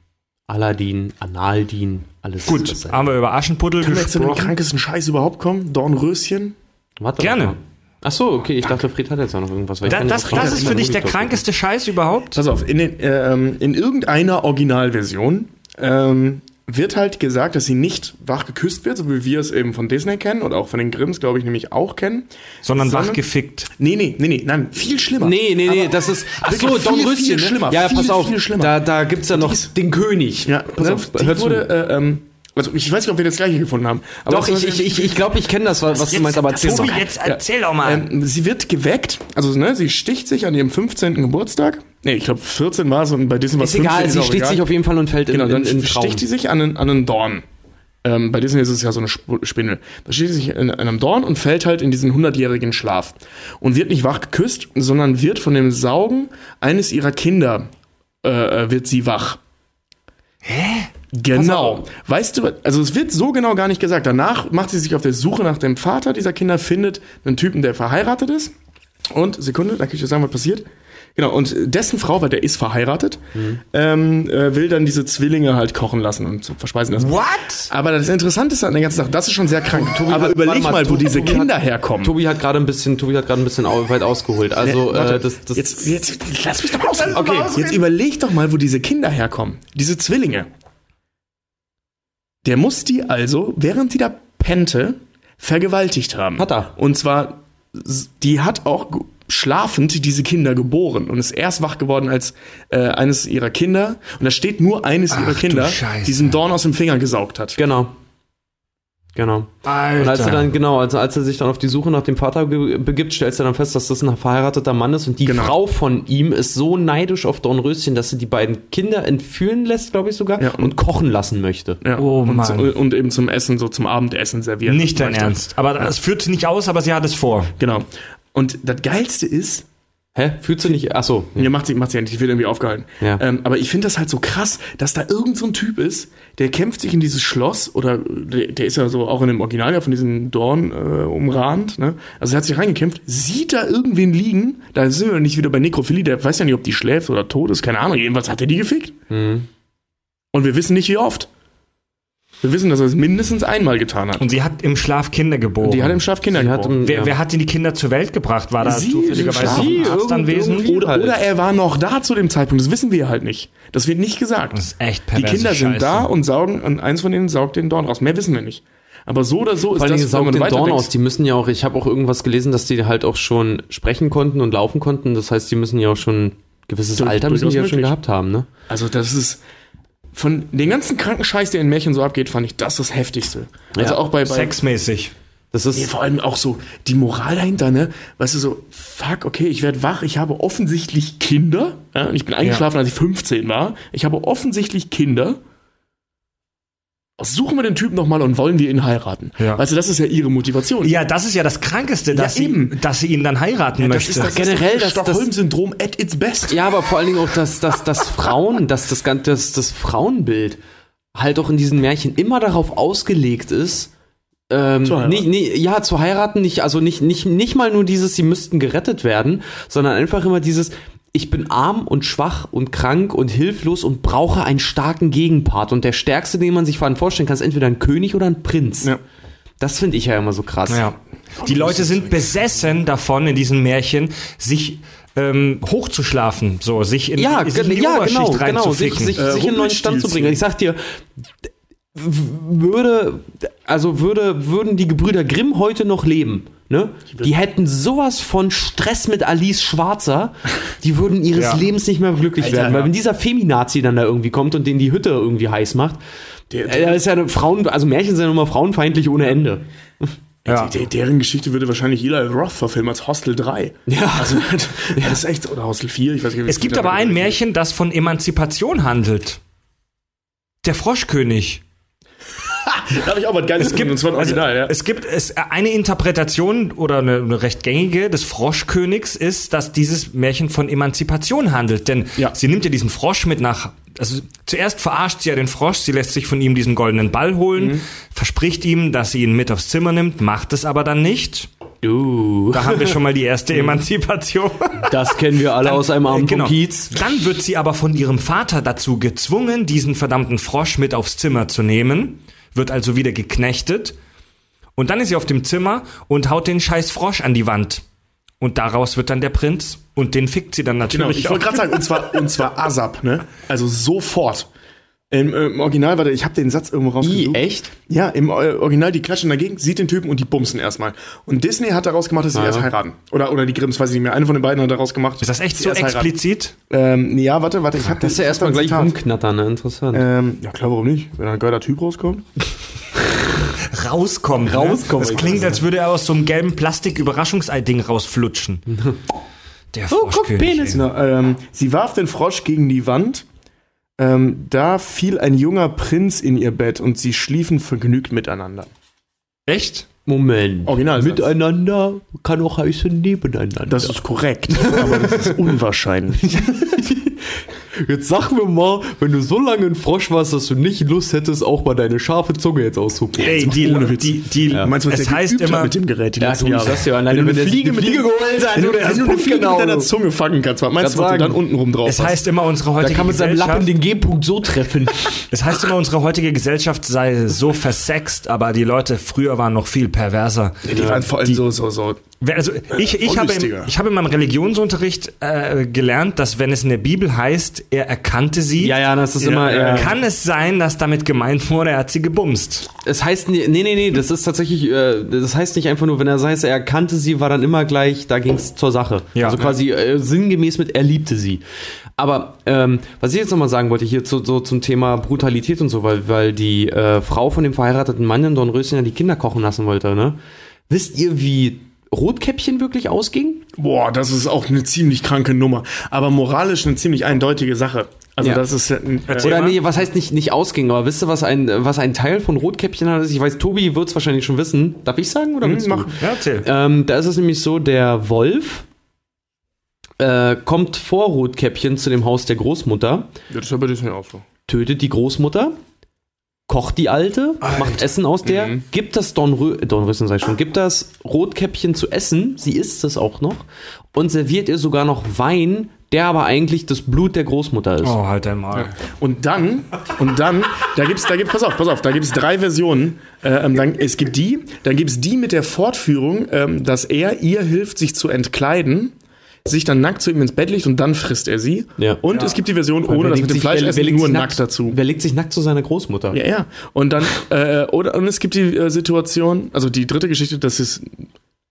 Aladdin, Analdin, alles. Gut, haben wir über Aschenputtel Können wir jetzt zu dem gesprochen. krankesten Scheiß überhaupt kommen? Dornröschen? Warte Gerne. Ach so, okay, ich dachte, Fred hat jetzt auch noch irgendwas. weil ich Da, das, das hat ist für dich der krankeste Scheiß überhaupt? Pass auf, in, den, äh, ähm, in irgendeiner Originalversion ähm, wird halt gesagt, dass sie nicht wach geküsst wird, so wie wir es eben von Disney kennen oder auch von den Grimms, glaube ich, nämlich auch kennen. Sondern sondern- wach gefickt. Nee, nee, nee, nee, nein, viel schlimmer. Nee, nee, nee, Aber das ist. Ach so, viel, Don viel Röschen. ne? schlimmer, Ja, viel, pass auf. viel schlimmer. Da, da gibt's ja noch Dies- den König. Ja, pass Ne? auf, die Hör zu. wurde, äh, ähm, also ich weiß nicht, ob wir das gleiche gefunden haben. Aber Doch, ich, ich, ich, ich glaube, ich kenne das, was, was du meinst, aber erzähl Tobi, doch. jetzt erzähl doch mal. Ähm, sie wird geweckt, also ne, sie sticht sich an ihrem 15. Geburtstag. Nee, ich glaube 14 war es und bei Disney war es Ist 15. egal, sie auch sticht egal. sich auf jeden Fall und fällt Genau, in, dann in, in Traum. sticht sie sich an einen, an einen Dorn. Ähm, bei Disney ist es ja so eine Sp Spindel. Da sticht sie sich in einem Dorn und fällt halt in diesen 100-jährigen Schlaf. Und wird nicht wach geküsst, sondern wird von dem Saugen eines ihrer Kinder, äh, äh, wird sie wach. Genau. Weißt du, also es wird so genau gar nicht gesagt. Danach macht sie sich auf der Suche nach dem Vater dieser Kinder, findet einen Typen, der verheiratet ist. Und, Sekunde, da kann ich dir sagen, was passiert. Genau, und dessen Frau, weil der ist verheiratet, ähm, äh, will dann diese Zwillinge halt kochen lassen und verspeisen lassen. What? Aber das Interessanteste an der ganzen Sache, das ist schon sehr krank. Aber hat- überleg warte mal, wo Tobi- diese Tobi Kinder hat, herkommen. Tobi hat gerade ein bisschen, Tobi hat gerade ein bisschen weit ausgeholt. Also Warte, äh, das, das jetzt, jetzt, lass mich doch mal ausreden. Okay, jetzt überleg doch mal, wo diese Kinder herkommen. Diese Zwillinge. Der muss die also, während die da pennte, vergewaltigt haben. Hat er. Und zwar, die hat auch schlafend diese Kinder geboren und ist erst wach geworden als äh, eines ihrer Kinder. Und da steht nur eines ihrer du Kinder, diesen Dorn aus dem Finger gesaugt hat. genau. Genau. Alter. Und als er dann, genau, also als er sich dann auf die Suche nach dem Vater begibt, stellt er dann fest, dass das ein verheirateter Mann ist und die Genau. Frau von ihm ist so neidisch auf Dornröschen, dass sie die beiden Kinder entführen lässt, glaube ich sogar, Ja, und, und- kochen lassen möchte. Ja, Oh, und, Mann. so- und eben zum Essen, so zum Abendessen servieren. Nicht dein möchte. Ernst. Aber das führt sie nicht aus, aber sie hat es vor. Genau. Und das Geilste ist, Hä? Fühlst du nicht? Achso. Ja, macht sie, macht sie ja nicht, die wird irgendwie aufgehalten. Ja. Ähm, aber ich finde das halt so krass, dass da irgend so ein Typ ist, der kämpft sich in dieses Schloss, oder der, der ist ja so auch in dem Original ja von diesen Dorn äh, umrahmt, ne? Also er hat sich reingekämpft, sieht da irgendwen liegen, da sind wir nicht wieder bei Nekrophilie, der weiß ja nicht, ob die schläft oder tot ist, keine Ahnung, jedenfalls hat er die gefickt. Mhm. Und wir wissen nicht, wie oft. Wir wissen, dass er es mindestens einmal getan hat. Und sie hat im Schlaf Kinder geboren. Und die hat im Schlaf Kinder Sie hat geboren. im- wer, ja. wer hat denn die Kinder zur Welt gebracht? War da Sie, zufälligerweise noch ein. Arzt anwesend? Oder, halt. oder er war noch da zu dem Zeitpunkt, das wissen wir halt nicht. Das wird nicht gesagt. Das ist echt Die perverse Kinder sind Scheiße. da und saugen, und eins von denen saugt den Dorn raus. Mehr wissen wir nicht. Aber so oder so ist Vor allen Dingen das, saugt den Dorn aus. Die müssen ja auch, ich habe auch irgendwas gelesen, dass die halt auch schon sprechen konnten und laufen konnten. Das heißt, die müssen ja auch schon ein gewisses Alter müssen die ja durchaus schon möglich. gehabt haben, ne? Also das ist von den ganzen kranken Scheiß, der in Märchen so abgeht, fand ich das das heftigste. Also Ja. auch bei, bei Sexmäßig. Das Nee, ist, vor allem auch so die Moral dahinter, ne? Weißt du, so, fuck, okay, ich werde wach, ich habe offensichtlich Kinder. Ja, ich bin eingeschlafen, als ich 15 war. Ich habe offensichtlich Kinder. Suchen wir den Typen nochmal und wollen wir ihn heiraten. Ja. Weißt du, das ist ja ihre Motivation. Ja, das ist ja das Krankeste, dass, sie, eben. dass sie ihn dann heiraten das möchte. ist das, Generell, das, das- das- Stockholm-Syndrom at its best. ja, aber vor allen Dingen auch das, das, das Frauen, das, das, gan- das, das Frauenbild halt auch in diesen Märchen immer darauf ausgelegt ist, ähm, Zu heiraten. nicht, nicht, ja, zu heiraten, nicht, also nicht, nicht, nicht mal nur dieses, sie müssten gerettet werden, sondern einfach immer dieses, ich bin arm und schwach und krank und hilflos und brauche einen starken Gegenpart. Und der stärkste, den man sich vorstellen kann, ist entweder ein König oder ein Prinz. Ja. Das finde ich ja immer so krass. Ja. Die Leute sind besessen davon, in diesen Märchen sich ähm, hochzuschlafen, so sich in, Ja, sich in die ja Oberschicht genau, genau, sich, reinzuficken. sich, Äh, sich in einen neuen Stand zu bringen. Ich sag dir, würde, also würde, würden die Gebrüder Grimm heute noch leben, ne? Die hätten sowas von Stress mit Alice Schwarzer, die würden ihres Ja. Lebens nicht mehr glücklich Alter, werden, weil ja. wenn dieser Feminazi dann da irgendwie kommt und den die Hütte irgendwie heiß macht, Der, äh, das ist ja eine Frauen, also Märchen sind immer frauenfeindlich ohne Ende. ja. der, deren Geschichte würde wahrscheinlich Eli Roth verfilmen als Hostel 3. Ja. Also, das ist echt, oder Hostel 4, ich weiß nicht. wie Es gibt da aber ein. Märchen, das von Emanzipation handelt. Der Froschkönig. Da habe ich auch was Geiles Es gibt, und zwar ein also, Original, ja. es gibt es, eine Interpretation oder eine, eine recht gängige des Froschkönigs ist, dass dieses Märchen von Emanzipation handelt. Denn Ja. sie nimmt ja diesen Frosch mit nach. Also zuerst verarscht sie ja den Frosch, sie lässt sich von ihm diesen goldenen Ball holen, Mhm. verspricht ihm, dass sie ihn mit aufs Zimmer nimmt, macht es aber dann nicht. Uh, Da haben wir schon mal die erste Emanzipation. das kennen wir alle aus einem Abend Genau. Kiez. Dann wird sie aber von ihrem Vater dazu gezwungen, diesen verdammten Frosch mit aufs Zimmer zu nehmen, wird also wieder geknechtet. Und dann ist sie auf dem Zimmer und haut den scheiß Frosch an die Wand. Und daraus wird dann der Prinz und den fickt sie dann Genau, natürlich ich wollte gerade sagen, und zwar, und zwar ASAP, ne? Also sofort. Im, äh, im Original, warte, ich habe den Satz irgendwo rausgesucht. I, echt? Ja, im äh, Original, die klatschen dagegen, sieht den Typen und die bumsen erstmal. Und Disney hat daraus gemacht, dass sie Ah, erst heiraten. Oder, oder die Grimms, weiß ich nicht mehr. Eine von den beiden hat daraus gemacht. Ist das echt so explizit? Ähm, ja, warte, warte, ich hab Das ist ja erstmal gleich Zitat. rumknattern, ne? Interessant. Ähm, ja, klar, warum nicht? Wenn ein geiler Typ rauskommt. Rauskommt. Rauskommt. Ne? Das klingt, als würde er aus so einem gelben Plastik-Überraschungsei-Ding rausflutschen. Der Oh, guck. Penis. Genau, ähm, sie warf den Frosch gegen die Wand. Ähm, da fiel ein junger Prinz in ihr Bett und sie schliefen vergnügt miteinander. Echt? Moment. Originalsatz. Miteinander kann auch heißen nebeneinander. Das ist korrekt, aber das ist unwahrscheinlich. Jetzt sag mir mal, wenn du so lange ein Frosch warst, dass du nicht Lust hättest, auch mal deine scharfe Zunge jetzt auszuprobieren. Ey, die, ohne Witz. die, die, Meinst du, was es der heißt immer, mit dem Gerät die Ja, letzten du, Jahre? sag's dir, alleine wenn du wenn eine der Fliege die mit Fliege geholt du, oder das wenn du eine Fliege genau mit deiner. Zunge fangen kannst, was meinst du, was du dann unten rum drauf es hast? heißt immer, unsere Da heutige kann mit seinem Lappen den G-Punkt so treffen. es heißt immer, unsere heutige Gesellschaft sei so versext, aber die Leute früher waren noch viel perverser. Die waren vor allem so, so, so. Also ich, ich, habe, im, ich habe in meinem Religionsunterricht äh, gelernt, dass wenn es in der Bibel heißt, er erkannte sie, Ja, ja, das ist Ja, immer. ja, kann es sein, dass damit gemeint wurde, er hat sie gebumst. Es heißt, nee, nee, nee, das ist tatsächlich, äh, das heißt nicht einfach nur, wenn er heißt, er erkannte sie, war dann immer gleich, da ging es zur Sache. Ja. Also quasi äh, sinngemäß mit, er liebte sie. Aber ähm, was ich jetzt nochmal sagen wollte, hier zu, so zum Thema Brutalität und so, weil, weil die äh, Frau von dem verheirateten Mann in Dornröschen ja die Kinder kochen lassen wollte, ne? Wisst ihr, wie Rotkäppchen wirklich ausging? Boah, das ist auch eine ziemlich kranke Nummer. Aber moralisch eine ziemlich eindeutige Sache. Also Ja. das ist ja ein, äh, Oder nee, was heißt nicht, nicht ausging, aber wisst ihr, was ein, was ein Teil von Rotkäppchen hat? Ich weiß, Tobi wird es wahrscheinlich schon wissen. Darf ich sagen oder willst du? mach. Ja, erzähl. Ähm, da ist es nämlich so, der Wolf äh, kommt vor Rotkäppchen zu dem Haus der Großmutter, Das ist ja bei Disney auch so. tötet die Großmutter, kocht die Alte, macht Essen aus der, Mhm. gibt das Dornrö Dornröschen, sag ich schon, gibt das Rotkäppchen zu essen, sie isst es auch noch und serviert ihr sogar noch Wein, der aber eigentlich das Blut der Großmutter ist. Oh, halt dein Maul. Und dann, und dann, da gibt's, da gibt's, pass auf, pass auf, da gibt's drei Versionen. Äh, ähm, dann, es gibt die, dann gibt's die mit der Fortführung, ähm, dass er ihr hilft, sich zu entkleiden, sich dann nackt zu ihm ins Bett legt und dann frisst er sie. Ja. Und es gibt die Version Wer ohne das legt mit dem sich- Fleisch wer- wer essen, legt nur sich nackt dazu. Wer legt sich nackt zu seiner Großmutter? Ja, ja. Und dann, äh, oder, und es gibt die äh, Situation, also die dritte Geschichte, das ist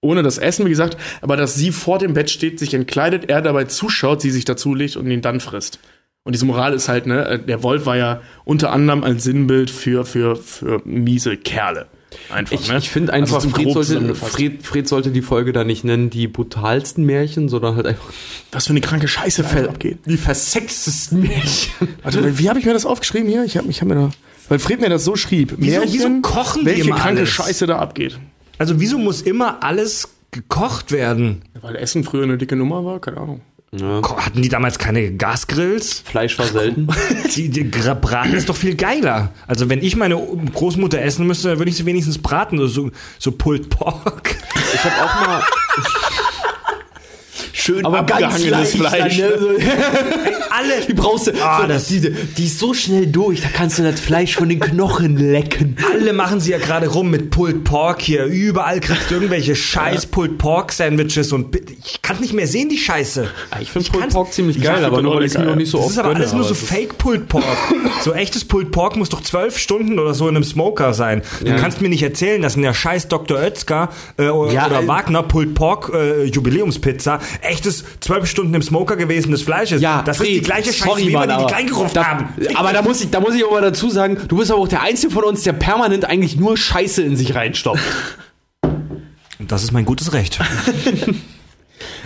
ohne das Essen, wie gesagt, aber dass sie vor dem Bett steht, sich entkleidet, er dabei zuschaut, sie sich dazulegt und ihn dann frisst. Und diese Moral ist halt, ne, äh, der Wolf war ja unter anderem als Sinnbild für, für, für miese Kerle. Einfach, Ich, ne? ich finde Also einfach, zum Fred, sollte. Fred, Fred sollte die Folge da nicht nennen, die brutalsten Märchen, sondern halt einfach Was für eine kranke Scheiße einfach abgeht. die versextesten Märchen. Warte, wie habe ich mir das aufgeschrieben hier? Ich habe ich hab mir da, weil Fred mir das so schrieb. Wieso- wieso kochen die welche kranke alles? Scheiße da abgeht. Also wieso muss immer alles gekocht werden? Weil Essen früher eine dicke Nummer war, keine Ahnung. Ko- Hatten die damals keine Gasgrills? Fleisch war selten. Die, die Braten ist doch viel geiler. Also wenn ich meine Großmutter essen müsste, dann würde ich sie wenigstens braten, so, so Pulled Pork. Ich habe auch mal. Schön Aber ganz abgehangenes Fleisch. dann, ne, so- Alle, Die brauchst du. Ah, so, das- die, die ist so schnell durch, da kannst du das Fleisch von den Knochen lecken. alle machen sie ja gerade rum mit Pulled Pork hier. Überall kriegst du irgendwelche scheiß Pulled Pork Sandwiches und ich kann nicht mehr sehen, die Scheiße. Ich finde Pulled Pork ziemlich Ich geil, aber nur weil ich es mir noch nicht so Das oft ist aber gönne, alles nur so Fake Pulled Pork. so echtes Pulled Pork muss doch zwölf Stunden oder so in einem Smoker sein. Du kannst mir nicht erzählen, dass in der scheiß Dr. Oetker äh, oder, Ja, oder äh, Wagner Pulled Pork äh, Jubiläumspizza echtes zwölf Stunden im Smoker gewesenes Fleisch ist. Ja, das ist die gleiche Scheiße, wie wir die, die aber kleingerufen da, haben. Aber da muss, ich, da muss ich auch mal dazu sagen, du bist aber auch der Einzige von uns, der permanent eigentlich nur Scheiße in sich reinstopft. Das ist mein gutes Recht.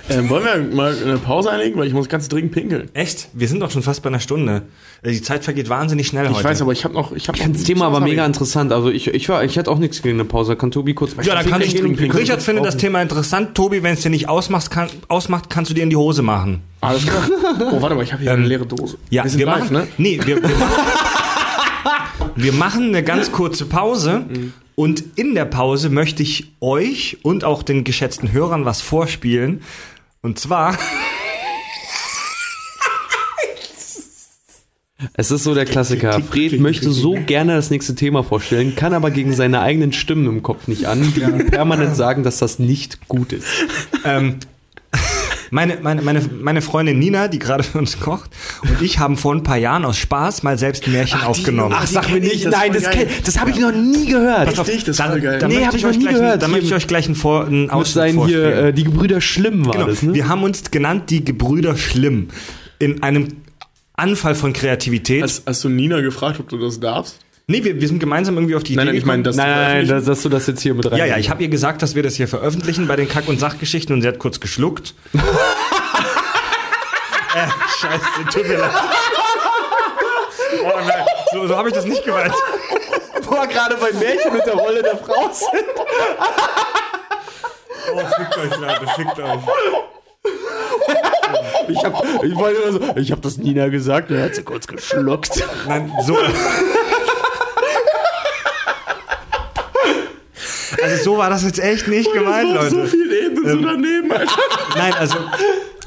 Ähm, wollen wir mal eine Pause einlegen, weil ich muss ganz dringend pinkeln. Echt? Wir sind doch schon fast bei einer Stunde. Äh, Die Zeit vergeht wahnsinnig schnell Ich heute. weiß, aber ich habe noch, ich habe Ich das Thema aber mega interessant. Also ich, ich, war, ich hätte auch nichts gegen eine Pause. Kann Tobi kurz ja, dann kann ich. Richard pinkeln. findet das Thema interessant. Tobi, wenn es dir nicht ausmacht, kann, ausmacht, kannst du dir in die Hose machen. Alles klar. Oh, warte mal, ich habe hier eine leere Dose. Ja, wir sind live, machen, ne? Nee, wir, wir, machen, wir machen eine ganz kurze Pause. Und in der Pause möchte ich euch und auch den geschätzten Hörern was vorspielen. Und zwar, Es ist so der Klassiker. Fred möchte so gerne das nächste Thema vorstellen, kann aber gegen seine eigenen Stimmen im Kopf nicht an, die ihm permanent sagen, dass das nicht gut ist. ähm, meine, meine, meine, meine Freundin Nina, die gerade für uns kocht, und ich haben vor ein paar Jahren aus Spaß mal selbst ein Märchen aufgenommen. Ach, Ach, sag mir nicht, das nein, das, kenn- das habe ich noch nie gehört. Pass auf, Richtig, das ist dann, voll geil. dann Nee, möchte hab ich noch euch nie gleich, gehört. Dann möchte ich euch gleich einen, Vor einen Muss Ausschnitt sein hier, äh, die Gebrüder Schlimm war Genau. das, ne? Wir haben uns genannt die Gebrüder Schlimm. In einem Anfall von Kreativität. Hast, hast du Nina gefragt, ob du das darfst? Nee, wir, wir sind gemeinsam irgendwie auf die Nein, Idee nein, ich meine, gekommen. das Nein, nein, nein, dass, dass du das jetzt hier mit rein. Ja, ja, ich habe ihr gesagt, dass wir das hier veröffentlichen bei den Kack- und Sachgeschichten und sie hat kurz geschluckt. äh, scheiße, tut mir leid. Oh nein, so, so habe ich das nicht gemeint. Wo wir gerade bei Märchen mit der Rolle der Frau sind. Oh, fickt euch, Leute, fickt euch. Ich hab, ich so, ich hab das Nina gesagt, dann hat sie kurz geschluckt. Nein, so. Also so war das jetzt echt nicht gemeint, Leute. So viel Ebene so daneben, Alter. Nein, also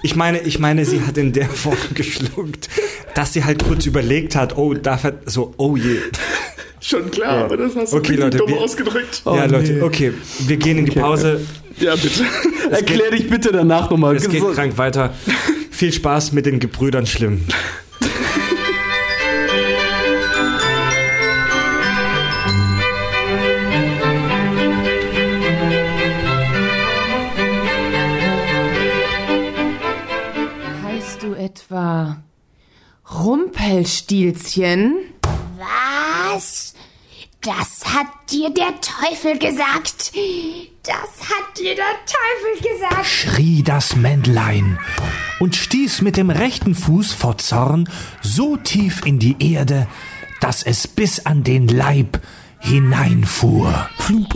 ich meine, ich meine, sie hat in der Form geschluckt, dass sie halt kurz überlegt hat, oh, darf er, so, oh je. Schon klar, aber das hast du Okay, Leute, dumm wir- ausgedrückt. ja, Leute, okay, wir gehen in die Pause. Ja, bitte. Erklär dich bitte danach nochmal. Es geht krank weiter. Viel Spaß mit den Gebrüdern Schlimm. Etwa Rumpelstilzchen? Was? Das hat dir der Teufel gesagt. Das hat dir der Teufel gesagt. schrie das Männlein und stieß mit dem rechten Fuß vor Zorn so tief in die Erde, dass es bis an den Leib hineinfuhr. Flump.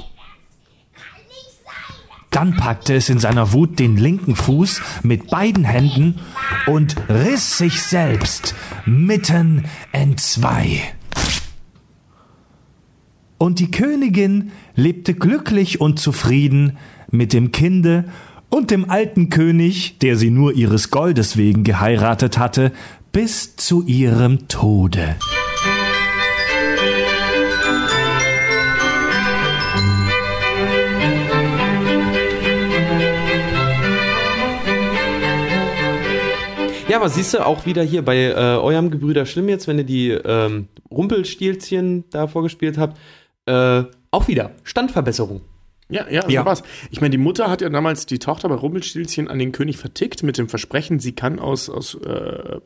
Dann packte es in seiner Wut den linken Fuß mit beiden Händen und riss sich selbst mitten entzwei. Und die Königin lebte glücklich und zufrieden mit dem Kinde und dem alten König, der sie nur ihres Goldes wegen geheiratet hatte, bis zu ihrem Tode. Ja, aber siehst du auch wieder hier bei äh, eurem Gebrüder Schlimm jetzt, wenn ihr die ähm, Rumpelstilzchen da vorgespielt habt, äh, auch wieder Standverbesserung. Ja, ja, so Ja. war's. Ich meine, die Mutter hat ja damals die Tochter bei Rumpelstilzchen an den König vertickt mit dem Versprechen, sie kann aus, aus äh,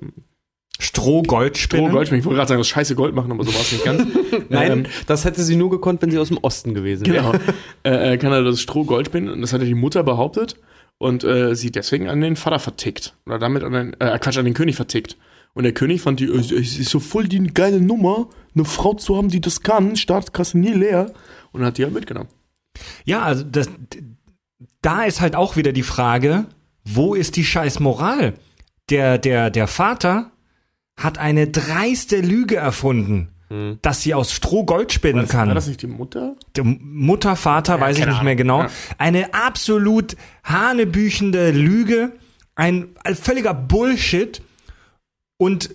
Stroh, Goldspinne. Stroh, Goldschmied. Ich wollte gerade sagen, aus scheiße Gold machen, aber so war es nicht ganz. Nein, Ähm, das hätte sie nur gekonnt, wenn sie aus dem Osten gewesen wäre. Genau. äh, äh, kann er das Stroh Gold spinnen und das hat ja die Mutter behauptet und äh, sie deswegen an den Vater vertickt. Oder damit an den, äh, Quatsch, an den König vertickt. Und der König fand die, äh, es ist so voll die geile Nummer, eine Frau zu haben, die das kann, Staatskasse nie leer. Und hat die halt mitgenommen. Ja, also das, da ist halt auch wieder die Frage, wo ist die scheiß Moral? Der, der, der Vater hat eine dreiste Lüge erfunden, dass sie aus Stroh Gold spinnen kann. War das nicht die Mutter? Der Mutter, Vater, weiß ich nicht mehr Ahnung. genau. Ja. Eine absolut hanebüchende Lüge, ein, ein völliger Bullshit. Und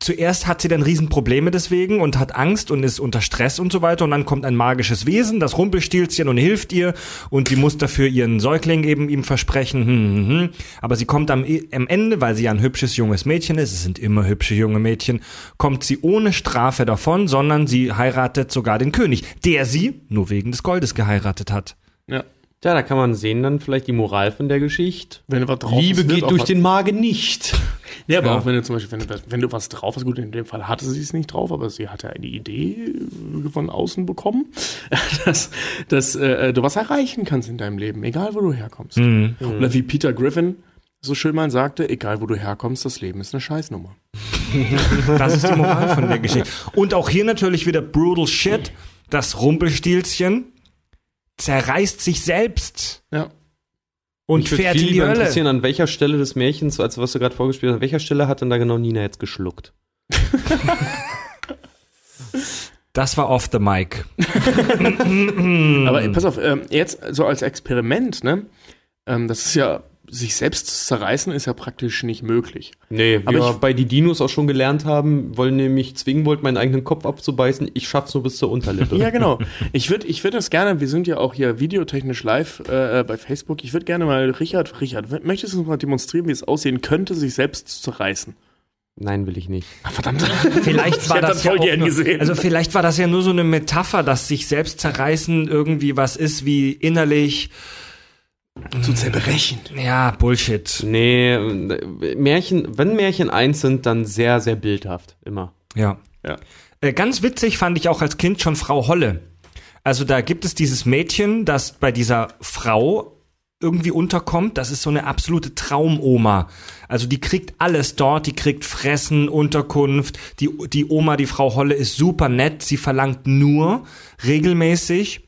zuerst hat sie dann Riesenprobleme deswegen und hat Angst und ist unter Stress und so weiter. Und dann kommt ein magisches Wesen, das Rumpelstilzchen und hilft ihr. Und sie muss dafür ihren Säugling eben ihm versprechen. Hm, hm, hm. Aber sie kommt am, am Ende, weil sie ja ein hübsches junges Mädchen ist, es sind immer hübsche junge Mädchen, kommt sie ohne Strafe davon, sondern sie heiratet sogar den König, der sie nur wegen des Goldes geheiratet hat. Ja. Ja, da kann man sehen dann vielleicht die Moral von der Geschichte. Wenn du was drauf Liebe hast, wird geht durch was- den Magen nicht. Ja, aber Ja. auch wenn du zum Beispiel, wenn du, wenn du was drauf hast, gut, in dem Fall hatte sie es nicht drauf, aber sie hatte eine Idee äh, von außen bekommen, dass, dass äh, du was erreichen kannst in deinem Leben, egal wo du herkommst. Oder wie Peter Griffin so schön mal sagte, egal wo du herkommst, das Leben ist eine Scheißnummer. Das ist die Moral von der Geschichte. Und auch hier natürlich wieder brutal shit. Das Rumpelstilzchen zerreißt sich selbst Ja. und Mich fährt viel in die Hölle. interessieren, an welcher Stelle des Märchens, also was du gerade vorgespielt hast, an welcher Stelle hat denn da genau Nina jetzt geschluckt? Das war off the mic. Aber pass auf, ähm, jetzt so als Experiment, ne? Ähm, das ist ja, sich selbst zu zerreißen, ist ja praktisch nicht möglich. Nee, Aber wir ich- bei die Dinos auch schon gelernt haben, wollen nämlich zwingen wollten, meinen eigenen Kopf abzubeißen. Ich schaff's nur bis zur Unterlippe. Ja, genau. Ich würde ich würd das gerne, wir sind ja auch hier videotechnisch live äh, bei Facebook, ich würde gerne mal, Richard, Richard, möchtest du uns mal demonstrieren, wie es aussehen könnte, sich selbst zu zerreißen? Nein, will ich nicht. Verdammt. Vielleicht war das, das ja nur, also vielleicht war das ja nur so eine Metapher, dass sich selbst zerreißen irgendwie was ist wie innerlich Zu zerbrechen. ja Bullshit. Nee, Märchen, wenn Märchen eins sind, dann sehr, sehr bildhaft. Immer. Ja. Ja. Äh, ganz witzig fand ich auch als Kind schon Frau Holle. Also da gibt es dieses Mädchen, das bei dieser Frau irgendwie unterkommt. Das ist so eine absolute Traumoma. Also die kriegt alles dort, die kriegt Fressen, Unterkunft. Die, die Oma, die Frau Holle, ist super nett. Sie verlangt nur regelmäßig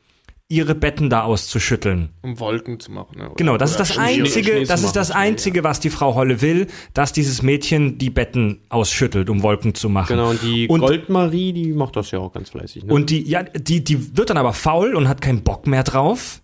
ihre Betten da auszuschütteln. Um Wolken zu machen. Ne? Oder- Genau, das ist das Schnee- einzige, Schnee das ist das Schnee, einzige, was die Frau Holle will, dass dieses Mädchen die Betten ausschüttelt, um Wolken zu machen. Genau, und die Und- Goldmarie, die macht das ja auch ganz fleißig. Ne? Und die, ja, die, die wird dann aber faul und hat keinen Bock mehr drauf.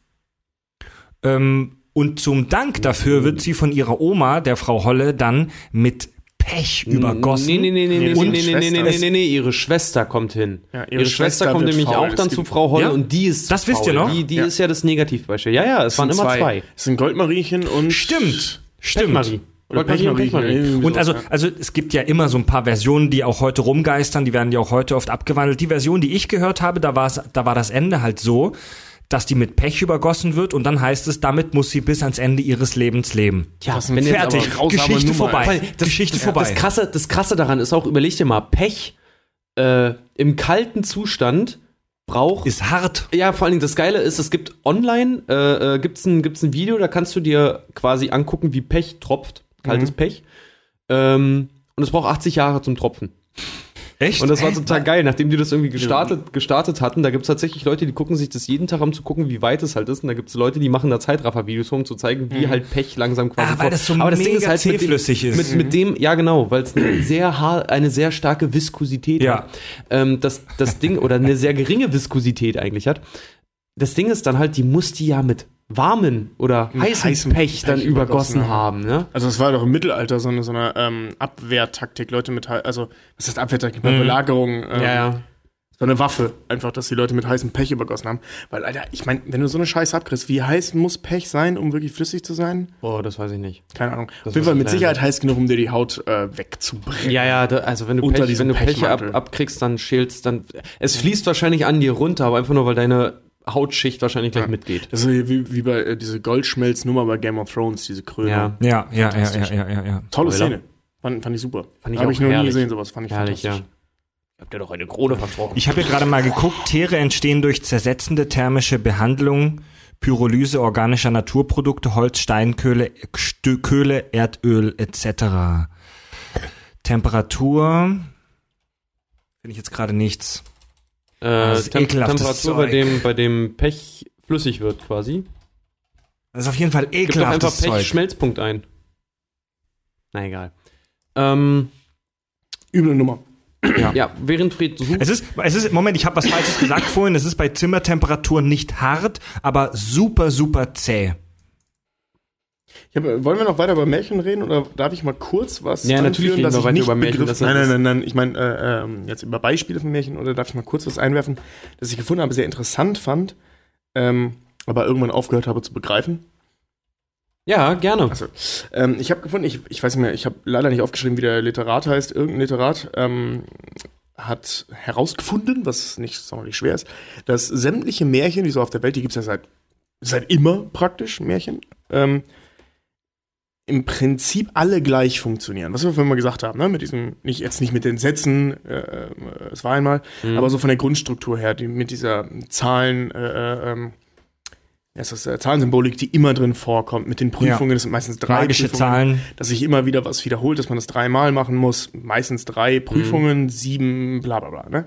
Ähm, und zum Dank dafür wird sie von ihrer Oma, der Frau Holle, dann mit Pech übergossen. Nee, nee, nee, nee, nee, nee, nee, nee, nee, nee, nee, nee, ihre Schwester kommt hin. Ja, ihre ihre, Schwester, Schwester kommt nämlich faul. auch Es dann zu Frau Holle Ja? und die ist Das wisst ihr faul. noch? Die, die Ja. ist ja das Negativbeispiel. Ja, ja, es waren immer zwei. Es sind Goldmariechen und. Stimmt, stimmt. Pechmarie. Oder Goldmarie und Pechmariechen. Pechmarie. irgendwie Und also, also es gibt ja immer so ein paar Versionen, die auch heute rumgeistern, die werden ja auch heute oft abgewandelt. Die Version, die ich gehört habe, da, war's, da war das Ende halt so, dass die mit Pech übergossen wird und dann heißt es, damit muss sie bis ans Ende ihres Lebens leben. Tja, Das ist ein wenn Fertig, Geschichte vorbei. Weil das, Geschichte das, vorbei. Das krasse, das krasse daran ist auch, überleg dir mal, Pech äh, im kalten Zustand braucht. Ist hart. ja, vor allen Dingen das Geile ist, es gibt online, äh, äh, gibt's ein, gibt's ein Video, da kannst du dir quasi angucken, wie Pech tropft. Kaltes Pech. Ähm, und es braucht 80 Jahre zum Tropfen. Echt? Und das war total geil, nachdem die das irgendwie gestartet, gestartet hatten. Da gibt's tatsächlich Leute, die gucken sich das jeden Tag, um zu gucken, wie weit es halt ist. Und da gibt's Leute, die machen da Zeitraffer-Videos, um zu zeigen, wie halt Pech langsam quasi Ah, weil vor- das so Aber das Ding mega ist halt mit dem- zähflüssig ist. Mit, mit dem, ja genau, weil es eine sehr eine sehr starke Viskosität Ja. hat. Ähm, das, das Ding, oder eine sehr geringe Viskosität eigentlich hat. Das Ding ist dann halt, die muss die ja mit warmen oder heißem, heißem Pech, dann Pech übergossen übergossen haben. Ne? Also es war doch im Mittelalter so eine, so eine ähm, Abwehrtaktik, Leute mit, also was heißt Abwehrtaktik, Mhm. bei Belagerung, ähm, Ja, ja. so eine Waffe, einfach, dass die Leute mit heißem Pech übergossen haben. Weil, Alter, ich meine, wenn du so eine Scheiße abkriegst, wie heiß muss Pech sein, um wirklich flüssig zu sein? Boah, das weiß ich nicht. Keine Ahnung. Das Auf jeden Fall mit ich Sicherheit heiß genug, um dir die Haut äh, wegzubrennen. Ja, ja, da, also wenn du Unter Pech, wenn du Pech ab, abkriegst, dann schälst, dann. Es fließt wahrscheinlich an dir runter, aber einfach nur, weil deine Hautschicht wahrscheinlich gleich Ja. mitgeht. Das ist wie, wie bei äh, diese Goldschmelznummer bei Game of Thrones, diese Krönung. Ja. Ja, ja, ja, ja, ja, ja, ja. Tolle. Szene. Fand, fand ich super. Fand ich Habe auch ich noch nie herrlich. gesehen, sowas. Fand ich Herrlich, ja. fantastisch. Habt ihr doch eine Krone versprochen. Ich habe ja gerade mal geguckt, Tiere entstehen durch zersetzende thermische Behandlung, Pyrolyse organischer Naturprodukte, Holz, Steinkohle, Köhle, Erdöl etc. Temperatur finde ich jetzt gerade nichts. Äh, Das ist Tem ekelhaftes Temperatur, bei dem, bei dem Pech flüssig wird quasi. Das ist auf jeden Fall Gib doch einfach ekelhaftes Zeug. Pech-Schmelzpunkt ein. Na egal. Ähm, Üble Nummer. ja, während Fred sucht. Es ist, es ist, Moment, ich habe was Falsches gesagt vorhin. Es ist bei Zimmertemperatur nicht hart, aber super, super zäh. Hab, wollen wir noch weiter über Märchen reden oder darf ich mal kurz was Ja, natürlich reden dass wir ich weiter nicht über Märchen, begriff- Nein, nein, nein, nein. Ich meine äh, ähm, jetzt über Beispiele von Märchen oder darf ich mal kurz was einwerfen, das ich gefunden habe, sehr interessant fand, ähm, aber irgendwann aufgehört habe zu begreifen. Ja, gerne. Also, ähm, ich habe gefunden, ich, ich weiß nicht mehr, ich habe leider nicht aufgeschrieben, wie der Literat heißt. Irgendein Literat ähm, hat herausgefunden, was nicht sonderlich schwer ist, dass sämtliche Märchen, die so auf der Welt, die gibt es ja seit, seit immer praktisch, Märchen, ähm, im Prinzip alle gleich funktionieren. Was wir vorhin mal gesagt haben, ne? mit diesem, nicht jetzt nicht mit den Sätzen, äh, äh, es war einmal, aber so von der Grundstruktur her, die, mit dieser Zahlen, äh, äh, ähm, ja, es ist äh, Zahlensymbolik, die immer drin vorkommt. Mit den Prüfungen, das sind meistens drei Magische Prüfungen, Zahlen. dass sich immer wieder was wiederholt, dass man das dreimal machen muss. Meistens drei Prüfungen, sieben, bla bla bla, ne?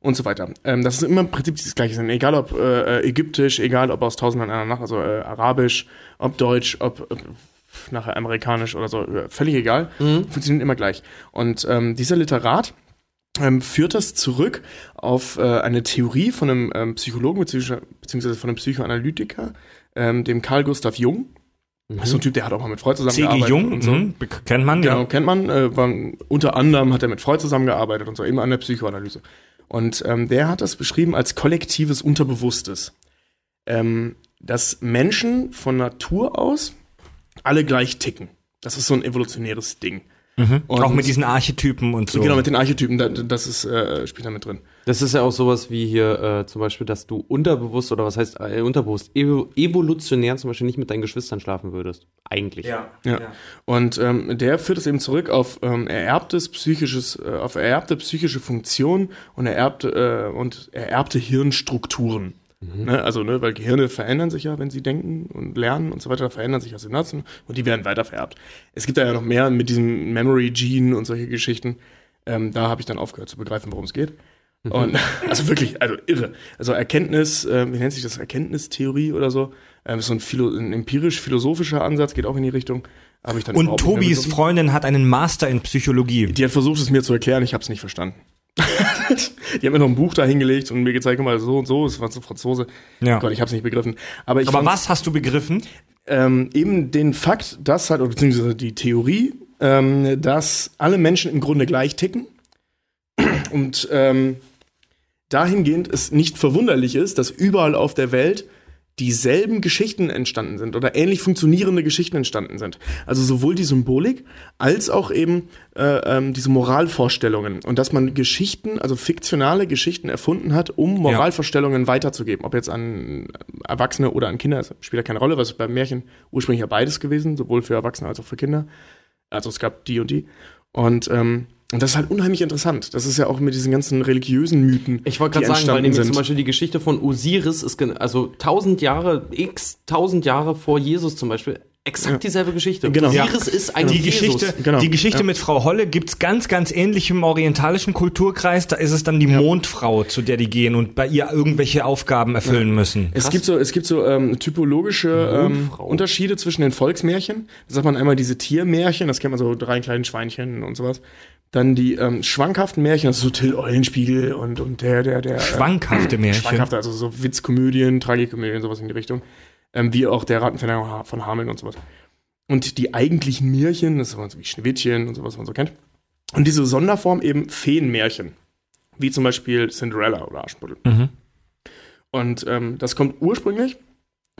Und so weiter. Ähm, das ist immer im Prinzip dieses Gleiche. Egal ob äh, äh, ägyptisch, egal ob aus Tausend einer Nacht, also äh, arabisch, ob deutsch, ob äh, nachher amerikanisch oder so, völlig egal. Funktionieren immer gleich. Und ähm, dieser Literat ähm, führt das zurück auf äh, eine Theorie von einem ähm, Psychologen beziehungsweise, von einem Psychoanalytiker, ähm, dem Carl Gustav Jung. Das ist so ein Typ, der hat auch mal mit Freud C.G. zusammengearbeitet. Jung, und so. mhm, kennt man, Genau, ja. kennt man. Äh, war, unter anderem hat er mit Freud zusammengearbeitet und so, immer an der Psychoanalyse. Und ähm, der hat das beschrieben als kollektives Unterbewusstes. Ähm, dass Menschen von Natur aus alle gleich ticken. Das ist so ein evolutionäres Ding. Und- Auch mit diesen Archetypen und so. Genau, mit den Archetypen, da- das ist, äh, spielt da mit drin. Das ist ja auch sowas wie hier äh, zum Beispiel, dass du unterbewusst oder was heißt äh, unterbewusst, evo evolutionär zum Beispiel nicht mit deinen Geschwistern schlafen würdest. Eigentlich. ja. Ja. Und ähm, der führt es eben zurück auf ähm, ererbtes psychisches, äh, auf ererbte psychische Funktion und ererbte äh, und ererbte Hirnstrukturen. Ne? Also, ne, weil Gehirne verändern sich ja, wenn sie denken und lernen und so weiter, verändern sich ja Synapsen und die werden weiter vererbt. Es gibt da ja noch mehr mit diesem Memory Gene und solche Geschichten. Ähm, da habe ich dann aufgehört zu begreifen, worum es geht. Und also wirklich, also irre. Also Erkenntnis, äh, wie nennt sich das? Erkenntnistheorie oder so. Ähm, so ein, Philo ein empirisch-philosophischer Ansatz, geht auch in die Richtung. Ich dann Und Tobis. Freundin hat einen Master in Psychologie. Die hat versucht, es mir zu erklären, ich habe es nicht verstanden. Die hat mir noch ein Buch da hingelegt und mir gezeigt, guck mal, so und so, es war so Franzose. Ja. Gott, ich habe es nicht begriffen. Aber, ich Aber was hast du begriffen? ähm, eben den Fakt, dass halt, oder beziehungsweise die Theorie, ähm, dass alle Menschen im Grunde gleich ticken. Und ähm, dahingehend es nicht verwunderlich ist, dass überall auf der Welt dieselben Geschichten entstanden sind oder ähnlich funktionierende Geschichten entstanden sind. Also sowohl die Symbolik als auch eben äh, ähm, diese Moralvorstellungen und dass man Geschichten, also fiktionale Geschichten erfunden hat, um Moralvorstellungen weiterzugeben. Ob jetzt an Erwachsene oder an Kinder, das spielt ja keine Rolle, was beim Märchen ursprünglich ja beides gewesen, sowohl für Erwachsene als auch für Kinder. Also es gab die und die. Und ähm, und das ist halt unheimlich interessant. Das ist ja auch mit diesen ganzen religiösen Mythen. Ich wollte die gerade sagen, weil entstanden nämlich sind. zum Beispiel die Geschichte von Osiris ist, gen- also tausend Jahre, x tausend Jahre vor Jesus zum Beispiel, exakt dieselbe Geschichte. Genau. Osiris ist ein Die Jesus. Geschichte, Genau. die Geschichte Ja. mit Frau Holle gibt's ganz, ganz ähnlich im orientalischen Kulturkreis. Da ist es dann die Mondfrau, zu der die gehen und bei ihr irgendwelche Aufgaben erfüllen müssen. Es gibt so, es gibt so ähm, typologische ähm. Unterschiede zwischen den Volksmärchen. Da sagt man einmal diese Tiermärchen, das kennt man so drei kleinen Schweinchen und sowas. Dann die ähm, schwankhaften Märchen, das ist so Till Eulenspiegel und, und der, der, der. Schwankhafte Märchen. Schwankhafte, also so Witzkomödien, Tragikomödien, sowas in die Richtung. Ähm, wie auch der Rattenfänger von Hameln und sowas. Und die eigentlichen Märchen, das ist sowas wie Schneewittchen und sowas, was man so kennt. Und diese Sonderform eben Feenmärchen. Wie zum Beispiel Cinderella oder Aschenputtel. Mhm. Und ähm, das kommt ursprünglich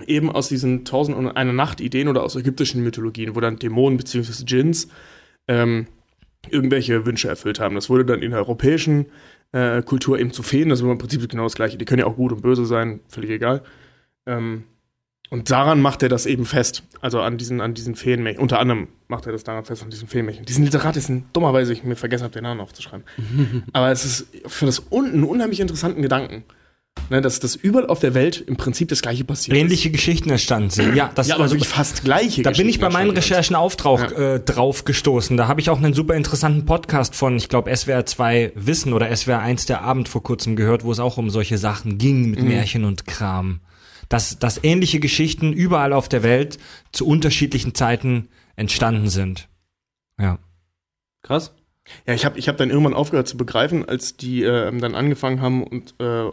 eben aus diesen Tausend und eine Nacht Ideen oder aus ägyptischen Mythologien, wo dann Dämonen bzw. Djinns ähm, irgendwelche Wünsche erfüllt haben. Das wurde dann in der europäischen äh, Kultur eben zu Feen, das ist im Prinzip genau das gleiche. Die können ja auch gut und böse sein, völlig egal. Ähm, und daran macht er das eben fest. Also an diesen, an diesen Feenmärchen. Unter anderem macht er das daran fest, an diesen Feenmärchen. Diesen Literat ist ein, dummerweise, ich mir vergessen habe, den Namen aufzuschreiben. Aber es ist für das un, einen unheimlich interessanten Gedanken. Ne, dass, dass überall auf der Welt im Prinzip das gleiche passiert Ähnliche Geschichten entstanden sind. Ja, das ist. Ja, aber also, wirklich fast gleiche Da bin ich bei meinen Recherchen auch drauf, Ja. äh, drauf gestoßen. Da habe ich auch einen super interessanten Podcast von, ich glaube, SWR 2 Wissen oder SWR 1 der Abend vor kurzem gehört, wo es auch um solche Sachen ging mit Märchen und Kram. Dass, dass ähnliche Geschichten überall auf der Welt zu unterschiedlichen Zeiten entstanden sind. Ja. Krass. Ja, ich habe ich hab dann irgendwann aufgehört zu begreifen, als die äh, dann angefangen haben und äh,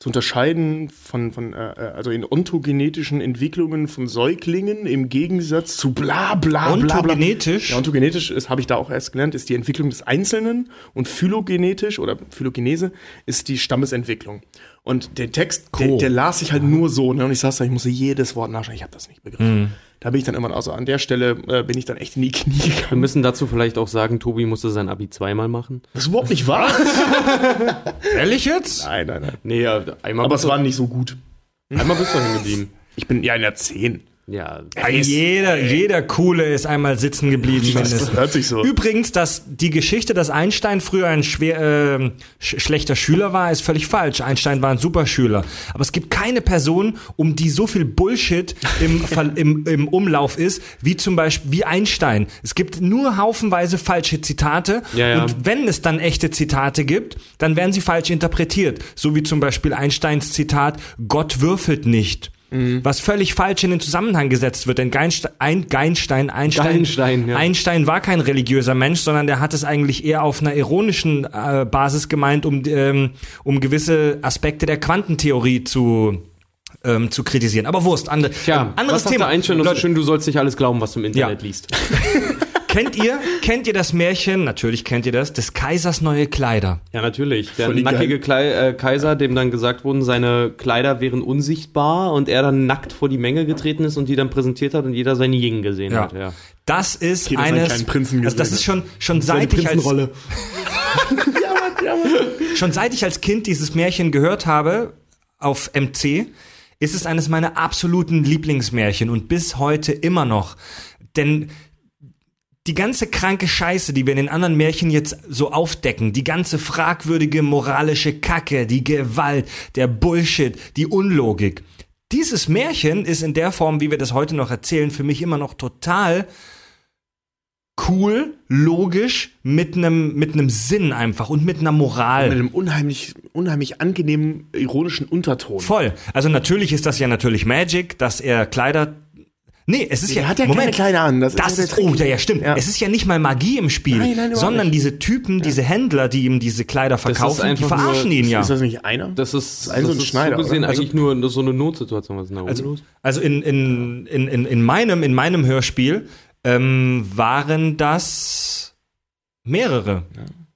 zu unterscheiden von, von äh, äh, also in ontogenetischen Entwicklungen von Säuglingen im Gegensatz zu bla bla bla. Ontogenetisch? Ja, ontogenetisch ist, habe ich da auch erst gelernt, ist die Entwicklung des Einzelnen und phylogenetisch oder Phylogenese ist die Stammesentwicklung. Und der Text, der, Cool. der las sich halt nur so, ne? Und ich saß da, ich musste jedes Wort nachschauen, ich habe das nicht begriffen. Da bin ich dann irgendwann, also an der Stelle äh, bin ich dann echt in die Knie Wir gegangen. müssen dazu vielleicht auch sagen, Tobi musste sein Abi zweimal machen. Das ist überhaupt nicht wahr. Ehrlich jetzt? nein, nein, nein. Nee, ja, einmal, Aber es war nicht so gut. einmal bist du hängen geblieben. Ich bin ja in der 10. Ja, Ey, jeder, jeder Coole ist einmal sitzen geblieben. Das mindestens. hört sich so. Übrigens, dass die Geschichte, dass Einstein früher ein schwer, äh, sch schlechter Schüler war, ist völlig falsch. Einstein war ein Superschüler. Aber es gibt keine Person, um die so viel Bullshit im, im, im Umlauf ist, wie zum Beispiel wie Einstein. Es gibt nur haufenweise falsche Zitate. Ja, ja. Und wenn es dann echte Zitate gibt, dann werden sie falsch interpretiert. So wie zum Beispiel Einsteins Zitat, Gott würfelt nicht. Was völlig falsch in den Zusammenhang gesetzt wird, denn Geinstein, ein, Geinstein, Einstein, Geinstein, ja. Einstein war kein religiöser Mensch, sondern der hat es eigentlich eher auf einer ironischen äh, Basis gemeint, um, ähm, um gewisse Aspekte der Quantentheorie zu, ähm, zu kritisieren. Aber Wurst, andere, Tja, anderes was Thema. Einstein so Leute, schön, du sollst nicht alles glauben, was du im Internet Ja. liest. kennt ihr, kennt ihr das Märchen, natürlich kennt ihr das, des Kaisers neue Kleider? Ja, natürlich. Der Voll nackige Klei äh, Kaiser, dem dann gesagt wurden, seine Kleider wären unsichtbar und er dann nackt vor die Menge getreten ist und die dann präsentiert hat und jeder seine Ying gesehen Ja. hat. Ja. Das ist Jeder eines, also das ist schon, schon seit ich als, Prinzenrolle. Schon seit ich als Kind dieses Märchen gehört habe auf MC, ist es eines meiner absoluten Lieblingsmärchen und bis heute immer noch. Denn die ganze kranke Scheiße, die wir in den anderen Märchen jetzt so aufdecken, die ganze fragwürdige moralische Kacke, die Gewalt, der Bullshit, die Unlogik. Dieses Märchen ist in der Form, wie wir das heute noch erzählen, für mich immer noch total cool, logisch, mit einem mit einem Sinn einfach und mit einer Moral. Mit einem unheimlich, unheimlich angenehmen, ironischen Unterton. Voll. Also natürlich ist das ja natürlich Magic, dass er Kleider. Nee, es ist Der ja. hat ja keine Kleider an, das ist Das ja ist, oh, ja, ja, stimmt. Ja. Es ist ja nicht mal Magie im Spiel, Nein, nein, sondern nicht. diese Typen, diese Händler, die ihm diese Kleider verkaufen, die verarschen nur- ihn ja. Ist das nicht einer? Das ist, ein so ein das ist Schneider, so gesehen? Also- eigentlich nur so eine Notsituation. Was ist denn da oben Also, los? also in, in, in, in, in, meinem, in meinem Hörspiel ähm, waren das mehrere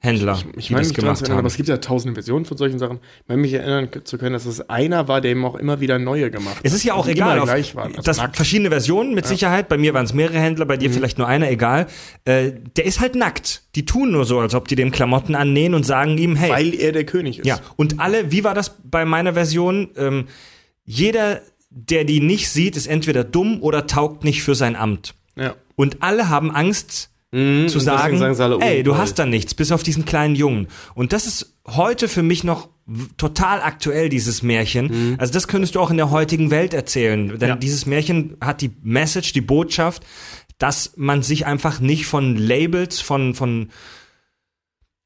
Händler, Ich die meine, das mich gemacht erinnern, haben. aber es gibt ja tausende Versionen von solchen Sachen. Ich meine mich erinnern zu können, dass es einer war, der eben auch immer wieder neue gemacht hat. Es ist ja auch Die egal. Auf, gleich waren. Also das nackt. verschiedene Versionen mit Sicherheit. Bei mir waren es mehrere Händler, bei Mhm. dir vielleicht nur einer, egal. Äh, der ist halt nackt. Die tun nur so, als ob die dem Klamotten annähen und sagen ihm, hey. Weil er der König ist. ja, und alle, wie war das bei meiner Version? Ähm, jeder, der die nicht sieht, ist entweder dumm oder taugt nicht für sein Amt. ja. Und alle haben Angst zu deswegen sagen, alle, oh, ey, du toll. hast da nichts, bis auf diesen kleinen Jungen. Und das ist heute für mich noch total aktuell, dieses Märchen. Also das könntest du auch in der heutigen Welt erzählen. Denn Ja. dieses Märchen hat die Message, die Botschaft, dass man sich einfach nicht von Labels, von, von,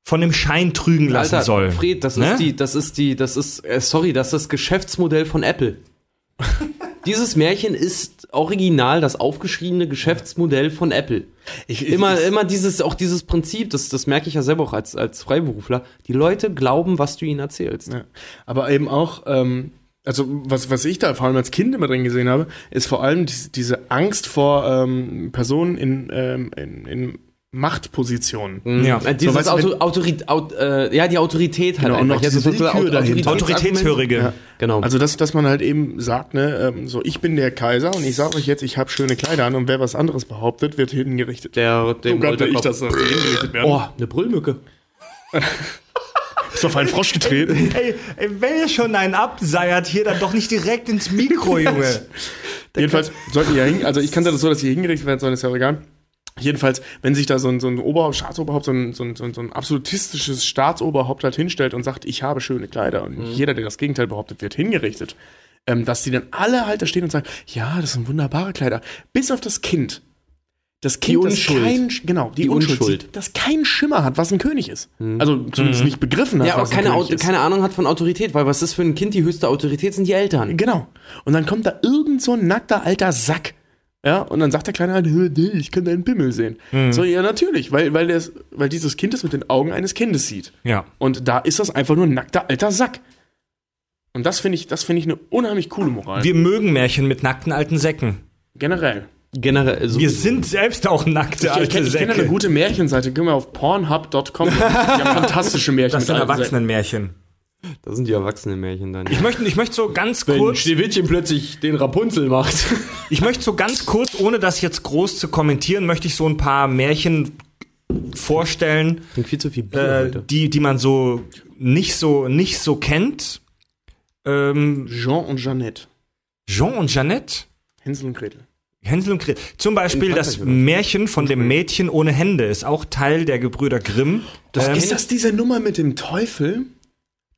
von dem Schein trügen lassen Alter, soll. Fred, das Ne? ist die, das ist die, das ist, äh, sorry, das ist das Geschäftsmodell von Apple. Dieses Märchen ist original das aufgeschriebene Geschäftsmodell von Apple. Ich, ich, Immer, ich, immer dieses, auch dieses Prinzip, das, das merke ich ja selber auch als, als Freiberufler. Die Leute glauben, was du ihnen erzählst. Ja. Aber eben auch, ähm, also was, was ich da vor allem als Kind immer drin gesehen habe, ist vor allem diese, diese Angst vor ähm, Personen in, ähm, in, in Machtpositionen. Ja. Äh, Dieses So, weißt Auto, Autorit, Aut, äh, ja, die Autorität halt Genau, und einfach. noch Jetzt diese Willkür dahinter. Autoritätshörige. Ja. Genau. Also dass, dass man halt eben sagt, ne, ähm, so ich bin der Kaiser und ich sage euch jetzt, ich habe schöne Kleider an und wer was anderes behauptet, wird hingerichtet. der, dem so ich das, dass die hingerichtet werden. Oh, eine Brüllmücke. Ist auf einen Frosch getreten. Ey, ey, wenn ihr schon einen abseiert, hier dann doch nicht direkt ins Mikro, Junge. Jedenfalls sollten die ja hin, also ich kann das so, dass sie hingerichtet werden sollen, ist ja egal. Jedenfalls, wenn sich da so ein, so ein Oberhaupt, Staatsoberhaupt, so ein, so, ein, so ein so ein absolutistisches Staatsoberhaupt halt hinstellt und sagt, ich habe schöne Kleider und jeder, der das Gegenteil behauptet, wird hingerichtet, ähm, dass die dann alle halt da stehen und sagen, ja, das sind wunderbare Kleider. Bis auf das Kind. Das Kind, das Unschuld. kein, genau, die, Die Unschuld, Unschuld. sieht, das kein Schimmer hat, was ein König ist. Also zumindest nicht begriffen hat, Ja, was ein keine, König Au- ist. keine Ahnung hat von Autorität, weil was ist für ein Kind die höchste Autorität, sind die Eltern. Genau. Und dann kommt da irgend so ein nackter alter Sack. Ja, und dann sagt der Kleine halt, "Hö, nee, ich kann deinen Pimmel sehen. So, ja, natürlich, weil, weil, das, weil dieses Kind es mit den Augen eines Kindes sieht. Ja. Und da ist das einfach nur ein nackter alter Sack. Und das finde ich, das finde ich eine unheimlich coole Moral. Wir mögen Märchen mit nackten alten Säcken. Generell. Generell. So Wir sind selbst auch nackte Ich, ich alte kenne kenn Säcke. eine gute Märchenseite. Gehen wir auf pornhub.com. Die haben fantastische Märchen. das sind. Erwachsenenmärchen. Das sind die Erwachsenen-Märchen dann. Ich möchte, ich möchte so ganz kurz, Schneewittchen plötzlich den Rapunzel macht. ich möchte so ganz kurz, ohne das jetzt groß zu kommentieren, möchte ich so ein paar Märchen vorstellen, Klingt viel zu viel Bier äh, heute. die, die man so nicht so, nicht so kennt. Ähm, Jean und Jeannette. Jean und Jeannette? Hänsel und Gretel. Hänsel und Gretel. Zum Beispiel das? Märchen von dem Mädchen ohne Hände ist auch Teil der Gebrüder Grimm. ähm, ist das diese Nummer mit dem Teufel?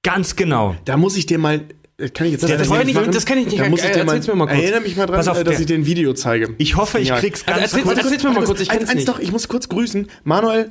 Ganz genau. Da muss ich dir mal. äh, Kann ich jetzt Der leider Teufel- nicht das kann ich nicht. Da muss ich dir mal, mir mal kurz. Erinnere mich mal dran, auf, äh, dass ich dir ein Video zeige. Ich hoffe, ich Ja. krieg's Also ganz erzähl's- kurz. erzähl's mir mal kurz, ich Eins- eins doch, ich muss kurz grüßen. Manuel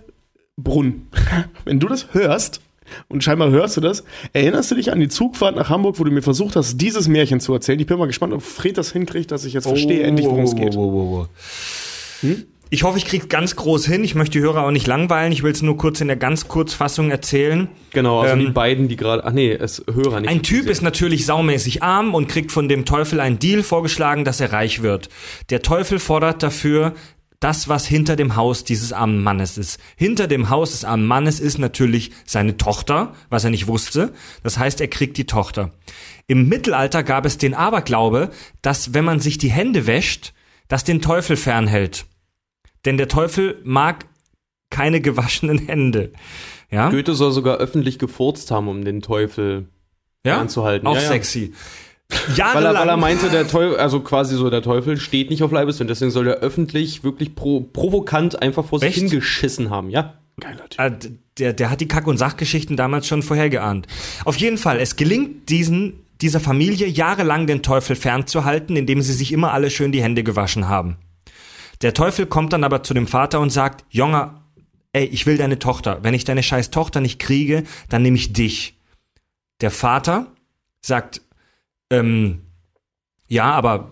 Brunn. Wenn du das hörst, und scheinbar hörst du das, erinnerst du dich an die Zugfahrt nach Hamburg, wo du mir versucht hast, dieses Märchen zu erzählen? Ich bin mal gespannt, ob Fred das hinkriegt, dass ich jetzt verstehe endlich, worum es geht. Hm? Ich hoffe, ich krieg's ganz groß hin. Ich möchte die Hörer auch nicht langweilen. Ich will es nur kurz in der ganz Kurzfassung erzählen. Genau, also Ähm, die beiden, die gerade. Ach nee, es Hörer nicht. Ein Typ ist natürlich saumäßig arm und kriegt von dem Teufel einen Deal vorgeschlagen, dass er reich wird. Der Teufel fordert dafür das, was hinter dem Haus dieses armen Mannes ist. Hinter dem Haus des armen Mannes ist natürlich seine Tochter, was er nicht wusste. Das heißt, er kriegt die Tochter. Im Mittelalter gab es den Aberglaube, dass wenn man sich die Hände wäscht, das den Teufel fernhält. Denn der Teufel mag keine gewaschenen Hände. Ja? Goethe soll sogar öffentlich gefurzt haben, um den Teufel ja? anzuhalten. Auch Ja, ja. sexy. Weil er, weil er meinte, der Teufel, also quasi so, der Teufel steht nicht auf Leibes und deswegen soll er öffentlich wirklich pro, provokant einfach vor sich Echt? hingeschissen haben, ja. Geiler Typ. Äh, der, der hat die Kack- und Sachgeschichten damals schon vorhergeahnt. Auf jeden Fall, es gelingt diesen, dieser Familie jahrelang den Teufel fernzuhalten, indem sie sich immer alle schön die Hände gewaschen haben. Der Teufel kommt dann aber zu dem Vater und sagt, Junge, ey, ich will deine Tochter. Wenn ich deine scheiß Tochter nicht kriege, dann nehme ich dich. Der Vater sagt, ähm, ja, aber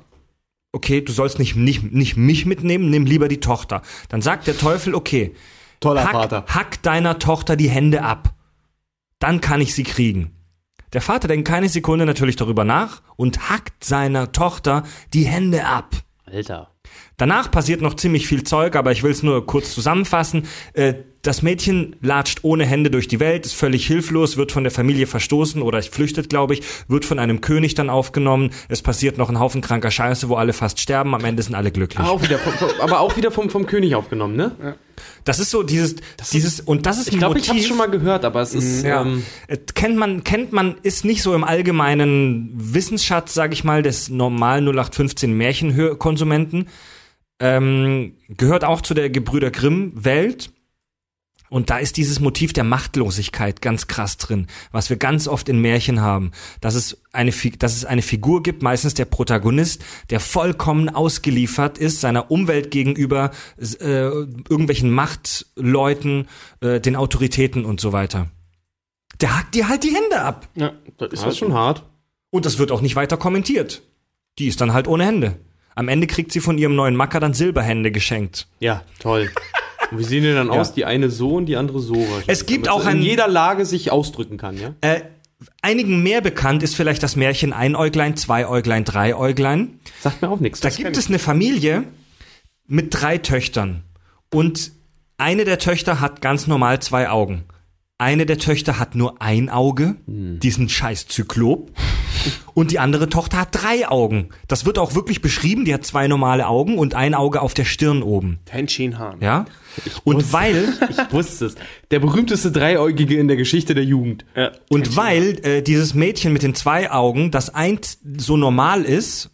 okay, du sollst nicht, nicht, nicht mich mitnehmen, nimm lieber die Tochter. Dann sagt der Teufel, okay, Toller hack, Vater. hack deiner Tochter die Hände ab. Dann kann ich sie kriegen. Der Vater denkt keine Sekunde natürlich darüber nach und hackt seiner Tochter die Hände ab. Alter. Danach passiert noch ziemlich viel Zeug, aber ich will es nur kurz zusammenfassen. Äh, das Mädchen latscht ohne Hände durch die Welt, ist völlig hilflos, wird von der Familie verstoßen oder flüchtet, glaube ich, wird von einem König dann aufgenommen. Es passiert noch ein Haufen kranker Scheiße, wo alle fast sterben. Am Ende sind alle glücklich. Auch wieder vom, vom, aber auch wieder vom, vom König aufgenommen, ne? Das ist so dieses, dieses und das ist Ich ein glaube, ich habe schon mal gehört, aber es ist Ja. ähm, Äh, kennt man, kennt man, ist nicht so im allgemeinen Wissensschatz, sage ich mal, des normalen 0815 Märchenkonsumenten. Ähm, gehört auch zu der Gebrüder Grimm-Welt. Und da ist dieses Motiv der Machtlosigkeit ganz krass drin, was wir ganz oft in Märchen haben. Dass es eine, dass es eine Figur gibt, meistens der Protagonist, der vollkommen ausgeliefert ist seiner Umwelt gegenüber, äh, irgendwelchen Machtleuten, äh, den Autoritäten und so weiter. Der hackt dir halt die Hände ab. Ja, das ist das ist schon hart. Und das wird auch nicht weiter kommentiert. Die ist dann halt ohne Hände. Am Ende kriegt sie von ihrem neuen Macker dann Silberhände geschenkt. Ja, toll. Und wie sehen die dann aus? Die eine so und die andere so. Es gibt auch sie in ein- jeder Lage sich ausdrücken kann, ja? Äh, einigen mehr bekannt ist vielleicht das Märchen Einäuglein, Zweiäuglein, Dreiäuglein. Sagt mir auch nichts. Da gibt es eine Familie mit drei Töchtern. Und eine der Töchter hat ganz normal zwei Augen. Eine der Töchter hat nur ein Auge, diesen scheiß Zyklop. Und die andere Tochter hat drei Augen. Das wird auch wirklich beschrieben, die hat zwei normale Augen und ein Auge auf der Stirn oben. Tenchi Han. Ja? Und weil, Ich wusste es. Der berühmteste Dreieugige in der Geschichte der Jugend. Ja. und weil äh, dieses Mädchen mit den zwei Augen, das eins so normal ist,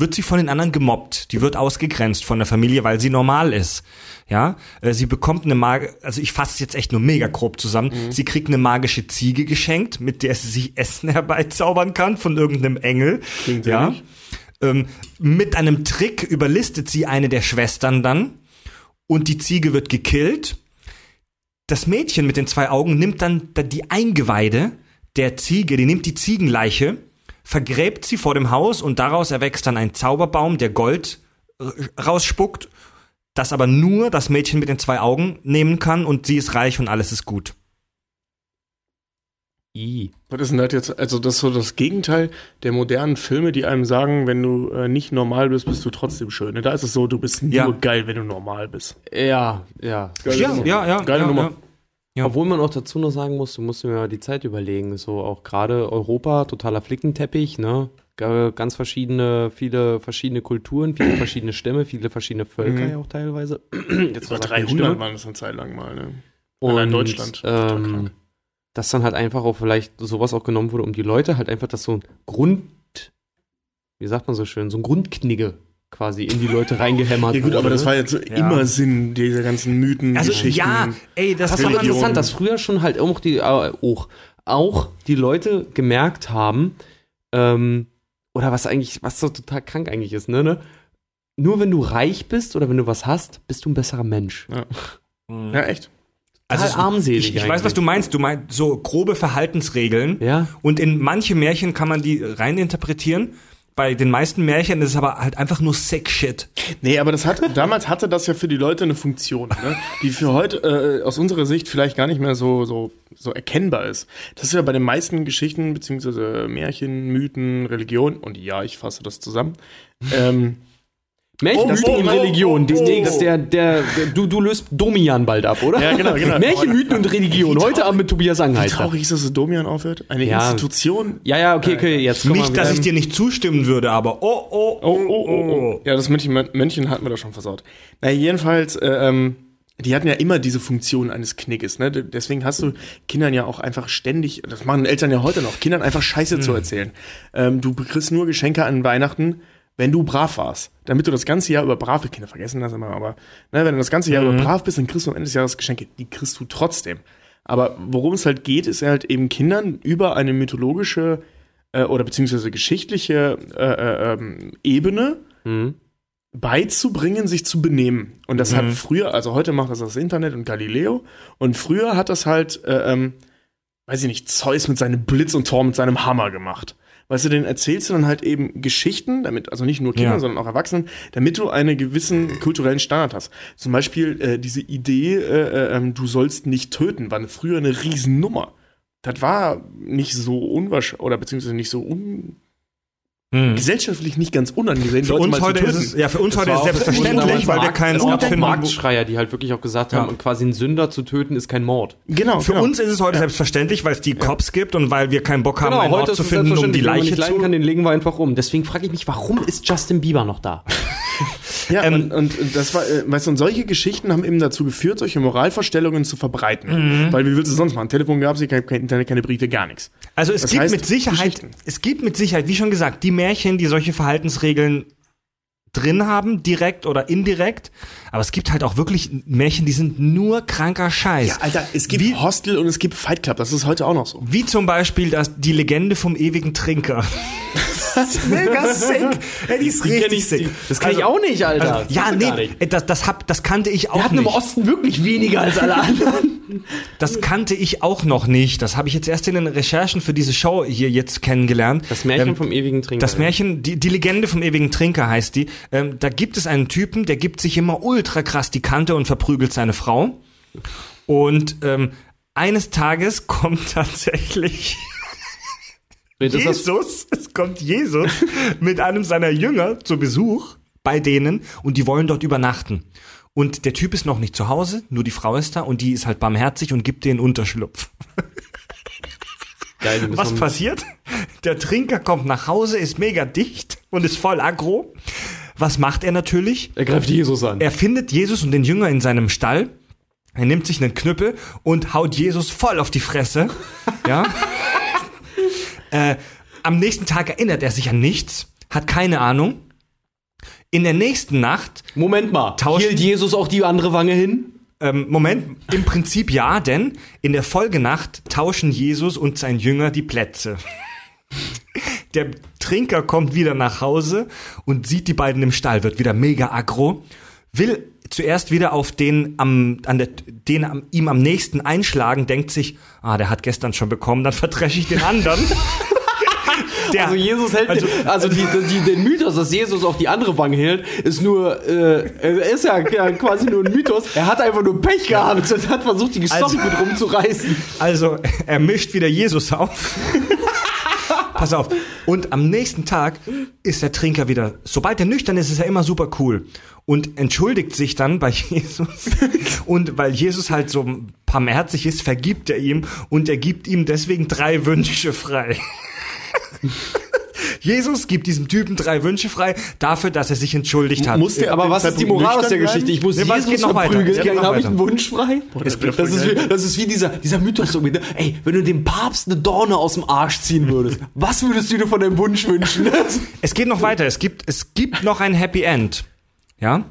wird sie von den anderen gemobbt. Die wird ausgegrenzt von der Familie, weil sie normal ist. Ja, äh, sie bekommt eine Mag also ich fasse es jetzt echt nur mega grob zusammen. Sie kriegt eine magische Ziege geschenkt, mit der sie sich Essen herbeizaubern kann von irgendeinem Engel. Klingt ja. Ähm, mit einem Trick überlistet sie eine der Schwestern dann und die Ziege wird gekillt. Das Mädchen mit den zwei Augen nimmt dann da die Eingeweide der Ziege, die nimmt die Ziegenleiche, vergräbt sie vor dem Haus und daraus erwächst dann ein Zauberbaum, der Gold äh, rausspuckt, das aber nur das Mädchen mit den zwei Augen nehmen kann und sie ist reich und alles ist gut. I. Was ist denn das jetzt? Also, das ist so das Gegenteil der modernen Filme, die einem sagen, wenn du äh, nicht normal bist, bist du trotzdem schön. Ne? Da ist es so, du bist nur Ja. geil, wenn du normal bist. Ja, ja. Geile Ja, Nummer. ja, ja. Geile ja, Nummer. Ja. Ja. Obwohl man auch dazu noch sagen muss, du musst dir mal die Zeit überlegen. So auch gerade Europa, totaler Flickenteppich, ne? Ga- Ganz verschiedene, viele verschiedene Kulturen, viele verschiedene Stämme, viele verschiedene Völker Mhm. ja auch teilweise. Jetzt die 300 Stimme. waren das eine Zeit lang mal. Ne? Und Allein Deutschland. Total Ähm, krank. dass dann halt einfach auch vielleicht sowas auch genommen wurde, um die Leute halt einfach das so ein Grund, wie sagt man so schön, so ein Grundknigge quasi in die Leute reingehämmert Ja gut, wurde. aber das ne? war jetzt so immer Sinn dieser ganzen Mythen, Also Geschichten. ja, ey, das Das war Religion. interessant, dass früher schon halt auch die, äh, auch, auch die Leute gemerkt haben, ähm, oder was eigentlich, was so total krank eigentlich ist, ne, ne? Nur wenn du reich bist oder wenn du was hast, bist du ein besserer Mensch. Ja, echt. Also Total armselig Ich, ich weiß, was du meinst. Du meinst so grobe Verhaltensregeln. Ja. Und in manche Märchen kann man die reininterpretieren. Bei den meisten Märchen ist es aber halt einfach nur sick shit. Nee, aber das hat, damals hatte das ja für die Leute eine Funktion, ne? die für heute äh, aus unserer Sicht vielleicht gar nicht mehr so, so, so erkennbar ist. Das ist ja bei den meisten Geschichten, beziehungsweise Märchen, Mythen, Religion, und ja, ich fasse das zusammen, ähm, Märchen, Oh, Mythen oh, und oh, Religion. oh, Das oh. Ding ist der, der, der, du, du löst Domian bald ab, oder? Ja, genau, genau. Märchen, Mythen und Religion. Wie Heute Abend mit Tobias wie Angheister. traurig ist, dass es Domian aufhört? Eine Ja. Institution? Ja, ja, okay, okay, jetzt komm Nicht, mal dass ich dir nicht zustimmen würde, aber oh, oh, Oh, oh, oh, oh. Ja, das Mönchen, Mönchen hatten wir da schon versaut. Na, jedenfalls, äh, ähm, die hatten ja immer diese Funktion eines Knickes, ne? Deswegen hast du Kindern ja auch einfach ständig, das machen Eltern ja heute noch, Kindern einfach Scheiße zu erzählen. Ähm, du kriegst nur Geschenke an Weihnachten, wenn du brav warst. Damit du das ganze Jahr über brav, Kinder vergessen immer, aber ne, wenn du das ganze Jahr über brav bist, dann kriegst du am Ende des Jahres Geschenke. Die kriegst du trotzdem. Aber worum es halt geht, ist halt eben Kindern über eine mythologische äh, oder beziehungsweise geschichtliche äh, äh, ähm, Ebene Mhm. beizubringen, sich zu benehmen. Und das hat früher, also heute macht das das Internet und Galileo. Und früher hat das halt, äh, ähm, weiß ich nicht, Zeus mit seinem Blitz und Thor mit seinem Hammer gemacht. Weißt du, den erzählst du dann halt eben Geschichten, damit, also nicht nur Kindern, Ja. sondern auch Erwachsenen, damit du einen gewissen kulturellen Standard hast. Zum Beispiel äh, diese Idee, äh, äh, ähm, du sollst nicht töten, war früher eine Riesennummer. Das war nicht so unwahrscheinlich, oder beziehungsweise nicht so un Hm. gesellschaftlich nicht ganz unangesehen, Für Leute uns mal heute ist es, ja, für uns heute war ist selbstverständlich, weil wir keinen Ort finden. Marktschreier, die halt wirklich auch gesagt haben, Ja. quasi einen Sünder zu töten ist kein Mord. Genau, Für genau. uns ist es heute selbstverständlich, weil es die Cops gibt und weil wir keinen Bock haben, einen Ort zu finden, um die selbstverständlich. Wenn man Leiche zu. kann, den legen wir einfach um. Deswegen frage ich mich, warum ist Justin Bieber noch da? Ja, Ähm, und, und das war, äh, weißt du, und solche Geschichten haben eben dazu geführt, solche Moralvorstellungen zu verbreiten. Mhm. Weil wie willst du sonst machen? Telefon gab es kein, kein Internet, keine Briefe, gar nichts. Also es Das gibt heißt, mit Sicherheit, es gibt mit Sicherheit, wie schon gesagt, die Märchen, die solche Verhaltensregeln drin haben, direkt oder indirekt. Aber es gibt halt auch wirklich Märchen, die sind nur kranker Scheiß. Ja, Alter, es gibt Wie- Hostel und es gibt Fight Club, das ist heute auch noch so. Wie zum Beispiel das, die Legende vom ewigen Trinker. das ist mega sick. Ja, die ist richtig sick. Das kann ich auch nicht, Alter. Also, ja, nee, das, das, hab, das kannte ich auch Wir hatten nicht. im Osten wirklich weniger als alle anderen. Das kannte ich auch noch nicht. Das habe ich jetzt erst in den Recherchen für diese Show hier jetzt kennengelernt. Das Märchen Ähm, vom ewigen Trinker. Das Märchen, die, die Legende vom ewigen Trinker heißt die. Ähm, da gibt es einen Typen, der gibt sich immer ultra krass die Kante und verprügelt seine Frau. Und ähm, eines Tages kommt tatsächlich Jesus, es kommt Jesus mit einem seiner Jünger zu Besuch bei denen und die wollen dort übernachten. Und der Typ ist noch nicht zu Hause, nur die Frau ist da und die ist halt barmherzig und gibt denen Unterschlupf. geil, Was passiert? Der Trinker kommt nach Hause, ist mega dicht und ist voll aggro. Was macht er natürlich? er greift Jesus an. Er findet Jesus und den Jünger in seinem Stall. Er nimmt sich einen Knüppel und haut Jesus voll auf die Fresse. Ja. Äh, am nächsten Tag erinnert er sich an nichts, hat keine Ahnung. In der nächsten Nacht Moment mal. Tauschen- Hielt Jesus auch die andere Wange hin? Ähm, Moment, im Prinzip ja, denn in der Folgenacht tauschen Jesus und sein Jünger die Plätze. Der Trinker kommt wieder nach Hause und sieht die beiden im Stall, wird wieder mega aggro, will zuerst wieder auf den, am, an der, den am, ihm am nächsten einschlagen, denkt sich, ah, der hat gestern schon bekommen, dann verdresche ich den anderen. Der, Also Jesus hält, Also- also, die, die, den Mythos, dass Jesus auch die andere Wange hält, ist nur, äh, er ist ja, ja quasi nur ein Mythos. Er hat einfach nur Pech gehabt und hat versucht, die Story Also- mit rumzureißen. Also, er mischt wieder Jesus auf. Pass auf. Und am nächsten Tag ist der Trinker wieder, sobald er nüchtern ist, ist er immer super cool. Und entschuldigt sich dann bei Jesus. Und weil Jesus halt so barmherzig ist, vergibt er ihm und er gibt ihm deswegen drei Wünsche frei. Jesus gibt diesem Typen drei Wünsche frei dafür, dass er sich entschuldigt hat. Muss der ab Aber was ist die Moral aus der Geschichte? Ich muss Nee, was Jesus geht noch weiter? verprügeln, Es geht dann noch habe ich weiter. einen Wunsch frei. das Das, ist wie, das ist wie dieser, dieser Mythos mit, ey, wenn du dem Papst eine Dorne aus dem Arsch ziehen würdest, was würdest du dir von deinem Wunsch wünschen? Es geht noch weiter. Es gibt, es gibt noch ein Happy End. Ja?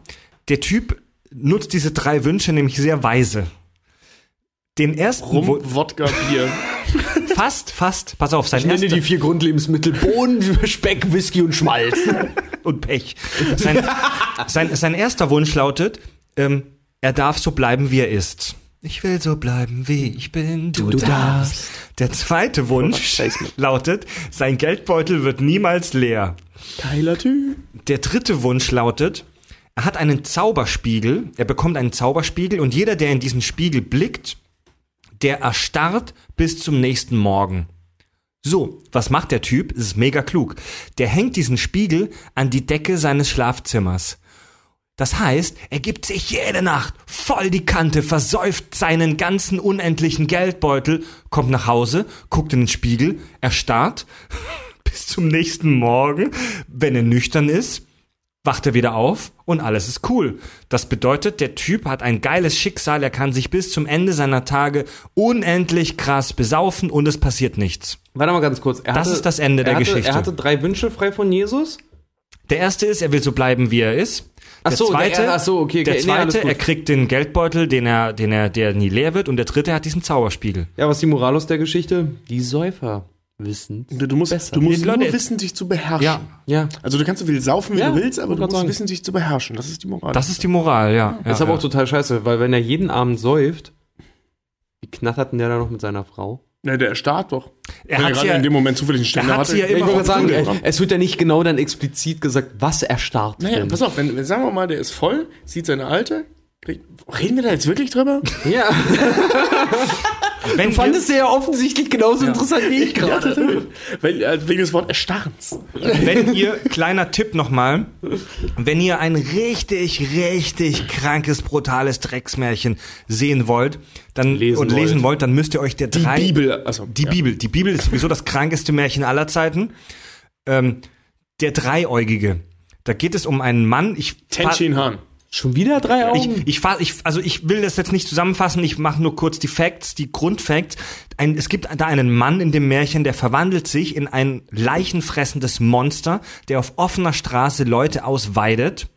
Der Typ nutzt diese drei Wünsche nämlich sehr weise. Den ersten, Rum, wo, Wodka, Bier. fast, fast, pass auf, sein Ich nenne die vier Grundlebensmittel Bohnen, Speck, Whisky und Schmalz. und Pech. Sein, sein, sein erster Wunsch lautet, ähm, er darf so bleiben, wie er ist. Ich will so bleiben, wie ich bin. Du, darfst. Der zweite Wunsch lautet, sein Geldbeutel wird niemals leer. Geiler Typ. Der dritte Wunsch lautet, er hat einen Zauberspiegel, er bekommt einen Zauberspiegel und jeder, der in diesen Spiegel blickt, der erstarrt bis zum nächsten Morgen. So, was macht der Typ? Es ist mega klug. Der hängt diesen Spiegel an die Decke seines Schlafzimmers. Das heißt, er gibt sich jede Nacht voll die Kante, versäuft seinen ganzen unendlichen Geldbeutel, kommt nach Hause, guckt in den Spiegel, erstarrt bis zum nächsten Morgen. Wenn er nüchtern ist, wacht er wieder auf und alles ist cool. Das bedeutet, der Typ hat ein geiles Schicksal, er kann sich bis zum Ende seiner Tage unendlich krass besaufen und es passiert nichts. Warte mal ganz kurz. Er Das ist das Ende er der hatte, Geschichte. Er hatte drei Wünsche frei von Jesus. Der erste ist, er will so bleiben, wie er ist. Ach Der so, der- zweite, ach so, okay, okay. der Nee, zweite gut. er kriegt den Geldbeutel, den er, den er, der nie leer wird. Und der dritte hat diesen Zauberspiegel. Ja, was ist die Moral aus der Geschichte? Die Säufer wissend. Du, musst, besser. du musst Nee, nur wissen, dich zu beherrschen. Ja. Ja. Also du kannst so viel saufen, wie Ja, du willst, aber du musst sagen. wissen, dich zu beherrschen. Das ist die Moral. Das ist die Moral, ja. ja ist aber ja. auch total scheiße, weil wenn er jeden Abend säuft, wie knattert denn der da noch mit seiner Frau? Ne, der erstarrt doch. Er hat gerade ja- in dem Moment zufällig einen Ständer er hat ja Ich immer gerade sagen, äh, es wird ja nicht genau dann explizit gesagt, was erstarrt Naja, denn. pass auf, wenn, wenn sagen wir mal, der ist voll, sieht seine alte, kriegt, reden wir da jetzt wirklich drüber? Ja, Wenn du fandest ja offensichtlich genauso interessant wie ich Ja, gerade. Weil, äh, wegen des Wort Erstarrens. wenn ihr, kleiner Tipp nochmal, wenn ihr ein richtig, richtig krankes, brutales Drecksmärchen sehen wollt, dann Lesen und lesen wollt. wollt, dann müsst ihr euch der Die drei Bibel, also die ja. Bibel, die Bibel ist sowieso das krankeste Märchen aller Zeiten. Ähm, der Dreieugige. Da geht es um einen Mann. Ich Tenshin Han. Schon wieder drei Augen? ich, ich, ich, also ich will das jetzt nicht zusammenfassen, ich mache nur kurz die Facts, die Grundfacts. Ein, es gibt da einen Mann in dem Märchen, der verwandelt sich in ein leichenfressendes Monster, der auf offener Straße Leute ausweidet.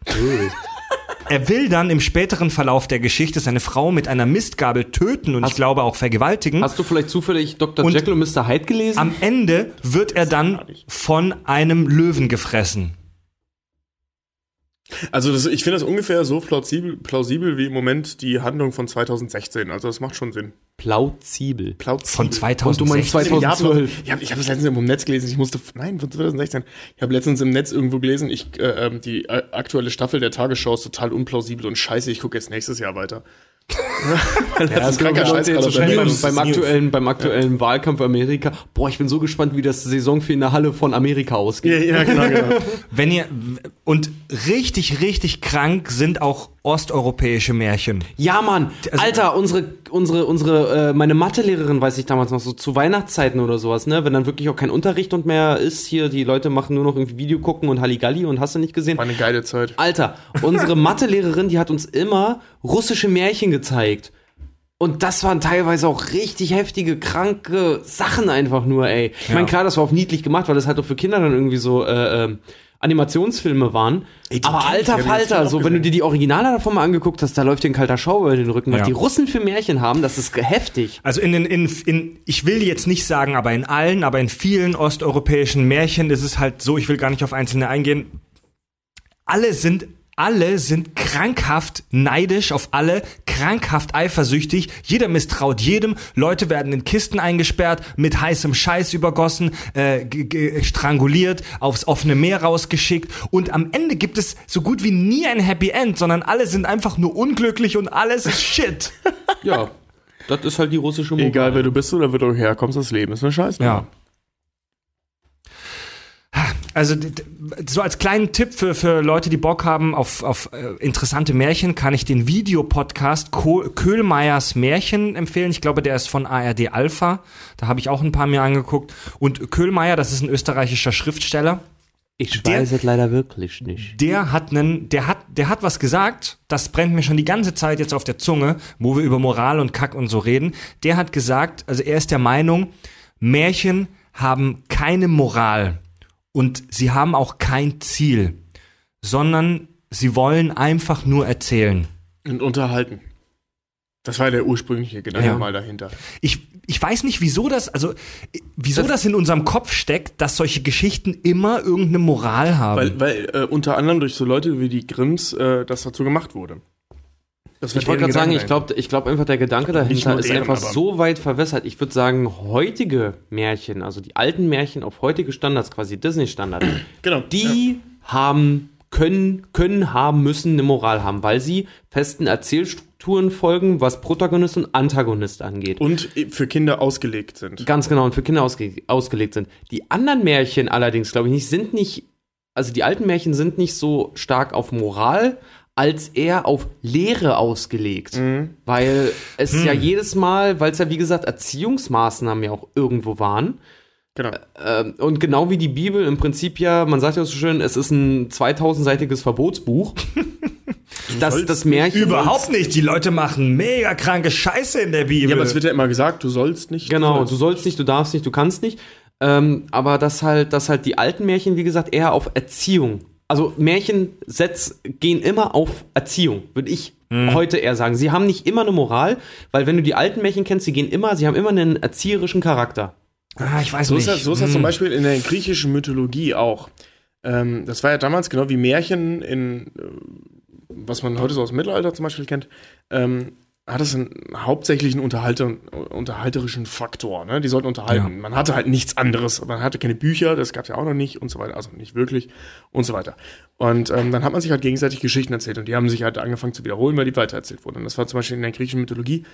Er will dann im späteren Verlauf der Geschichte seine Frau mit einer Mistgabel töten und ich glaube auch vergewaltigen. Hast du vielleicht zufällig Dr. Und- Jekyll und Mr. Hyde gelesen? Am Ende wird er dann von einem Löwen gefressen. Also das, ich finde das ungefähr so plausibel, plausibel wie im Moment die Handlung von 2016. Also das macht schon Sinn. Plauzibel. Plausibel. Von Und du 2016. meinst 2012. Ich habe hab das letztens im Netz gelesen. Ich musste, nein, von 2016. Ich habe letztens im Netz irgendwo gelesen, ich, äh, ähm, die äh, aktuelle Staffel der Tagesschau ist total unplausibel und scheiße. Ich gucke jetzt nächstes Jahr weiter. Ja, das ist kranker Scheiß der beim, beim aktuellen, beim aktuellen Wahlkampf Amerika. Boah, ich bin so gespannt, wie das Saisonfinale von Amerika ausgeht. Ja, ja, genau, genau. Wenn ihr und richtig, richtig krank sind auch osteuropäische Märchen. Ja, Mann. Also- Alter, unsere, unsere, unsere, äh, meine Mathelehrerin, weiß ich damals noch, so zu Weihnachtszeiten oder sowas, ne? Wenn dann wirklich auch kein Unterricht und mehr ist, hier, die Leute machen nur noch irgendwie Video gucken und Halligalli und hast du nicht gesehen. War eine geile Zeit. Alter, unsere Mathelehrerin, die hat uns immer russische Märchen gezeigt. Und das waren teilweise auch richtig heftige, kranke Sachen einfach nur, ey. Ich meine, klar, das war auch niedlich gemacht, weil das halt auch für Kinder dann irgendwie so äh, ähm, Animationsfilme waren. Ey, Aber alter Falter, so wenn du dir die Originale davon mal angeguckt hast, da läuft dir ein kalter Schauer über den Rücken. Was Ja. die Russen für Märchen haben, das ist heftig. Also in den, in, in, ich will jetzt nicht sagen, aber in allen, aber in vielen osteuropäischen Märchen ist es halt so, ich will gar nicht auf einzelne eingehen. Alle sind, alle sind krankhaft neidisch auf alle, krankhaft eifersüchtig. Jeder misstraut jedem. Leute werden in Kisten eingesperrt, mit heißem Scheiß übergossen, äh, stranguliert, aufs offene Meer rausgeschickt. Und am Ende gibt es so gut wie nie ein Happy End, sondern alle sind einfach nur unglücklich und alles ist Shit. Ja, das ist halt die russische Moral. Egal, wer du bist oder wo du herkommst, das Leben ist eine Scheiße. Ja. Also so als kleinen Tipp für, für Leute, die Bock haben auf, auf äh, interessante Märchen, kann ich den Videopodcast Köhlmeiers Märchen empfehlen. Ich glaube, der ist von ARD Alpha. Da habe ich auch ein paar mir angeguckt. Und Köhlmeier, das ist ein österreichischer Schriftsteller. Ich Der- weiß es leider wirklich nicht. Der hat einen, der hat, der hat was gesagt, das brennt mir schon die ganze Zeit jetzt auf der Zunge, wo wir über Moral und Kack und so reden. Der hat gesagt, also er ist der Meinung, Märchen haben keine Moral und sie haben auch kein Ziel, sondern sie wollen einfach nur erzählen. Und unterhalten. Das war der ursprüngliche Gedanke Ja. mal dahinter. Ich, ich weiß nicht, wieso das, also wieso das, Das- in unserem Kopf steckt, dass solche Geschichten immer irgendeine Moral haben. Weil, weil äh, unter anderem durch so Leute wie die Grimms äh, das dazu gemacht wurde. Ich wollte gerade sagen, ich glaube ich glaub einfach, der Gedanke dahinter ist deren, einfach so weit verwässert. Ich würde sagen, heutige Märchen, also die alten Märchen auf heutige Standards, quasi Disney-Standards. Genau. die haben, können, können, haben, müssen eine Moral haben, weil sie festen Erzählstrukturen folgen, was Protagonist und Antagonist angeht. Und für Kinder ausgelegt sind. Ganz genau, und für Kinder ausge ausgelegt sind. Die anderen Märchen allerdings, glaube ich nicht, sind nicht, also die alten Märchen sind nicht so stark auf Moral, als eher auf Lehre ausgelegt. Weil es ja jedes Mal, weil es ja wie gesagt Erziehungsmaßnahmen ja auch irgendwo waren. Genau. Ähm, und genau wie die Bibel im Prinzip ja, man sagt ja so schön, es ist ein 2000-seitiges Verbotsbuch. sollst das Märchen. Überhaupt nicht. Die Leute machen mega kranke Scheiße in der Bibel. Ja, aber es wird ja immer gesagt, du sollst nicht. Genau, du du sollst nicht, du darfst nicht, du kannst nicht. Ähm, aber dass halt, dass halt die alten Märchen, wie gesagt, eher auf Erziehung. Also Märchen setz, gehen immer auf Erziehung, würde ich heute eher sagen. Sie haben nicht immer eine Moral, weil wenn du die alten Märchen kennst, sie gehen immer, sie haben immer einen erzieherischen Charakter. Ah, ich weiß So nicht. ist, das, so ist das Hm. zum Beispiel in der griechischen Mythologie auch. Ähm, das war ja damals genau wie Märchen in, äh, was man heute so aus dem Mittelalter zum Beispiel kennt, ähm, hat es einen hauptsächlichen Unterhalter, unterhalterischen Faktor. Ne? Die sollten unterhalten. Ja. Man hatte halt nichts anderes. Man hatte keine Bücher, das gab es ja auch noch nicht und so weiter, also nicht wirklich und so weiter. Und ähm, dann hat man sich halt gegenseitig Geschichten erzählt und die haben sich halt angefangen zu wiederholen, weil die weitererzählt wurden. Und das war zum Beispiel in der griechischen Mythologie,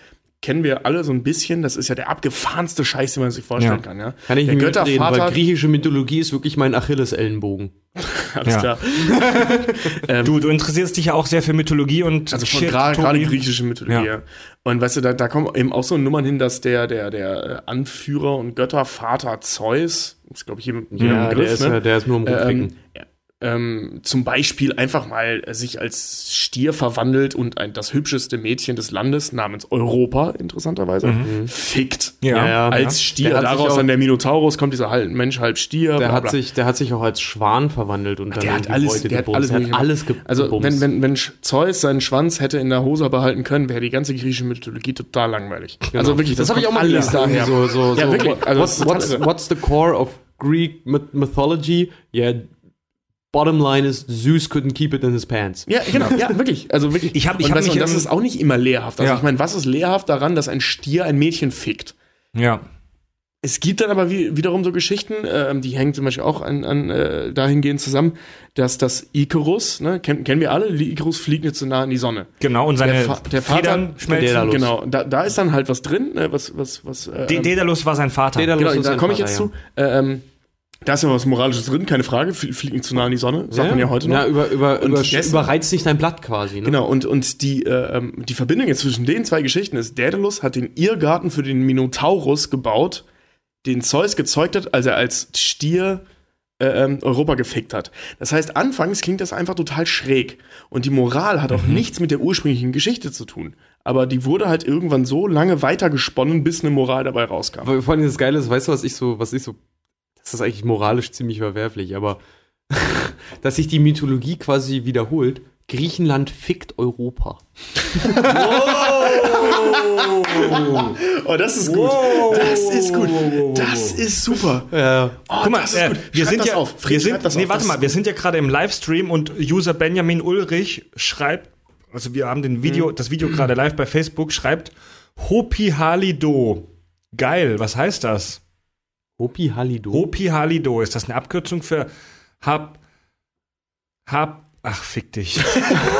kennen wir alle so ein bisschen, das ist ja der abgefahrenste Scheiß, den man sich vorstellen Ja. kann. Ja? Kann ich der nicht mitreden, weil Göttervater, griechische Mythologie ist wirklich mein Achillesellenbogen. alles Ja. klar. Du, du interessierst dich ja auch sehr für Mythologie und Also von gerade griechische Mythologie. Ja. Und weißt du, da, da kommen eben auch so Nummern hin, dass der, der, der äh, Anführer und Göttervater Zeus, ist glaube ich jedem, jedem Ja, der Begriff, ist, ne? ja, der ist nur am Rumficken. ähm, ja, ähm, zum Beispiel einfach mal äh, sich als Stier verwandelt und ein, das hübscheste Mädchen des Landes namens Europa, interessanterweise, fickt. Ja, Ja, ja. Als Stier. Daraus auch- dann der Minotaurus kommt dieser halb Mensch, halb Stier. der, bla, hat sich, der hat sich auch als Schwan verwandelt und dann der hat alles, Beute der hat alles, der hat alles Also wenn, wenn, wenn Zeus seinen Schwanz hätte in der Hose behalten können, wäre die ganze griechische Mythologie total langweilig. Also wirklich, das habe ich auch mal alles gelesen. daher. So, so, Ja, so, wirklich. Also, what's, das ist what's, what's the core of Greek myth mythology? Yeah, bottom line is Zeus couldn't keep it in his pants. Ja, genau, ja, wirklich. Also wirklich. Ich hab- ich und, hab du, mich, und das ist auch nicht immer lehrhaft. Also Ja. ich meine, was ist lehrhaft daran, dass ein Stier ein Mädchen fickt? Ja. Es gibt dann aber wie, wiederum so Geschichten, ähm, die hängen zum Beispiel auch an, an äh, dahingehend zusammen, dass das Icarus, ne, kennen, kennen wir alle, Icarus fliegt nicht so nah an die Sonne. Genau, und seine Der, Fa der Vater Federn schmelzen. Daedalus. Genau, da, da ist dann halt was drin, ne, was, was, was. Äh, Daedalus war sein Vater. Daedalus genau, ist da komme ich jetzt ja. zu. Äh, ähm, da ist ja was Moralisches drin, keine Frage. Fl- Fliegt nicht zu nah an die Sonne, sagt man ja heute noch. Ja, über, über, über, dessen- überreizt nicht dein Blatt quasi. Ne? Genau, und, und die, äh, ähm, die Verbindung jetzt zwischen den zwei Geschichten ist, Daedalus hat den Irrgarten für den Minotaurus gebaut, den Zeus gezeugt hat, als er als Stier äh, ähm, Europa gefickt hat. Das heißt, anfangs klingt das einfach total schräg. Und die Moral hat auch nichts mit der ursprünglichen Geschichte zu tun. Aber die wurde halt irgendwann so lange weitergesponnen, bis eine Moral dabei rauskam. Vor vor allem das Geile ist, weißt du, was ich so, was ich so, das ist eigentlich moralisch ziemlich verwerflich, aber dass sich die Mythologie quasi wiederholt. Griechenland fickt Europa. Oh, das ist gut. Das ist gut. Das ist super. Ja. Oh, Guck mal, das ist äh, gut. wir Schreib sind das ja, auf. wir Fried, sind, schreib das nee, auf. warte Das- mal, wir sind ja gerade im Livestream und User Benjamin Ulrich schreibt, also wir haben den Video, das Video gerade live bei Facebook, schreibt Hopi Halido. Geil, was heißt das? Hopi Halido. Hopi Halido, ist das eine Abkürzung für hab, hab, ach, fick dich.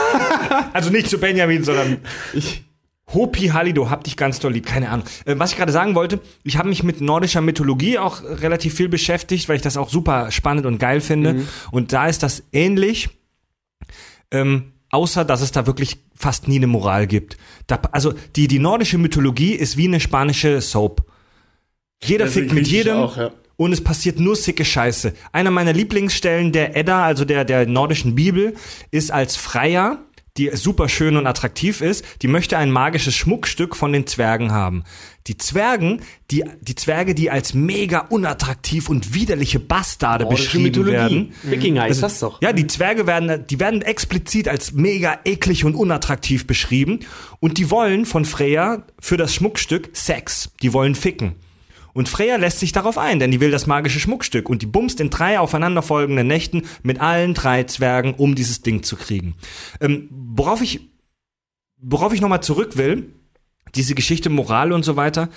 also nicht zu Benjamin, sondern Ich, Hopi Halido, hab dich ganz doll lieb, keine Ahnung. Äh, was ich gerade sagen wollte, ich habe mich mit nordischer Mythologie auch relativ viel beschäftigt, weil ich das auch super spannend und geil finde. Und da ist das ähnlich, ähm, außer dass es da wirklich fast nie eine Moral gibt. Da, also die, die nordische Mythologie ist wie eine spanische Soap. Jeder Das fickt mit jedem auch, ja. und es passiert nur sicke Scheiße. Einer meiner Lieblingsstellen der Edda, also der, der nordischen Bibel, ist als Freier, die super schön und attraktiv ist, die möchte ein magisches Schmuckstück von den Zwergen haben. Die Zwergen, die, die Zwerge, die als mega unattraktiv und widerliche Bastarde beschrieben werden. Wikinger ist Also, das doch. Ja, die Zwerge werden, die werden explizit als mega eklig und unattraktiv beschrieben. Und die wollen von Freya für das Schmuckstück Sex. Die wollen ficken. Und Freya lässt sich darauf ein, denn die will das magische Schmuckstück und die bumst in drei aufeinanderfolgenden Nächten mit allen drei Zwergen, um dieses Ding zu kriegen. Ähm, worauf ich, worauf ich nochmal zurück will, diese Geschichte Moral und so weiter.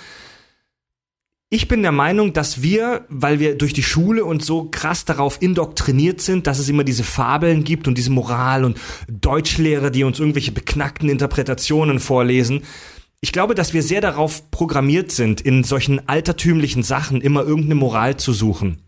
Ich bin der Meinung, dass wir, weil wir durch die Schule und so krass darauf indoktriniert sind, dass es immer diese Fabeln gibt und diese Moral und Deutschlehrer, die uns irgendwelche beknackten Interpretationen vorlesen. Ich glaube, dass wir sehr darauf programmiert sind, in solchen altertümlichen Sachen immer irgendeine Moral zu suchen.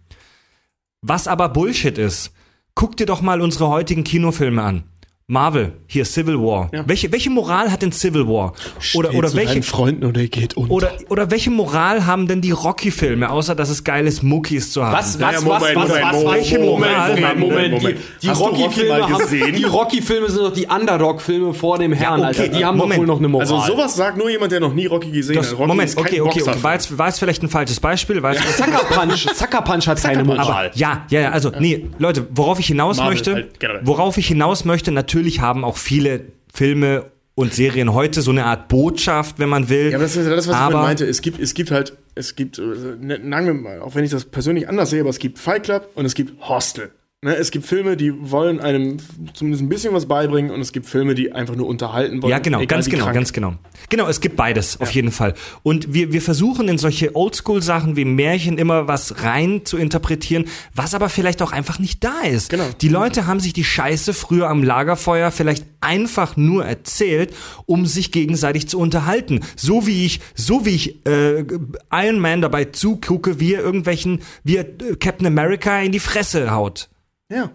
Was aber Bullshit ist, guck dir doch mal unsere heutigen Kinofilme an. Marvel, hier Civil War. Welche, welche Moral hat denn Civil War? Oder, Steht oder zu welche, Freunden oder er geht unter. oder, oder welche Moral haben denn die Rocky-Filme, außer dass es geil ist, Muckis zu haben? Was, Ja, was, Moment, was, was, Moment, was, Moment, was, welche Moral- Moment, Moment, Moment. Die, die Rocky Rocky-Filme gesehen? die Rocky-Filme sind doch die Underdog-Filme vor dem Herrn, okay, Alter. Die haben Moment. doch wohl noch eine Moral. Also sowas sagt nur jemand, der noch nie Rocky gesehen das, hat. Rocky Moment, okay, okay, okay. War jetzt, war jetzt vielleicht ein falsches Beispiel, weil Sucker Punch, Sucker Punch hat keine Moral. Aber ja, ja, ja, also nee, Leute, worauf ich hinaus Marvel möchte, halt worauf ich hinaus möchte, natürlich haben auch viele Filme und Serien heute so eine Art Botschaft, wenn man will. Ja, aber das ist ja das, was ich Aber- vorhin meinte. Es gibt, es gibt halt, es gibt, äh, ne, sagen wir mal, auch wenn ich das persönlich anders sehe, aber es gibt Fight Club und es gibt Hostel. Ne, es gibt Filme, die wollen einem zumindest ein bisschen was beibringen und es gibt Filme, die einfach nur unterhalten wollen. Ja, genau, egal ganz genau, krank. ganz genau. Genau, es gibt beides, auf jeden Fall. Und wir, wir versuchen in solche Oldschool-Sachen wie Märchen immer was rein zu interpretieren, was aber vielleicht auch einfach nicht da ist. Genau. Die Leute haben sich die Scheiße früher am Lagerfeuer vielleicht einfach nur erzählt, um sich gegenseitig zu unterhalten. So wie ich, so wie ich äh, Iron Man dabei zugucke, wie er irgendwelchen, wie er äh, Captain America in die Fresse haut. Ja.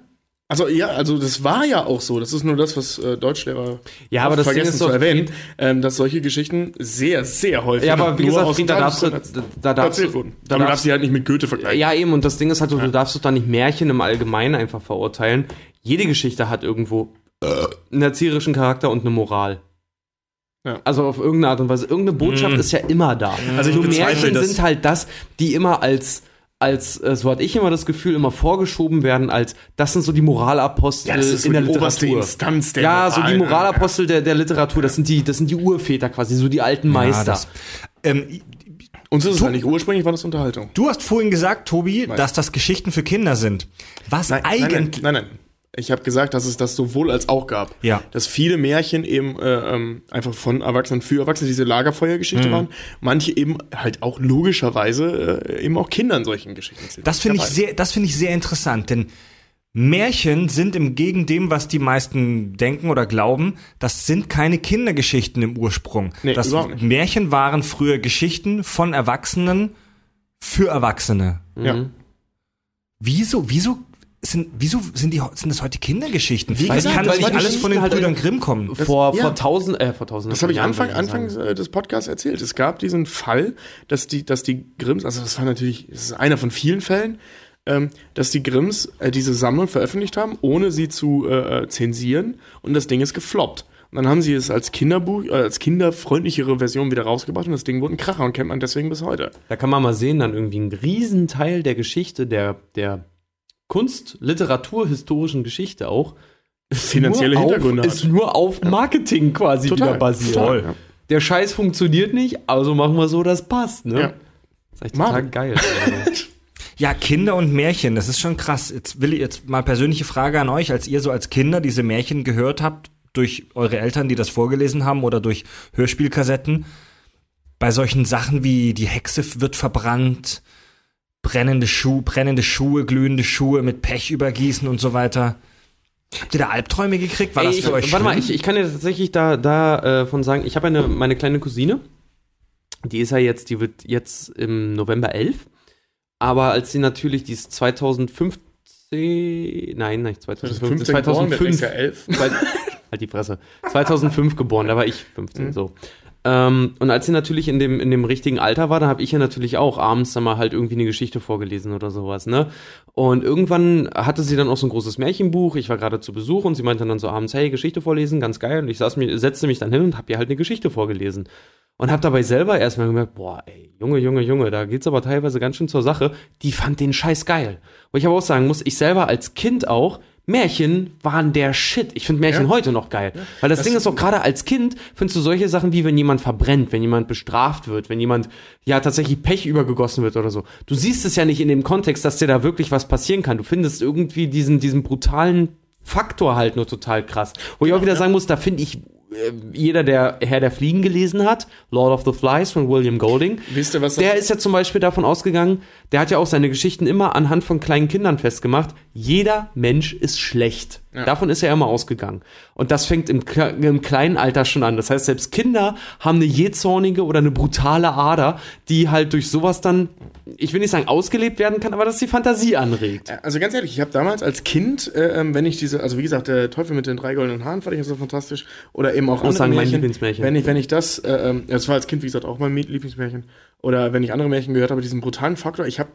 Also ja, also das war ja auch so. Das ist nur das, was äh, Deutschlehrer Ja, aber das vergessen ist zu erwähnen, ähm, dass solche Geschichten sehr, sehr häufig Ja, aber wie nur gesagt, aus da darfst du, da, da darfst erzählt du, wurden. da aber du darfst sie halt nicht mit Goethe vergleichen. Ja, eben, und das Ding ist halt, du darfst doch da nicht Märchen im Allgemeinen einfach verurteilen. Jede Geschichte hat irgendwo einen erzieherischen Charakter und eine Moral. Ja. Also auf irgendeine Art und Weise. Irgendeine Botschaft ist ja immer da. Also ich Nur Märchen das. sind halt das, die immer als als, äh, so hatte ich immer das Gefühl, immer vorgeschoben werden, als das sind so die Moralapostel Ja, das ist so in der die oberste Literatur. Instanz der ja, so Moral, die ne? Moralapostel der, der Literatur, das sind die, das sind die Urväter quasi, so die alten Meister. das, ähm, Uns ist es halt nicht ursprünglich, war das Unterhaltung. du hast vorhin gesagt, Tobi, dass das Geschichten für Kinder sind. Was eigentlich Nein, nein, nein, nein. Ich habe gesagt, dass es das sowohl als auch gab. Ja. Dass viele Märchen eben äh, ähm, einfach von Erwachsenen für Erwachsene diese Lagerfeuergeschichte Mhm. waren. Manche eben halt auch logischerweise äh, eben auch Kindern solchen Geschichten erzählen. Das finde ich sehr, das finde ich sehr interessant, denn Märchen sind im Gegen dem, was die meisten denken oder glauben, das sind keine Kindergeschichten im Ursprung. Nee, das. Märchen waren früher Geschichten von Erwachsenen für Erwachsene. Ja. Wieso, wieso sind, wieso sind die, sind das heute Kindergeschichten? Wie das gesagt, kann weil nicht alles von den halt Brüdern Grimm kommen. vor, ja. vor tausend, äh, vor tausend Das habe ich Anfang. Anfang äh, des Podcasts erzählt. Es gab diesen Fall, dass die, dass die Grimms, also das war natürlich, das ist einer von vielen Fällen, ähm, dass die Grimms äh, diese Sammlung veröffentlicht haben, ohne sie zu äh, äh, zensieren und das Ding ist gefloppt. Und dann haben sie es als Kinderbuch, äh, als kinderfreundlichere Version wieder rausgebracht und das Ding wurde ein Kracher und kennt man deswegen bis heute. Da kann man mal sehen, dann irgendwie ein Riesenteil der Geschichte, der, der Kunst-, Literatur-, historischen Geschichte auch, ist Finanzielle nur Hintergründe auf, hat. ist nur auf Marketing quasi wieder basiert. Total, ja. Der Scheiß funktioniert nicht, also machen wir so, das passt, ne? Ja. Das ist echt total geil. Ja, Kinder und Märchen, das ist schon krass. Jetzt will ich jetzt mal persönliche Frage an euch, als ihr so als Kinder diese Märchen gehört habt, durch eure Eltern, die das vorgelesen haben oder durch Hörspielkassetten. Bei solchen Sachen wie die Hexe wird verbrannt, brennende Schuhe, brennende Schuhe, glühende Schuhe mit Pech übergießen und so weiter. Habt ihr da Albträume gekriegt? War Ey, das ich, für euch warte mal, schlimm? ich, ich kann dir tatsächlich da, da äh, von sagen, ich habe eine, meine kleine Cousine, die ist ja jetzt, die wird jetzt im November 11, aber als sie natürlich, die ist 2015, nein, nicht 2015, 15 geboren, der 2005, ist ja elf. Zwei- halt die Fresse, 2005 geboren, da war ich 15, Mhm. so. Ähm, und als sie natürlich in dem, in dem richtigen Alter war, da habe ich ja natürlich auch abends dann mal halt irgendwie eine Geschichte vorgelesen oder sowas, ne? Und irgendwann hatte sie dann auch so ein großes Märchenbuch. Ich war gerade zu Besuch und sie meinte dann so abends, hey, Geschichte vorlesen, ganz geil. Und ich saß mir, setzte mich dann hin und habe ihr halt eine Geschichte vorgelesen. Und habe dabei selber erstmal gemerkt, boah, ey, Junge, Junge, Junge, da geht's aber teilweise ganz schön zur Sache. Die fand den Scheiß geil. Wo ich aber auch sagen muss, ich selber als Kind auch, Märchen waren der Shit. Ich finde Märchen Ja. heute noch geil. Weil das, Ding ist auch gerade als Kind, findest du solche Sachen wie wenn jemand verbrennt, wenn jemand bestraft wird, wenn jemand ja tatsächlich Pech übergegossen wird oder so. Du siehst es ja nicht in dem Kontext, dass dir da wirklich was passieren kann. Du findest irgendwie diesen, diesen brutalen Faktor halt nur total krass. Wo ich auch wieder sagen muss, da finde ich, jeder, der Herr der Fliegen gelesen hat, Lord of the Flies von William Golding, Wisst ihr, was der ist ja zum Beispiel davon ausgegangen, der hat ja auch seine Geschichten immer anhand von kleinen Kindern festgemacht. Jeder Mensch ist schlecht. Davon ist er immer ausgegangen. Und das fängt im, im kleinen Alter schon an. Das heißt, selbst Kinder haben eine jähzornige oder eine brutale Ader, die halt durch sowas dann, ich will nicht sagen ausgelebt werden kann, aber dass die Fantasie anregt. Also ganz ehrlich, ich habe damals als Kind, äh, ähm, wenn ich diese, also wie gesagt, der Teufel mit den drei goldenen Haaren fand ich so fantastisch. Oder eben auch muss andere sagen, mein Märchen. Lieblingsmärchen. Wenn ich, wenn ich das, äh, ähm, das war als Kind, wie gesagt, auch mein Lieblingsmärchen. Oder wenn ich andere Märchen gehört habe, diesen brutalen Faktor. Ich habe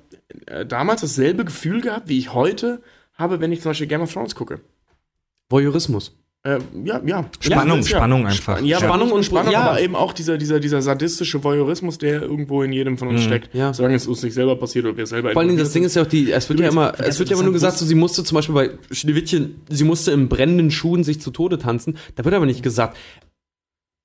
äh, damals dasselbe Gefühl gehabt, wie ich heute habe, wenn ich zum Beispiel Game of Thrones gucke. Voyeurismus. Äh, ja, ja. Spannung, ja, Spannung einfach. Ja, Spannung und- Spannung, ja. aber eben auch dieser, dieser, dieser sadistische Voyeurismus, der irgendwo in jedem von uns steckt. ja. Solange es uns nicht selber passiert oder wir selber Vor allen Dingen, das Ding ist ja auch die, es wird ja immer, es wird ja immer nur gesagt, so, sie musste zum Beispiel bei Schneewittchen, sie musste in brennenden Schuhen sich zu Tode tanzen. Da wird aber nicht gesagt,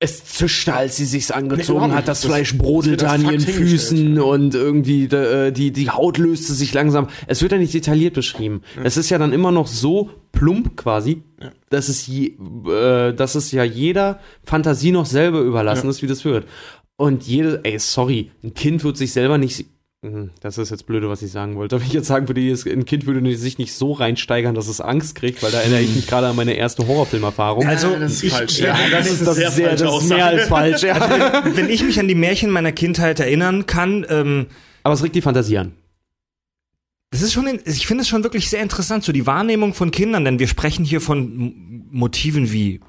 es zischte, als sie sich's angezogen überhaupt hat. Das Das- Fleisch das brodelte als an ihren Füßen und irgendwie äh, die, die Haut löste sich langsam. Es wird ja nicht detailliert beschrieben. Es ist ja dann immer noch so plump quasi, dass, es je, äh, dass es ja jeder Fantasie noch selber überlassen Ja. ist, wie das wird. Und jede, ey, sorry, ein Kind wird sich selber nicht. Mhm, Das ist jetzt blöde, was ich sagen wollte. Aber ich jetzt sagen würde, jedes- ein Kind würde sich nicht so reinsteigern, dass es Angst kriegt, weil da erinnere ich mich gerade an meine erste Horrorfilmerfahrung. Also, das ist ich, falsch. ja, das ist, das sehr ist, sehr, falsche das ist Aussage. mehr als falsch. Ja. wenn ich mich an die Märchen meiner Kindheit erinnern kann, ähm, Aber es regt die Fantasie an. Das ist schon, ich finde es schon wirklich sehr interessant, so die Wahrnehmung von Kindern, denn wir sprechen hier von Motiven wie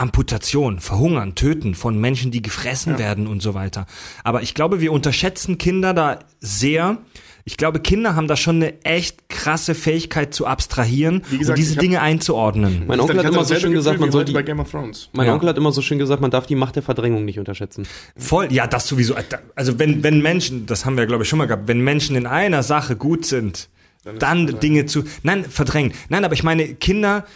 Amputation, Verhungern, Töten von Menschen, die gefressen werden und so weiter. Aber ich glaube, wir unterschätzen Kinder da sehr. Ich glaube, Kinder haben da schon eine echt krasse Fähigkeit zu abstrahieren gesagt, und diese Dinge einzuordnen. Mein Onkel hat immer so schön gesagt, man wie soll die, bei Game of Thrones. mein Ja. Onkel hat immer so schön gesagt, man darf die Macht der Verdrängung nicht unterschätzen. Voll, ja, das sowieso. Also wenn, wenn Menschen, das haben wir glaube ich schon mal gehabt, wenn Menschen in einer Sache gut sind, dann, Dinge zu, nein, verdrängen. Nein, aber ich meine, Kinder,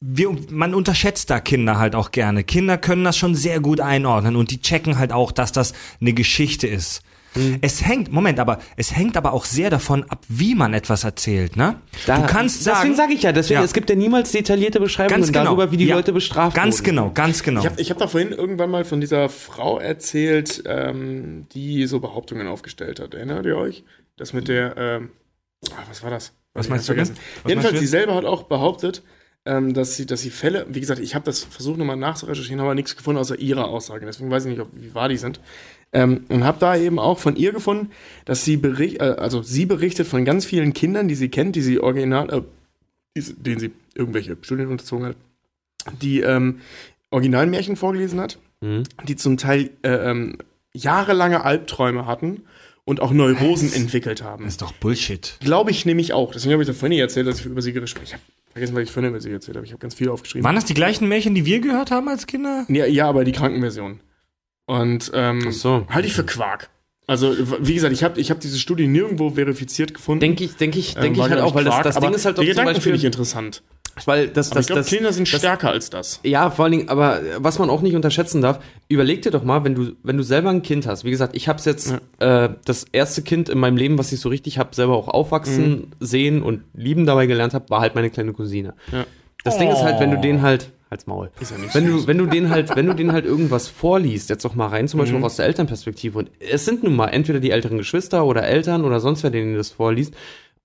wir, man unterschätzt da Kinder halt auch gerne. Kinder können das schon sehr gut einordnen und die checken halt auch, dass das eine Geschichte ist. Hm. Es hängt, Moment, aber es hängt aber auch sehr davon ab, wie man etwas erzählt, ne? du kannst sagen, Deswegen sage ich ja, deswegen, Ja. es gibt ja niemals detaillierte Beschreibungen ganz genau, darüber, wie die ja, Leute bestraft Ganz wurden. genau, ganz genau. Ich habe ich hab da vorhin irgendwann mal von dieser Frau erzählt, ähm, die so Behauptungen aufgestellt hat. Erinnert ihr euch? Das mit der, ähm, ah, was war das? Was meinst du vergessen. Was Jedenfalls, meinst du sie selber hat auch behauptet, ähm, dass sie, dass sie Fälle, wie gesagt, ich habe das versucht nochmal nachzurecherchieren, habe aber nichts gefunden außer ihrer Aussage. Deswegen weiß ich nicht, ob, wie wahr die sind. Ähm, und habe da eben auch von ihr gefunden, dass sie bericht, äh, also sie berichtet von ganz vielen Kindern, die sie kennt, die sie original, äh, die, denen sie irgendwelche Studien unterzogen hat, die ähm, Originalmärchen vorgelesen hat, Mhm. die zum Teil äh, ähm, jahrelange Albträume hatten und auch Neurosen entwickelt haben. Das ist doch Bullshit. Glaube ich nämlich auch. Deswegen habe ich da vorhin erzählt, dass ich über sie gesprochen habe. Ich habe vergessen, was ich vorhin über sie erzählt habe. Ich habe ganz viel aufgeschrieben. Waren das die gleichen Märchen, die wir gehört haben als Kinder? Ja, ja, aber die Krankenversion. Und ähm, Ach so. halte ich für Quark. Also, wie gesagt, ich habe ich hab diese Studie nirgendwo verifiziert gefunden. Denke ich, denke ich, Ähm, denke war, ich halt auch, weil das, Quark, das aber Ding ist halt doch Die zum Gedanken finde ich Beispiel, interessant. Weil das, Aber das, ich glaube, Kinder sind das, stärker als das. Ja, vor allen Dingen, aber was man auch nicht unterschätzen darf, überleg dir doch mal, wenn du, wenn du selber ein Kind hast. Wie gesagt, ich habe jetzt äh, das erste Kind in meinem Leben, was ich so richtig habe, selber auch aufwachsen, sehen und lieben dabei gelernt habe, war halt meine kleine Cousine. Ja. Das Ding ist halt, wenn du den halt als Maul. Ist ja nicht Wenn du, wenn du den halt, wenn du den halt irgendwas vorliest, jetzt doch mal rein, zum Beispiel auch aus der Elternperspektive. Und es sind nun mal entweder die älteren Geschwister oder Eltern oder sonst wer, denen das vorliest.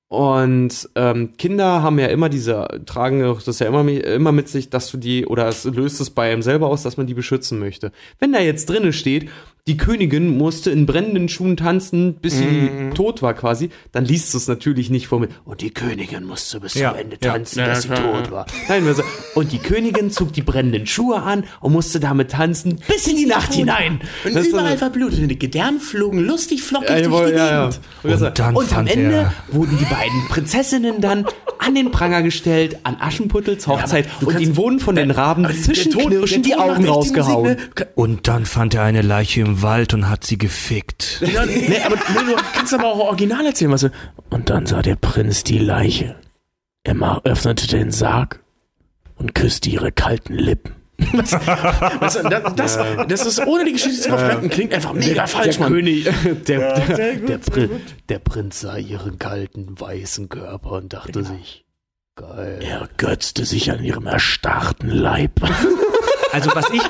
Und ähm, Kinder haben ja immer diese, tragen das ja immer, immer mit sich, dass du die, oder es löst es bei einem selber aus, dass man die beschützen möchte. Wenn da jetzt drinnen steht, die Königin musste in brennenden Schuhen tanzen, bis sie tot war quasi, dann liest du es natürlich nicht vor mit, und die Königin musste bis Ja, zum Ende ja. tanzen, Ja, bis sie klar, tot ja. war. Nein, also, und die Königin zog die brennenden Schuhe an und musste damit tanzen bis in die Nacht hinein. Und Das überall dann- verblutete die Gedärme flogen lustig flockig Ja, durch die ja, ja. Gegend. Und, Und dann und am Ende er- wurden die beiden Prinzessinnen dann an den Pranger gestellt, an Aschenputtels Hochzeit und ihnen wurden von den Raben zwischenknirschend die Augen rausgehauen. Und dann fand er eine Leiche im Wald und hat sie gefickt. Ja, nee, aber nee, du kannst aber auch original erzählen, was du. Und dann sah der Prinz die Leiche. Er ma- öffnete den Sarg und küsste ihre kalten Lippen. Weißt du, das, das, das ist ohne die Geschichte zu verfremden, klingt einfach mega falsch, der Mann. König, der, der, Der, Pri der Prinz sah ihren kalten, weißen Körper und dachte sich, geil. Er götzte sich an ihrem erstarrten Leib. Also was ich,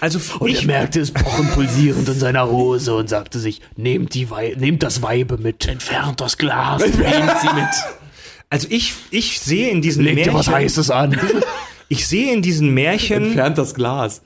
also Und ich, er merkte es pochen pulsierend in seiner Hose und sagte sich, nehmt, die Wei nehmt das Weibe mit. Entfernt das Glas. Nehmt sie mit. also ich, ich sehe in diesen Legt dir was Märchen, Heißes an. ich sehe in diesen Märchen, entfernt das Glas.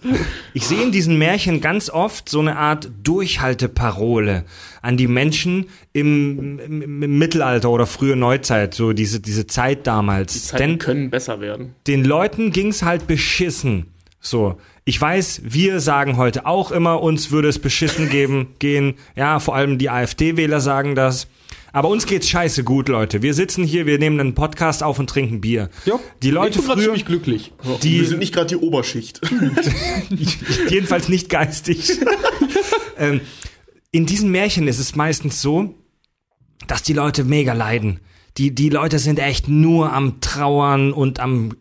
ich sehe in diesen Märchen ganz oft so eine Art Durchhalteparole an die Menschen im, im, im Mittelalter oder frühe Neuzeit, so diese, diese Zeit damals. Zeiten Denn können besser werden. den Leuten ging's halt beschissen. So. Ich weiß, wir sagen heute auch immer, uns würde es beschissen geben, gehen. Ja, vor allem die AfD-Wähler sagen das. Aber uns geht's scheiße gut, Leute. Wir sitzen hier, wir nehmen einen Podcast auf und trinken Bier. Ja, Die Leute ich bin früher, ziemlich glücklich. die, Wir sind nicht gerade die Oberschicht. jedenfalls nicht geistig. ähm, in diesen Märchen ist es meistens so, dass die Leute mega leiden. Die, die Leute sind echt nur am Trauern und am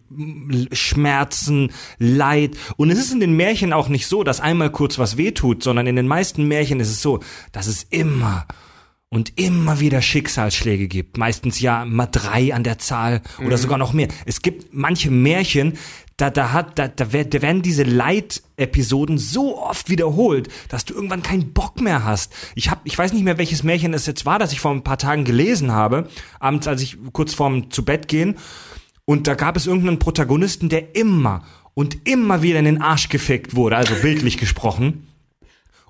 Schmerzen, Leid. Und es ist in den Märchen auch nicht so, dass einmal kurz was wehtut, sondern in den meisten Märchen ist es so, dass es immer und immer wieder Schicksalsschläge gibt. Meistens ja mal drei an der Zahl oder sogar noch mehr. Es gibt manche Märchen, da, da hat, da, da, wer- da werden diese Leitepisoden so oft wiederholt, dass du irgendwann keinen Bock mehr hast. Ich hab, ich weiß nicht mehr, welches Märchen es jetzt war, das ich vor ein paar Tagen gelesen habe, abends, als ich kurz vorm zu Bett gehen. Und da gab es irgendeinen Protagonisten, der immer und immer wieder in den Arsch gefickt wurde, also bildlich gesprochen.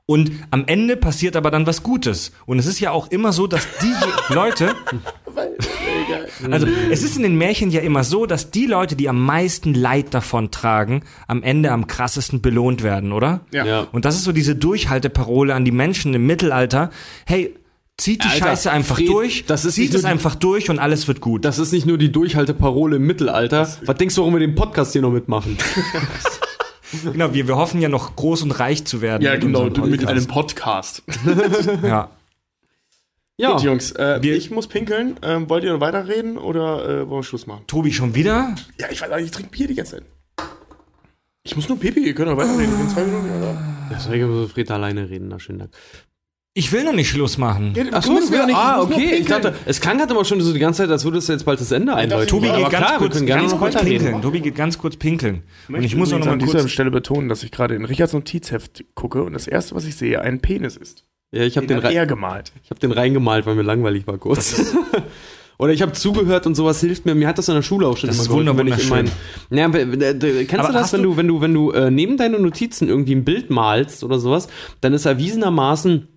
Und am Ende passiert aber dann was Gutes. Und es ist ja auch immer so, dass die Leute. Also, es ist in den Märchen ja immer so, dass die Leute, die am meisten Leid davon tragen, am Ende am krassesten belohnt werden, oder? Ja. Ja. Und das ist so diese Durchhalteparole an die Menschen im Mittelalter. Hey, zieht die Alter, Scheiße einfach Fred, durch, das ist zieht es die- einfach durch und alles wird gut. Das ist nicht nur die Durchhalteparole im Mittelalter. Was denkst du, warum wir den Podcast hier noch mitmachen? genau, wir, wir hoffen ja noch groß und reich zu werden. Ja, mit genau, unserem mit einem Podcast. Podcast. Ja. Ja, Gut, Jungs, äh, Wir- ich muss pinkeln. Ähm, wollt ihr noch weiterreden oder äh, wollen wir Schluss machen? Tobi, schon wieder? Ja, ich weiß nicht, ich trinke Bier die ganze Zeit. Ich muss nur Pipi, ihr könnt noch weiterreden. Ich bin zwei Minuten soll ich über Fred alleine reden. Na, schönen Dank. Ich will noch nicht Schluss machen. Ja, Ach du so, musst wieder nicht- ah, okay. Ich dachte, es klang halt immer schon so die ganze Zeit, als würde es jetzt bald das Ende einläuten. Tobi geht ganz klar, wir kurz, ganz kurz pinkeln. Tobi geht ganz kurz pinkeln. Und ich muss auch noch mal an dieser kurz. Stelle betonen, dass ich gerade in Richards Notizheft gucke und das erste, was ich sehe, ein Penis ist. Ja, ich habe Den den, hat rei- er gemalt. ich hab den reingemalt, weil mir langweilig war kurz. Oder ich habe zugehört und sowas hilft mir. Mir hat das in der Schule auch schon Das immer ist geholfen, wenn ich in meinen. Ja, kennst Aber du das, wenn du- du, wenn du, wenn du äh, neben deine Notizen irgendwie ein Bild malst oder sowas, dann ist erwiesenermaßen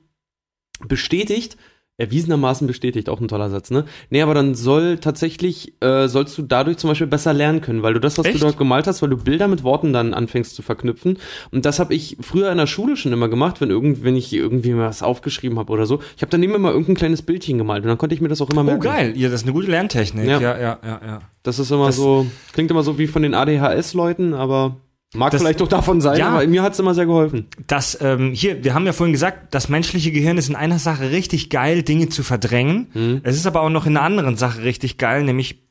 bestätigt, erwiesenermaßen bestätigt, auch ein toller Satz, ne? Nee, aber dann soll tatsächlich, äh, sollst du dadurch zum Beispiel besser lernen können, weil du das, was Echt? du dort gemalt hast, weil du Bilder mit Worten dann anfängst zu verknüpfen. Und das habe ich früher in der Schule schon immer gemacht, wenn, irgend, wenn ich irgendwie mal was aufgeschrieben habe oder so. Ich habe daneben immer irgendein kleines Bildchen gemalt und dann konnte ich mir das auch immer Oh, merken. geil. Ja, das ist eine gute Lerntechnik. Ja, Ja. ja, ja, ja. Das ist immer Das- so, klingt immer so wie von den ADHS-Leuten, aber mag Das- vielleicht doch davon sein, Ja. aber mir hat's immer sehr geholfen. Das, ähm, hier, wir haben ja vorhin gesagt, das menschliche Gehirn ist in einer Sache richtig geil, Dinge zu verdrängen. Mhm. Es ist aber auch noch in einer anderen Sache richtig geil, nämlich,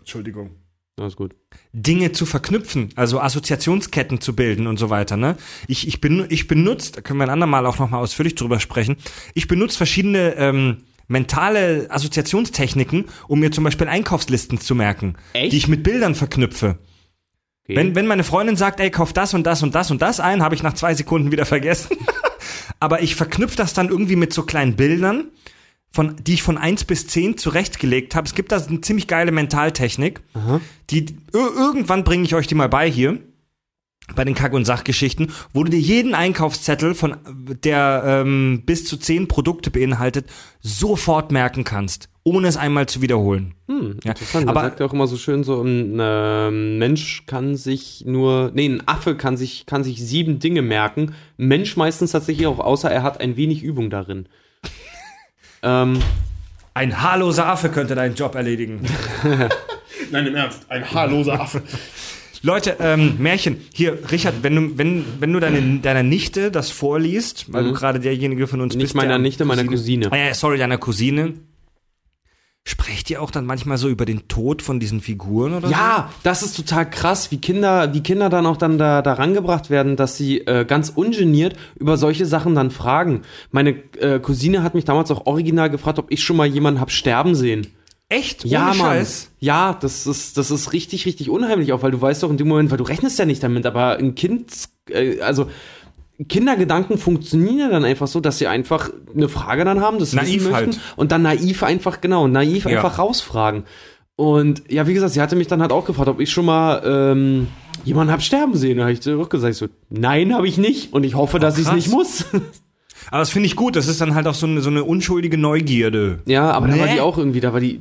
Entschuldigung. Alles gut. Dinge zu verknüpfen, also Assoziationsketten zu bilden und so weiter. Ne? Ich, ich, ben, ich benutze, da können wir ein andermal auch nochmal ausführlich drüber sprechen, ich benutze verschiedene ähm, mentale Assoziationstechniken, um mir zum Beispiel Einkaufslisten zu merken, Echt? die ich mit Bildern verknüpfe. Okay. Wenn, wenn meine Freundin sagt, ey, kauf das und das und das und das ein, habe ich nach zwei Sekunden wieder vergessen. Aber ich verknüpfe das dann irgendwie mit so kleinen Bildern, von, die ich von 1 bis 10 zurechtgelegt habe. Es gibt da eine ziemlich geile Mentaltechnik. Die, ir- irgendwann bringe ich euch die mal bei hier. Bei den Kack- und Sachgeschichten, wo du dir jeden Einkaufszettel von der ähm, bis zu 10 Produkte beinhaltet, sofort merken kannst, ohne es einmal zu wiederholen. Hm, Ja, interessant. aber- Man sagt ja auch immer so schön so, ein ähm, Mensch kann sich nur, nee, ein Affe kann sich, kann sich sieben Dinge merken. Ein Mensch meistens tatsächlich auch, außer er hat ein wenig Übung darin. ähm, Ein haarloser Affe könnte deinen Job erledigen. Nein, im Ernst. Ein haarloser Affe. Leute, ähm, Märchen. Hier, Richard, wenn du, wenn, wenn du deine, deiner Nichte das vorliest, weil du gerade derjenige von uns Mhm. nicht bist. meiner der Nichte, meiner Cousine. Ah, ja, sorry, deiner Cousine. Sprecht ihr auch dann manchmal so über den Tod von diesen Figuren oder Ja, das ist total krass, wie Kinder, wie Kinder dann auch dann da, da rangebracht werden, dass sie äh, ganz ungeniert über solche Sachen dann fragen. Meine äh, Cousine hat mich damals auch original gefragt, ob ich schon mal jemanden hab sterben sehen. so? Echt? Ja, Ohne Mann. Scheiß? Ja, das ist, das ist richtig, richtig unheimlich auch, weil du weißt doch in dem Moment, weil du rechnest ja nicht damit, aber ein Kind, äh, also Kindergedanken funktionieren ja dann einfach so, dass sie einfach eine Frage dann haben, das Naiv wissen möchten halt. und dann naiv einfach, genau, naiv Ja. einfach rausfragen. Und ja, wie gesagt, sie hatte mich dann halt auch gefragt, ob ich schon mal ähm, jemanden hab sterben sehen. Da habe ich auch gesagt, ich so, nein, habe ich nicht und ich hoffe, dass ich es nicht muss. Aber das finde ich gut. Das ist dann halt auch so eine, so eine unschuldige Neugierde. ja, aber da war Nee. die auch irgendwie, da war die,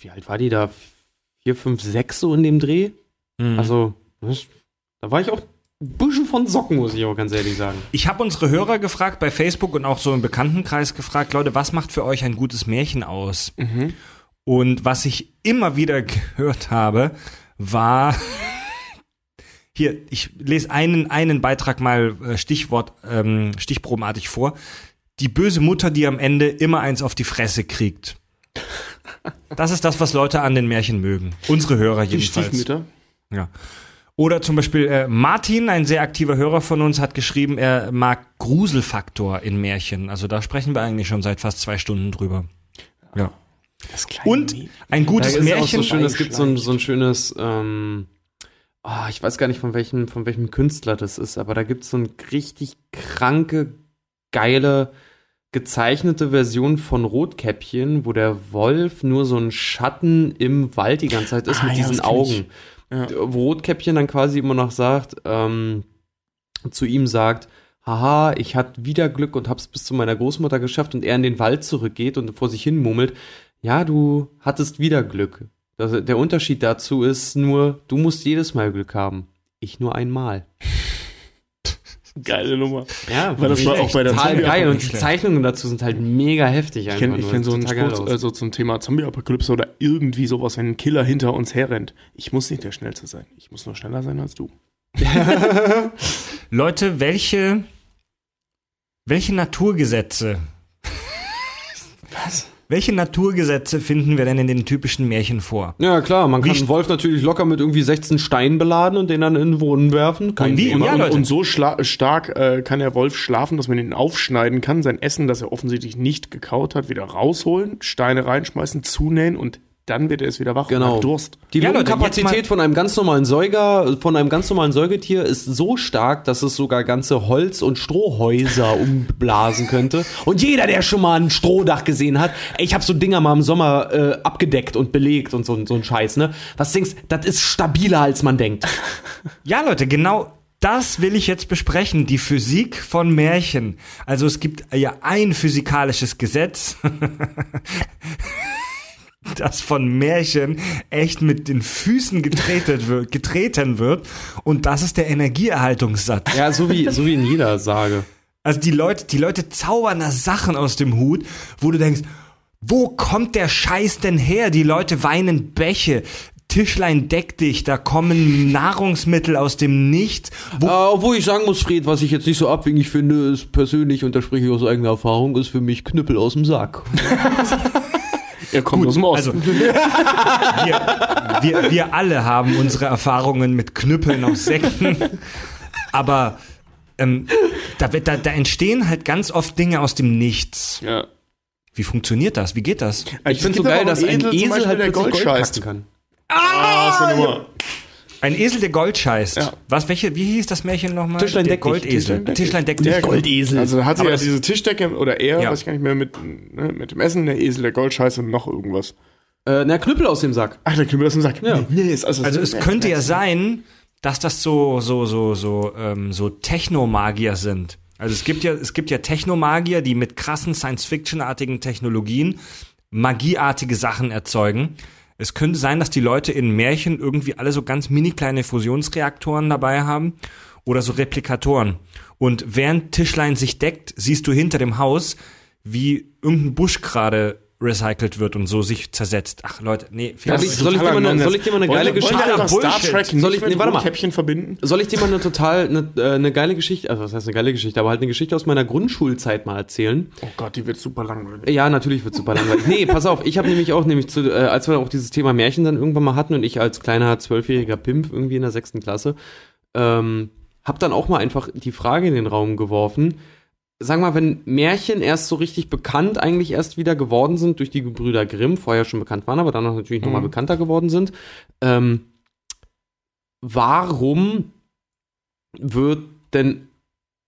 wie alt war die da? Vier, fünf, sechs so in dem Dreh? Mhm. Also, da war ich auch bisschen von Socken, muss ich auch ganz ehrlich sagen. Ich habe unsere Hörer gefragt bei Facebook und auch so im Bekanntenkreis gefragt, Leute, was macht für euch ein gutes Märchen aus? Und was ich immer wieder gehört habe, war hier, ich lese einen, einen Beitrag mal äh, Stichwort, ähm, stichprobenartig vor. Die böse Mutter, die am Ende immer eins auf die Fresse kriegt. Das ist das, was Leute an den Märchen mögen. Unsere Hörer Die jedenfalls. Stiefmütter. Ja. Oder zum Beispiel äh, Martin, ein sehr aktiver Hörer von uns, hat geschrieben, er mag Gruselfaktor in Märchen. Also da sprechen wir eigentlich schon seit fast zwei Stunden drüber. Ja. Und ein Da gutes ist auch Märchen. so schön, es gibt so ein, so ein schönes, ähm, ah, ich weiß gar nicht von welchem, von welchem Künstler das ist, aber da gibt es so eine richtig kranke, geile, gezeichnete Version von Rotkäppchen, wo der Wolf nur so ein Schatten im Wald die ganze Zeit ist Ah, mit ja, diesen kenn ich. Ja. Wo Rotkäppchen dann quasi immer noch sagt, ähm, zu ihm sagt, haha, ich hatte wieder Glück und hab's bis zu meiner Großmutter geschafft und er in den Wald zurückgeht und vor sich hin murmelt, ja, du hattest wieder Glück. Das, der Unterschied dazu ist nur, du musst jedes Mal Glück haben. Ich nur einmal. Geile Nummer. Ja, Weil das war auch bei der total geil und die. Zeichnungen dazu sind halt mega heftig. Ich kenne kenn so einen Spruch also zum Thema Zombie-Apokalypse oder irgendwie sowas, wenn ein Killer hinter uns herrennt. Ich muss nicht der Schnellste sein. Ich muss nur schneller sein als du. Leute, welche, welche Naturgesetze? Was? Welche Naturgesetze finden wir denn in den typischen Märchen vor? Ja, klar, man Wie kann einen Wolf natürlich locker mit irgendwie 16 Steinen beladen und den dann in den Brunnen werfen. Kein wie- Thema. Ja, und, Leute. und so stark äh, kann der Wolf schlafen, dass man ihn aufschneiden kann, sein Essen, das er offensichtlich nicht gekaut hat, wieder rausholen, Steine reinschmeißen, zunähen und dann wird er es wieder wach und Genau. hat Durst. Die Ja, Lungenkapazität von einem ganz normalen Säuger, von einem ganz normalen Säugetier ist so stark, dass es sogar ganze Holz- und Strohhäuser umblasen könnte. Und jeder, der schon mal ein Strohdach gesehen hat, ey, ich habe so Dinger mal im Sommer äh, abgedeckt und belegt und so, so ein Scheiß, ne? Was denkst, das ist stabiler als man denkt. Ja, Leute, genau das will ich jetzt besprechen. Die Physik von Märchen. Also es gibt ja ein physikalisches Gesetz, das von Märchen echt mit den Füßen getreten wird, getreten wird. Und das ist der Energieerhaltungssatz. Ja, so wie, so wie in jeder Sage. Also die Leute, die Leute zaubern da Sachen aus dem Hut, wo du denkst, wo kommt der Scheiß denn her? Die Leute weinen Bäche. Tischlein deck dich, da kommen Nahrungsmittel aus dem Nichts. Wo Äh, obwohl ich sagen muss, Fred, was ich jetzt nicht so abwegig finde, ist persönlich, und da spreche ich aus eigener Erfahrung, ist für mich Knüppel aus dem Sack. Er kommt aus dem Osten. Also, wir, wir, wir alle haben unsere Erfahrungen mit Knüppeln aus Sekten. Aber ähm, da, wird, da, da entstehen halt ganz oft Dinge aus dem Nichts. ja. Wie funktioniert das? Wie geht das? Ich finde so geil, dass ein Esel halt plötzlich Gold kacken kann. Ah, Nummer. Ein Esel, der Gold scheißt. Ja. Was, welche, wie hieß das Märchen nochmal? Tischlein deck. Goldesel. Tischlein deck dich. Goldesel. Also hat sie ja diese Tischdecke oder er, Ja. weiß ich gar nicht mehr, mit, ne, mit dem Essen, der Esel, der Goldscheiß und noch irgendwas. Äh, na, Knüppel aus dem Sack. Ach, der Knüppel aus dem Sack. Ja. Nee, ist also, Also es könnte ja sein, dass das so so so so ähm, so Technomagier sind. Also es gibt ja es gibt ja Technomagier, die mit krassen Science-Fiction-artigen Technologien magieartige Sachen erzeugen. Es könnte sein, dass die Leute in Märchen irgendwie alle so ganz mini kleine Fusionsreaktoren dabei haben oder so Replikatoren. Und während Tischlein sich deckt, siehst du hinter dem Haus, wie irgendein Busch gerade recycelt wird und so sich zersetzt. Ach Leute, nee, ich- soll ich dir mal eine- soll ich dir mal eine geile Geschichte- Star. Trek Soll ich- nee, warte mal. Rotkäppchen verbinden? Soll ich dir mal eine total, eine, äh, eine geile Geschichte, also was heißt eine geile Geschichte, aber halt eine Geschichte aus meiner Grundschulzeit mal erzählen? Oh Gott, die wird super langweilig. Ja, natürlich wird super langweilig. Nee, pass auf, ich habe nämlich auch, nämlich zu, äh, als wir auch dieses Thema Märchen dann irgendwann mal hatten und ich als kleiner zwölfjähriger Pimp irgendwie in der sechsten Klasse, ähm, hab dann auch mal einfach die Frage in den Raum geworfen. Sag mal, wenn Märchen erst so richtig bekannt eigentlich erst wieder geworden sind durch die Gebrüder Grimm, vorher schon bekannt waren, aber dann auch natürlich nochmal Mhm. bekannter geworden sind, ähm, warum wird denn,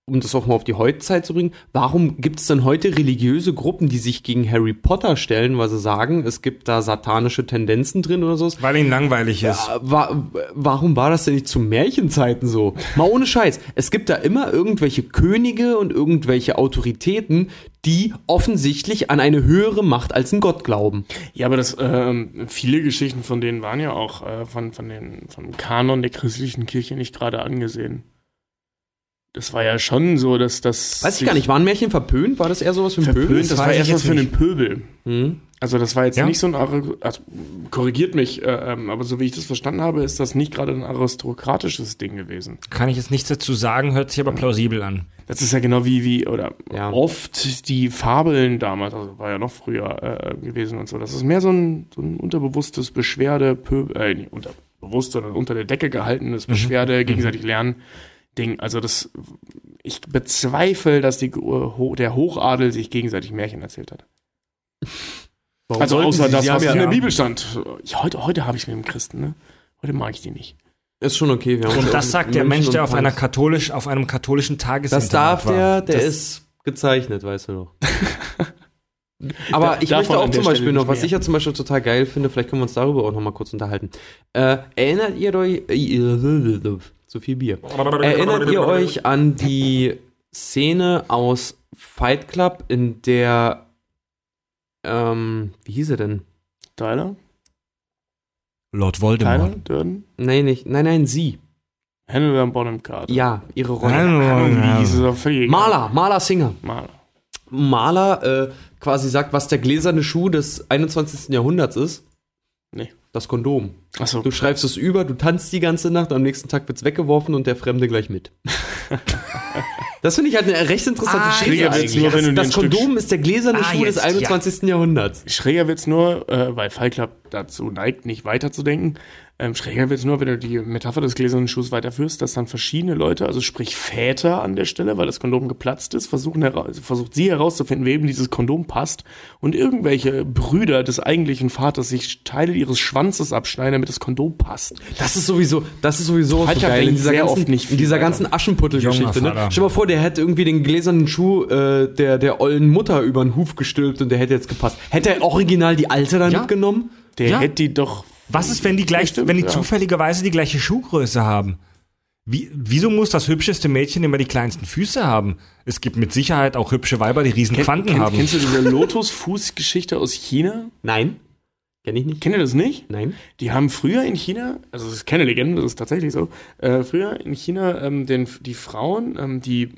um das auch mal auf die Heutzeit zu bringen, warum gibt es denn heute religiöse Gruppen, die sich gegen Harry Potter stellen, weil sie sagen, es gibt da satanische Tendenzen drin oder so? weil ihm langweilig ist. Äh, Wa warum war das denn nicht zu Märchenzeiten so? Mal ohne Scheiß. Es gibt da immer irgendwelche Könige und irgendwelche Autoritäten, die offensichtlich an eine höhere Macht als ein Gott glauben. Ja, aber das, ähm, viele Geschichten von denen waren ja auch äh, von, von den, vom Kanon der christlichen Kirche nicht gerade angesehen. Das war ja schon so, dass das. Weiß ich gar nicht, waren Märchen verpönt? War das eher sowas für ein Verpönt, Pöbel? das weiß war erst was für den Pöbel. Hm? Also das war jetzt Ja? nicht so ein, also korrigiert mich, äh, ähm, aber so wie ich das verstanden habe, ist das nicht gerade ein aristokratisches Ding gewesen. Kann ich jetzt nichts dazu sagen, hört sich aber plausibel an. Das ist ja genau wie, wie oder Ja. oft die Fabeln damals, also war ja noch früher äh, gewesen und so. Das ist mehr so ein, so ein unterbewusstes Beschwerde, Pö äh, nicht unterbewusst, sondern unter der Decke gehaltenes Beschwerde, gegenseitig lernen Ding. Also das, ich bezweifle, dass die, äh, der Hochadel sich gegenseitig Märchen erzählt hat. Warum Also außer sie- das, was ja, in der Bibel stand. Ja, heute heute habe ich mit dem Christen, ne? Heute mag ich die nicht. Ist schon okay. Wir haben uns Und das sagt der Mensch, der auf einer katholisch, auf einem katholischen Das Tagesinternat darf war. der, der Das- ist gezeichnet, weißt du doch. Aber Da- ich davon möchte auch zum Beispiel noch, was ich ja zum Beispiel total geil finde, vielleicht können wir uns darüber auch noch mal kurz unterhalten. Äh, erinnert ihr euch, äh, zu viel Bier, erinnert ihr euch an die Szene aus Fight Club, in der, ähm, wie hieß er denn? Tyler? Lord Tyler? Voldemort. Durden? Nein, nicht, nein, nein, sie. Hannah Bonham Carter. Ja, ihre Rolle. Ahnung, wie hieß es auch völlig egal. Maler, Maler Singer. Maler. Maler äh, quasi sagt, was der gläserne Schuh des 21. Jahrhunderts ist. Nee. Das Kondom. Achso. Du schreibst es über, du tanzt die ganze Nacht, am nächsten Tag wird's weggeworfen und der Fremde gleich mit. das finde ich halt eine recht interessante Ah, Schräge ja, eigentlich. nur, wenn du das ein Stück Kondom ist der gläserne Ah, Schuh des jetzt, 21. Jahrhunderts. Schräger wird's nur, äh, weil Club dazu neigt, nicht weiterzudenken. Ähm, schräger wird's nur, wenn du die Metapher des gläsernen Schuhs weiterführst, dass dann verschiedene Leute, also sprich Väter an der Stelle, weil das Kondom geplatzt ist, versuchen also versucht sie herauszufinden, wem dieses Kondom passt und irgendwelche Brüder des eigentlichen Vaters sich Teile ihres Schwanzes abschneiden, damit das Kondom passt. Das ist sowieso, das ist sowieso Fight so geil in dieser sehr ganzen, oft nicht in dieser ganzen Aschenputtel-Geschichte. Ne? Stell dir mal vor, der hätte irgendwie den gläsernen Schuh äh, der, der ollen Mutter über den Huf gestülpt und der hätte jetzt gepasst. Hätte er original die alte dann Ja. mitgenommen? Der Ja. hätte die doch. Was ist, wenn die gleich, Stimmt, wenn die ja. zufälligerweise die gleiche Schuhgröße haben? Wie, wieso muss das hübscheste Mädchen immer die kleinsten Füße haben? Es gibt mit Sicherheit auch hübsche Weiber, die riesen Quanten Kenn- haben. Kennst du diese Lotus-Fuß-Geschichte aus China? Nein. Kenn ich nicht. Kennt ihr das nicht? Nein. Die haben früher in China, also das ist keine Legende, das ist tatsächlich so, äh, früher in China ähm, den, die Frauen, ähm, die,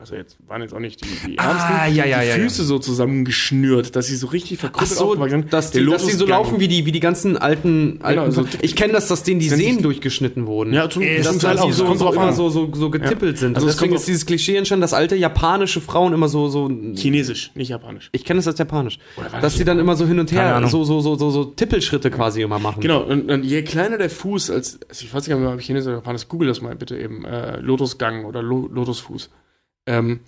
also jetzt waren jetzt auch nicht die, die Ah, Ärmsten, ja, ja, die ja, Füße so zusammengeschnürt, dass sie so richtig verkrüppelt so, aufgewachsen sind. dass die, dass die so laufen wie die, wie die ganzen alten, alten also- ich kenne das, dass denen die Sehnen durchgeschnitten wurden. Ja, zum, zum das Teil auch. so, so immer so, so, so getippelt sind. Also Also es deswegen ist dieses Klischee entstanden, dass alte japanische Frauen immer so, so Chinesisch, nicht japanisch. ich kenne das als japanisch, dass das die dann immer so hin und her, so, so, so, so, so Tippelschritte quasi immer machen. Genau, und, und je kleiner der Fuß, als, also ich weiß nicht, ob ich Chinesisch oder Japanisch, google das mal bitte eben, äh, Lotusgang oder Lo Lotusfuß. Ähm,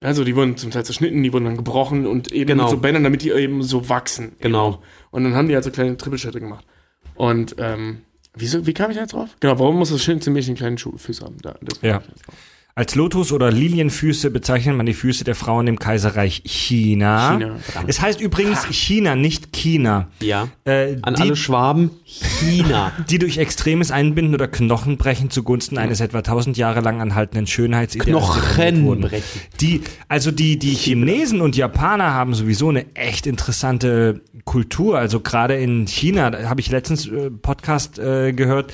also die wurden zum Teil zerschnitten, die wurden dann gebrochen und eben Genau. mit so Bändern, damit die eben so wachsen. Genau. Eben. Und dann haben die halt so kleine Trippelschritte gemacht. Und ähm, wieso, wie kam ich da jetzt drauf? Genau, warum muss das schönste Mädchen kleine Schu Füße haben? Da, das Ja. Als Lotus- oder Lilienfüße bezeichnet man die Füße der Frauen im Kaiserreich China. China. Es heißt übrigens China, nicht China. Ja. Äh, An die, alle Schwaben, China. die durch extremes Einbinden oder Knochenbrechen zugunsten eines etwa tausend Jahre lang anhaltenden Schönheitsideals. Knochenbrechen. Die, also die, die Chinesen und Japaner haben sowieso eine echt interessante Kultur. Also gerade in China, da habe ich letztens äh, Podcast äh, gehört,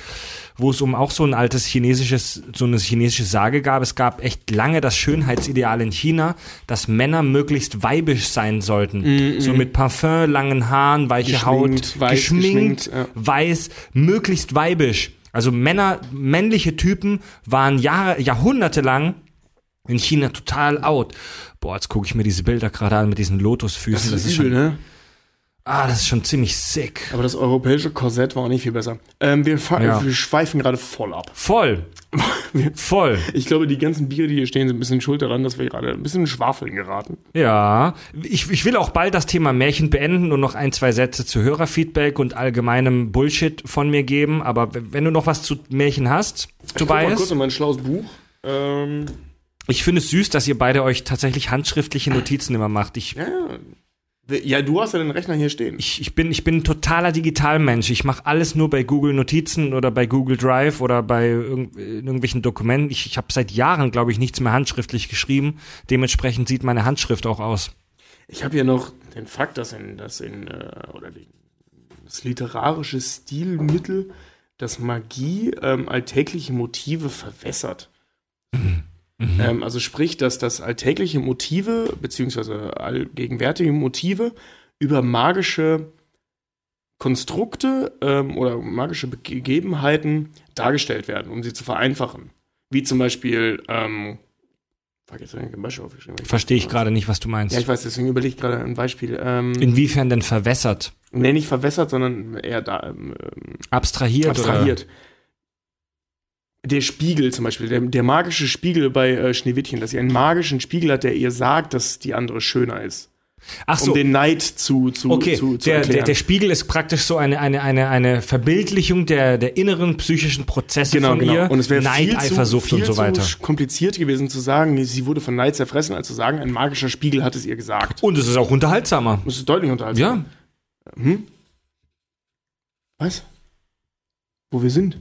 wo es um auch so ein altes chinesisches, so eine chinesische Sage gab. Es gab echt lange das Schönheitsideal in China, dass Männer möglichst weibisch sein sollten. So mit Parfum, langen Haaren, weiche Geschminkt, Haut, weiß, geschminkt, geschminkt, ja. weiß, möglichst weibisch. Also Männer, männliche Typen waren Jahre, jahrhundertelang in China total out. Boah, jetzt gucke ich mir diese Bilder gerade an mit diesen Lotusfüßen. Das ist übel, schon, ne? Ah, das ist schon ziemlich sick. Aber das europäische Korsett war auch nicht viel besser. Ähm, wir, Ja. wir schweifen gerade voll ab. Voll. Voll. Ich glaube, die ganzen Biere, die hier stehen, sind ein bisschen schuld daran, dass wir gerade ein bisschen in Schwafeln geraten. Ja. Ich, ich will auch bald das Thema Märchen beenden und noch ein, zwei Sätze zu Hörerfeedback und allgemeinem Bullshit von mir geben. Aber wenn du noch was zu Märchen hast, Guck mal kurz Tobias, in mein schlaues Buch. Ähm, ich finde es süß, dass ihr beide euch tatsächlich handschriftliche Notizen immer macht. Ich ja, ja, du hast ja den Rechner hier stehen. ich, ich, bin, ich bin ein totaler Digitalmensch. Ich mache alles nur bei Google Notizen oder bei Google Drive oder bei in irgendwelchen Dokumenten. Ich, ich habe seit Jahren, glaube ich, nichts mehr handschriftlich geschrieben. Dementsprechend sieht meine Handschrift auch aus. Ich habe hier noch den Fakt, dass in, dass in äh, oder die, das literarische Stilmittel, dass Magie ähm, alltägliche Motive verwässert. Ähm, also sprich, dass das alltägliche Motive beziehungsweise allgegenwärtige Motive über magische Konstrukte ähm, oder magische Gegebenheiten dargestellt werden, um sie zu vereinfachen. Wie zum Beispiel, ähm. Verstehe ich gerade nicht, was du meinst. Ja, ich weiß, deswegen überlege ich gerade ein Beispiel. Ähm, Inwiefern denn verwässert? nee, nicht verwässert, sondern eher da ähm, Abstrahiert? abstrahiert. Der Spiegel zum Beispiel, der, der magische Spiegel bei äh, Schneewittchen, dass sie einen magischen Spiegel hat, der ihr sagt, dass die andere schöner ist. Ach so. Um den Neid zu, zu, Okay, zu, zu der, erklären. der, der Spiegel ist praktisch so eine, eine, eine, eine Verbildlichung der, der inneren psychischen Prozesse genau, von genau. ihr. Und es wäre Neid, viel, zu, Eifersucht viel und so weiter. zu kompliziert gewesen zu sagen, sie wurde von Neid zerfressen, als zu sagen, ein magischer Spiegel hat es ihr gesagt. Und es ist auch unterhaltsamer. Das ist deutlich unterhaltsam. Ja. Hm? Was? Wo wir sind?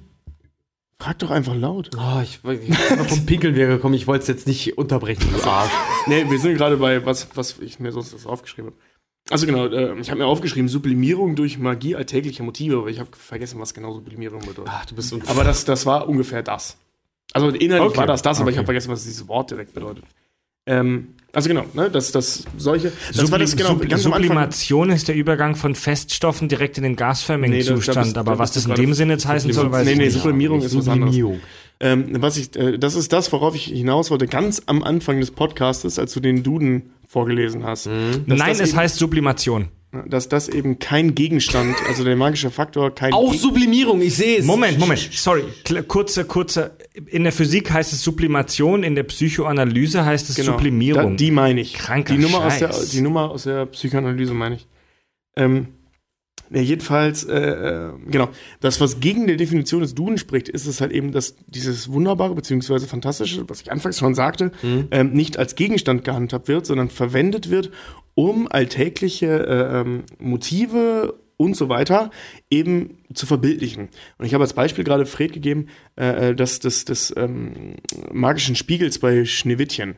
Frag doch einfach laut. Oh, ich, ich bin vom Pinkeln wäre gekommen, ich wollte es jetzt nicht unterbrechen, du Arsch. Nee, wir sind gerade bei was, was ich mir sonst das aufgeschrieben habe. Also genau, äh, ich habe mir aufgeschrieben, Sublimierung durch Magie alltäglicher Motive, aber ich habe vergessen, was genau Sublimierung bedeutet. Ach, du bist so ein Aber das, das war ungefähr das. Also innerlich Okay, war das das, aber ich okay. habe vergessen, was dieses Wort direkt bedeutet. Ähm, also genau, ne, das, das solche. Das war Sublim das genau. Sub. Sublimation ist der Übergang von Feststoffen direkt in den gasförmigen Nee, da- da Zustand. bist- da aber was das in dem Sinne jetzt heißen soll, weiß Nee, ich nee, nicht. Sublimierung ist was anderes. Sublimierung. Ähm, was ich, äh, das ist das, worauf ich hinaus wollte, ganz am Anfang des Podcastes, als du den Duden vorgelesen hast. Mhm. Dass Nein, es heißt Sublimation. Dass das eben kein Gegenstand, also der magische Faktor, kein Auch Geg- Sublimierung, ich sehe es. Moment, Moment, sorry. Kurze, kurze. In der Physik heißt es Sublimation, in der Psychoanalyse heißt es Genau. Sublimierung. Da, die meine ich. Kranker die Nummer aus der, Scheiß. die Nummer aus der Psychoanalyse meine ich. Ähm, ja, jedenfalls, äh, äh, genau. Das, was gegen die Definition des Duden spricht, ist es halt eben, dass dieses Wunderbare beziehungsweise Fantastische, was ich anfangs schon sagte, Mhm. ähm, nicht als Gegenstand gehandhabt wird, sondern verwendet wird, um alltägliche äh, ähm, Motive und so weiter eben zu verbildlichen. Und ich habe als Beispiel gerade Fred gegeben, äh, äh, das, des, des ähm, magischen Spiegels bei Schneewittchen.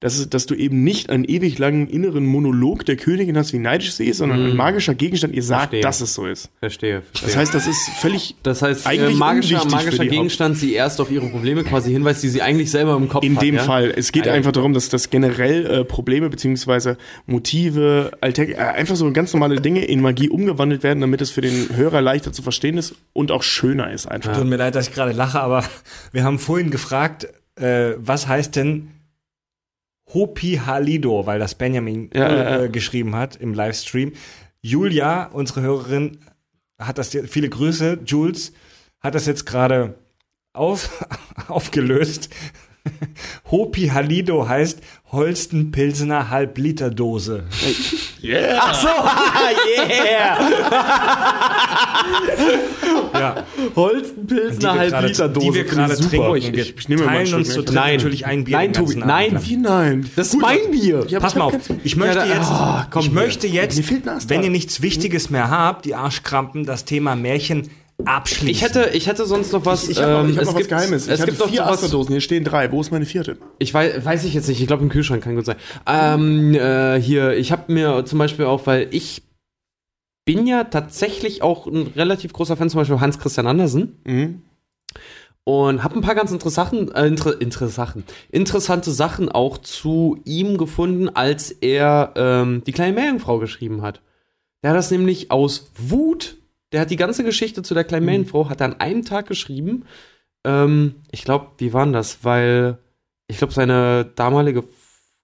Das ist, dass du eben nicht einen ewig langen inneren Monolog der Königin hast, wie neidisch sie ist, sondern ein magischer Gegenstand ihr sagt, Verstehe. dass es so ist. Verstehe, verstehe. Das heißt, das ist völlig das heißt, äh, eigentlich magischer, für magischer die Gegenstand, sie erst auf ihre Probleme quasi hinweist, die sie eigentlich selber im Kopf in hat. dem ja? Fall. Es geht Ah, ja. einfach darum, dass das generell äh, Probleme beziehungsweise Motive, Alltag, äh, einfach so ganz normale Dinge in Magie umgewandelt werden, damit es für den Hörer leichter zu verstehen ist und auch schöner ist einfach. Tut mir leid, dass ich gerade lache, aber wir haben vorhin gefragt, äh, was heißt denn Hopi Halido, weil das Benjamin Ja, äh, geschrieben hat im Livestream. Julia, unsere Hörerin, hat das, viele Grüße, Jules, hat das jetzt gerade auf, aufgelöst. Hopi Halido heißt Holsten Pilsener Halbliterdose. Yeah! Ach so, yeah! Ja, Holstenpilsner die wir halb gerade- Liter Dose. die wir gerade ich trinken. Ich- wir ich nehme mal teilen Schluck uns zu dritt Nein. natürlich ein Bier Nein, Tobi, nein. Wie nein? Das ist mein Bier. Ja, Pass mal auf, ich möchte Ja, da- jetzt, Ah, komm ich möchte jetzt, wenn ihr nichts Wichtiges mehr habt, die Arschkrampen, das Thema Märchen abschließen. Ich hätte, ich hätte sonst noch was. Ich habe noch, ähm, ich hab es noch was gibt- Geheimes. Ich Es hatte gibt noch vier was. Asterdosen, hier stehen drei. Wo ist meine vierte? Ich weiß, weiß ich jetzt nicht. Ich glaube im Kühlschrank kann gut sein. Ähm, äh, hier, ich habe mir zum Beispiel auch, weil ich bin ja tatsächlich auch ein relativ großer Fan, zum Beispiel Hans Christian Andersen. Mhm. Und habe ein paar ganz interessante, äh, inter, interessante, interessante Sachen auch zu ihm gefunden, als er ähm, die kleine Meerjungfrau geschrieben hat. Der hat das nämlich aus Wut, der hat die ganze Geschichte zu der kleinen Meerjungfrau, hat er an einem Tag geschrieben. Ähm, ich glaube, wie war denn das? Weil ich glaube, seine damalige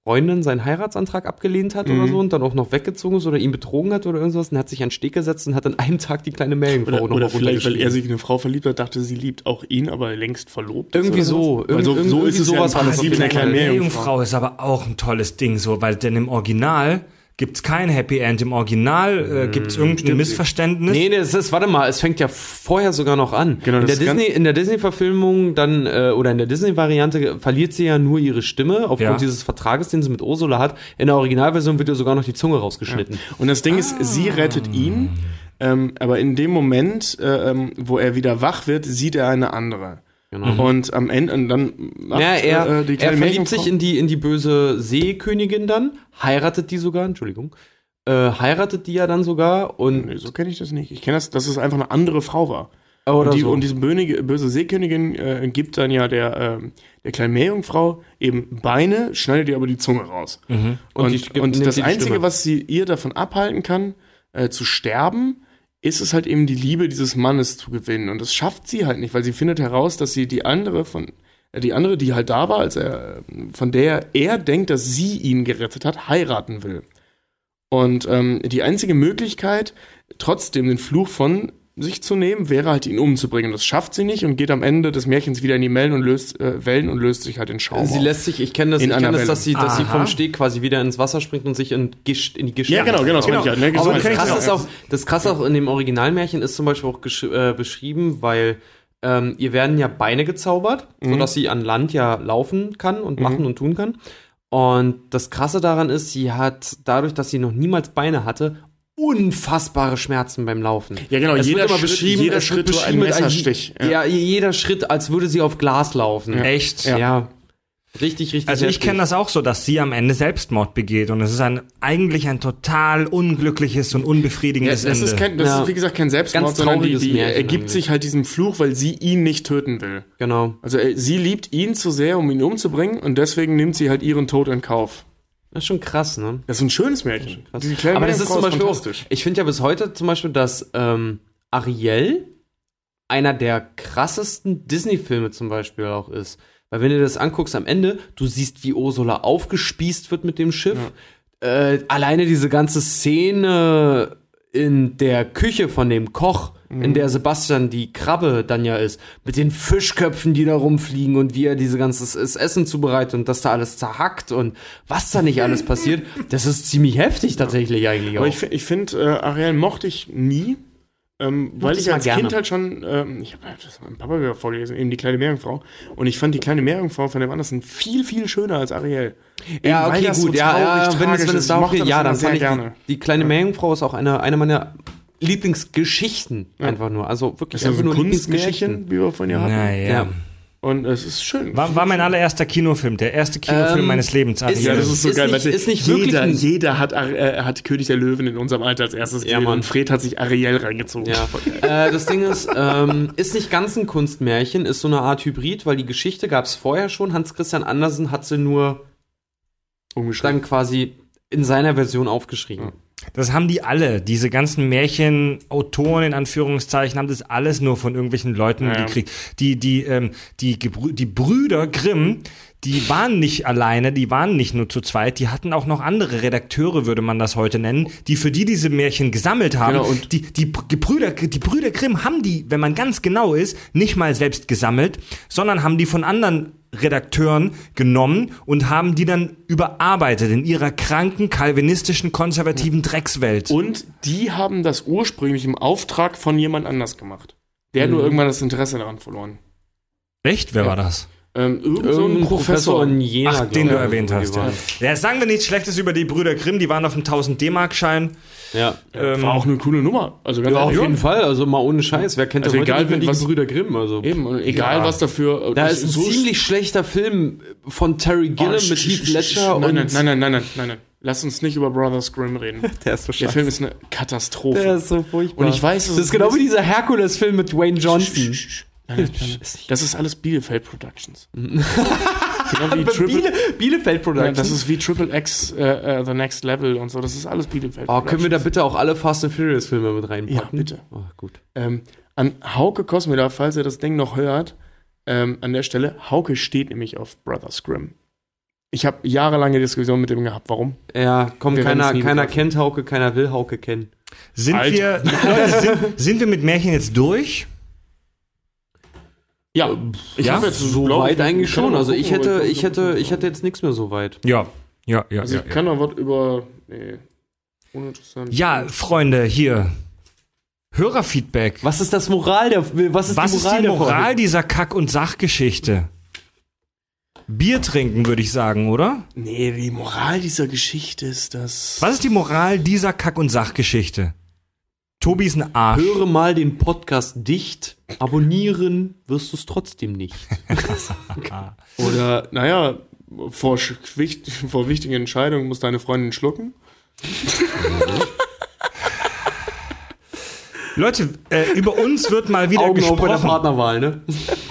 Freundin seinen Heiratsantrag abgelehnt hat oder Mhm. so und dann auch noch weggezogen ist oder ihn betrogen hat oder irgendwas und hat sich an den Steg gesetzt und hat an einem Tag die kleine Meerjungfrau Oder, noch oder vielleicht, weil er sich in eine Frau verliebt hat, dachte, sie liebt auch ihn, aber längst verlobt. Irgendwie oder so. so, Irgend- so irgendwie ist es sowas ja im Prinzip in der kleinen. Meerjungfrau. Meerjungfrau ist aber auch ein tolles Ding, so, weil denn im Original gibt's kein Happy End. Im Original äh, gibt's irgendein Missverständnis. Nee, nee, das ist, warte mal, es fängt ja vorher sogar noch an. Genau, in, der Disney, in der Disney-Verfilmung dann, äh, oder in der Disney-Variante verliert sie ja nur ihre Stimme aufgrund Ja. dieses Vertrages, den sie mit Ursula hat. In der Originalversion wird ihr sogar noch die Zunge rausgeschnitten. Und das Ding ist, sie rettet ihn, ähm, aber in dem Moment, äh, ähm, wo er wieder wach wird, sieht er eine andere. Genau. Und am Ende, und dann macht Ja, er, äh, die er kleine verliebt sich in die, in die böse Seekönigin dann, heiratet die sogar, Entschuldigung, äh, heiratet die ja dann sogar und Nee, so kenne ich das nicht. Ich kenne das, dass es einfach eine andere Frau war. Oder und, die, so. und diese böse, böse Seekönigin äh, gibt dann ja der, ähm, der kleinen Meerjungfrau eben Beine, schneidet ihr aber die Zunge raus. Und, Mhm. Und die gibt- und das die Einzige, Stimme. was sie ihr davon abhalten kann, äh, zu sterben, ist es halt eben die Liebe dieses Mannes zu gewinnen. Und das schafft sie halt nicht, weil sie findet heraus, dass sie die andere von äh, die andere, die halt da war, als er, von der er denkt, dass sie ihn gerettet hat, heiraten will. Und ähm, die einzige Möglichkeit, trotzdem den Fluch von sich zu nehmen, wäre halt ihn umzubringen. Das schafft sie nicht und geht am Ende des Märchens wieder in die Wellen und löst, äh, Wellen und löst sich halt in Schaum. Sie auf. lässt sich, ich kenne das, In ich einer kenn das dass, sie, dass sie vom Steg quasi wieder ins Wasser springt und sich in, Gischt, in die Gischt ja, genau, genau, das meine ich halt. Ne? Aber So das ist krasse, es. ist auch, das krasse auch in dem Originalmärchen ist zum Beispiel auch äh, beschrieben, weil ähm, ihr werden ja Beine gezaubert, Mhm. sodass sie an Land ja laufen kann und machen und tun kann. Und das Krasse daran ist, sie hat dadurch, dass sie noch niemals Beine hatte, unfassbare Schmerzen beim Laufen. Ja, genau, Es jeder wird immer Schritt- beschrieben, jeder es wird Schritt so ein beschrieben mit Messerstich, Ja. ja. jeder Schritt, als würde sie auf Glas laufen. Echt? Ja. Richtig, richtig. Also ich kenne das auch so, dass sie am Ende Selbstmord begeht und es ist ein eigentlich ein total unglückliches und Ja, unbefriedigendes das Ende. ist, kein, das Ja. ist wie gesagt kein Selbstmord, Ganz sondern die, die Märchen ergibt sich halt diesem Fluch, weil sie ihn nicht töten will. Genau. Also äh, sie liebt ihn zu sehr, um ihn umzubringen und deswegen nimmt sie halt ihren Tod in Kauf. Das ist schon krass, ne? Das ist ein schönes Märchen. Die kleine Aber das ist zum Beispiel auch, ich finde ja bis heute zum Beispiel, dass ähm, Ariel einer der krassesten Disney-Filme zum Beispiel auch ist. Weil wenn du das anguckst am Ende, du siehst, wie Ursula aufgespießt wird mit dem Schiff. Äh, alleine diese ganze Szene in der Küche von dem Koch, in der Sebastian die Krabbe dann ja ist, mit den Fischköpfen, die da rumfliegen und wie er diese ganze das Essen zubereitet und dass da alles zerhackt und was da nicht alles passiert, das ist ziemlich heftig tatsächlich eigentlich auch. Aber ich, ich finde, äh, Ariel mochte ich nie, ähm, weil das ich als gerne. Kind halt schon, ähm, ich habe das meinem Papa wieder vorgelesen, eben die kleine Meerjungfrau. Und ich fand die kleine Meerjungfrau von dem Andersen viel, viel schöner als Ariel. ja, Eben, weil okay, das gut, so ja, ja, traurig, wenn es, wenn ist. es mochte geht, das ja, dann sehr fand ich gerne. die, die kleine Meerjungfrau ist auch eine, eine meiner Lieblingsgeschichten einfach nur, also wirklich einfach so nur Lieblingsmärchen. wie wir von ihr hatten. naja. Ja. Und es ist schön. War, war mein allererster Kinofilm, der erste Kinofilm Ähm, meines Lebens. ist- ja, das ist so Ist geil. nicht- ist nicht jeder, wirklich ein- jeder hat, äh, hat König der Löwen in unserem Alter als erstes gesehen Mann. und Fred hat sich Ariel reingezogen. Ja. äh, das Ding ist, ähm, ist nicht ganz ein Kunstmärchen, ist so eine Art Hybrid, weil die Geschichte gab es vorher schon. Hans Christian Andersen hat sie nur dann quasi in seiner Version aufgeschrieben. Das haben die alle. Diese ganzen Märchenautoren in Anführungszeichen haben das alles nur von irgendwelchen Leuten Ja. gekriegt. Die, die, ähm, die, Gebrü die Brüder Grimm, die waren nicht alleine, die waren nicht nur zu zweit, die hatten auch noch andere Redakteure, würde man das heute nennen, die für die diese Märchen gesammelt haben. Genau, und- die, die, Br- Gebrüder, die Brüder Grimm haben die, wenn man ganz genau ist, nicht mal selbst gesammelt, sondern haben die von anderen Redakteuren genommen und haben die dann überarbeitet in ihrer kranken, kalvinistischen, konservativen Dreckswelt. Und die haben das ursprünglich im Auftrag von jemand anders gemacht. Der hat Mhm. nur irgendwann das Interesse daran verloren. Echt? Wer Ja. war das? Ähm, irgend so ein Irgendein Professor. in Jena, Ach, den du erwähnt hast. Ja. ja, sagen wir nichts Schlechtes über die Brüder Grimm, die waren auf dem 1000 D-Mark-Schein. Ja. Ähm, War auch eine coole Nummer. Also ganz Ja, auf jeden Fall, also mal ohne Scheiß. Wer kennt Also heute egal, nicht was- Brüder Grimm? Also. Eben, egal Ja. was dafür. Da äh, ist ein so ziemlich schlechter Film von Terry Oh, Gilliam sch- mit Heath Ledger sch- und Nein, nein, nein, nein, nein, nein, nein, nein. Lass uns nicht über Brothers Grimm reden. der ist so Der Film ist eine Katastrophe. Der ist so furchtbar. Und ich weiß, das es ist genau wie dieser Herkules-Film mit Dwayne Johnson. Nein, nein. Das ist alles Bielefeld Productions. genau wie Triple, Biele, Bielefeld ja, Productions. das ist wie Triple X äh, äh, The Next Level und so. Das ist alles Bielefeld oh, können wir da bitte auch alle Fast and Furious Filme mit reinpacken? Ja, bitte. Oh, gut. Ähm, an Hauke Kosmida, falls ihr das Ding noch hört, ähm, an der Stelle, Hauke steht nämlich auf Brothers Grimm. Ich habe jahrelange Diskussion mit ihm gehabt. Warum? Ja, komm, Wir keiner, keiner kennt Hauke, keiner will Hauke kennen. Sind Alter. wir, Leute, sind, sind wir mit Märchen jetzt durch? Ja, ich ja, habe jetzt So weit ich, eigentlich schon. Also gucken, ich hätte, ich hätte, das ich hätte jetzt nichts mehr so weit. Ja, ja, ja. Also ja, ich ja. kann noch was über. Nee, uninteressant. ja, Freunde, hier. Hörerfeedback. Was ist das Moral der, was ist Was die ist Moral die der Moral dieser Kack- und Sachgeschichte? Bier trinken, würde ich sagen, oder? Nee, die Moral dieser Geschichte ist, dass. Was ist die Moral dieser Kack- und Sachgeschichte? Tobi ist ein Arsch. Höre mal den Podcast dicht, abonnieren wirst du es trotzdem nicht. Oder, naja, vor, vor wichtigen Entscheidungen muss deine Freundin schlucken. Leute, äh, über uns wird mal wieder Augen auf bei der gesprochen. Partnerwahl, ne?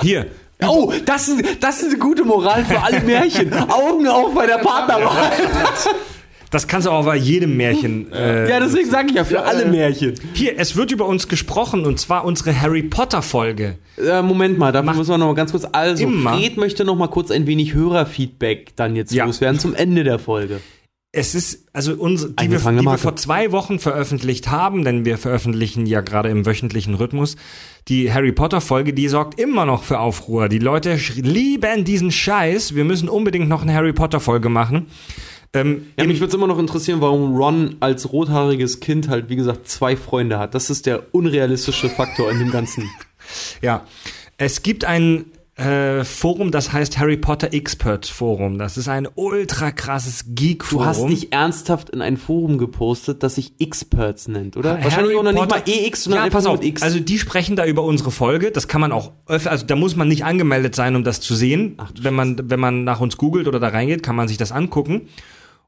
Hier. Oh, das ist, das ist eine gute Moral für alle Märchen. Augen auf bei der Partnerwahl. Das kannst du auch bei jedem Märchen. Äh, Ja, deswegen sage ich ja, für alle Märchen. Hier, es wird über uns gesprochen und zwar unsere Harry Potter Folge. Äh, Moment mal, da müssen wir noch mal ganz kurz. Also, Immer. Fred möchte noch mal kurz ein wenig Hörerfeedback dann jetzt Ja. loswerden zum Ende der Folge. Es ist, also unsere, die, wir, die wir vor zwei Wochen veröffentlicht haben, denn wir veröffentlichen ja gerade im wöchentlichen Rhythmus, die Harry Potter Folge, die sorgt immer noch für Aufruhr. Die Leute lieben diesen Scheiß. Wir müssen unbedingt noch eine Harry Potter Folge machen. Ähm, Ja, mich würde es immer noch interessieren, warum Ron als rothaariges Kind halt, wie gesagt, zwei Freunde hat. Das ist der unrealistische Faktor in dem Ganzen. Ja, es gibt ein äh, Forum, das heißt Harry Potter Experts Forum. Das ist ein ultra krasses Du Geek-Forum. hast nicht ernsthaft in ein Forum gepostet, das sich Experts nennt, oder? Harry Wahrscheinlich auch noch nicht mal EX, sondern ja, pass auf. mit X. Also die sprechen da über unsere Folge. Das kann man auch, öff- also da muss man nicht angemeldet sein, um das zu sehen. wenn man, wenn man nach uns googelt oder da reingeht, kann man sich das angucken.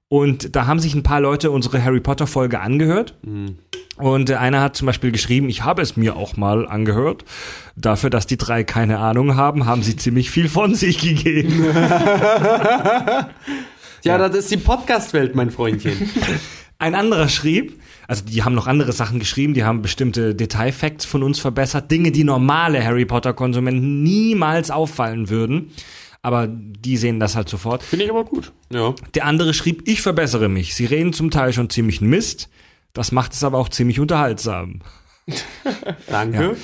Und da haben sich ein paar Leute unsere Harry Potter Folge angehört. Mhm. Und einer hat zum Beispiel geschrieben, ich habe es mir auch mal angehört. Dafür, dass die drei keine Ahnung haben, haben sie ziemlich viel von sich gegeben. ja, das ist die Podcast-Welt, mein Freundchen. Ein anderer schrieb, also die haben noch andere Sachen geschrieben, die haben bestimmte Detailfacts von uns verbessert, Dinge, die normale Harry Potter-Konsumenten niemals auffallen würden. Aber die sehen das halt sofort. Finde ich aber gut. ja. Der andere schrieb, ich verbessere mich. Sie reden zum Teil schon ziemlich Mist. Das macht es aber auch ziemlich unterhaltsam. Danke.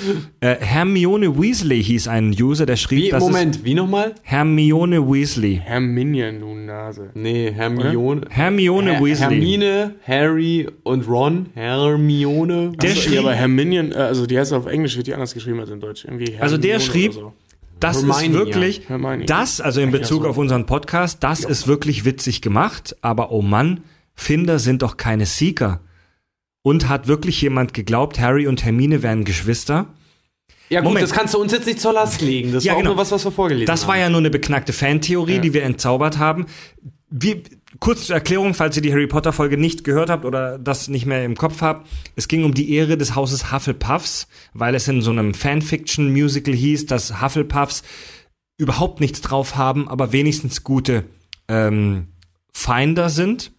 Äh, Hermione Weasley hieß ein User, der schrieb, Wie, dass Moment, wie nochmal? Hermione Weasley. Herminion, du Nase. Nee, Hermione. Hermione Her Weasley. Hermine, Harry und Ron. Hermione. Der Also, schrieb, ja, aber Herminion, äh, also die heißt auf Englisch, wird die anders geschrieben als in Deutsch. Also der schrieb- oder so. Das Hermione, ist wirklich, ja. Das, also in Bezug Ja, auf unseren Podcast, das ist wirklich witzig gemacht, aber oh Mann, Finder sind doch keine Seeker. Und hat wirklich jemand geglaubt, Harry und Hermine wären Geschwister? Ja gut, Moment. das kannst du uns jetzt nicht zur Last legen. Das Ja, war auch genau. nur was, was wir vorgelesen Das haben. war ja nur eine beknackte Fantheorie, die wir entzaubert haben. Wie, kurz zur Erklärung, falls ihr die Harry Potter Folge nicht gehört habt oder das nicht mehr im Kopf habt. Es ging um die Ehre des Hauses Hufflepuffs, weil es in so einem Fanfiction-Musical hieß, dass Hufflepuffs überhaupt nichts drauf haben, aber wenigstens gute ähm, Finder sind.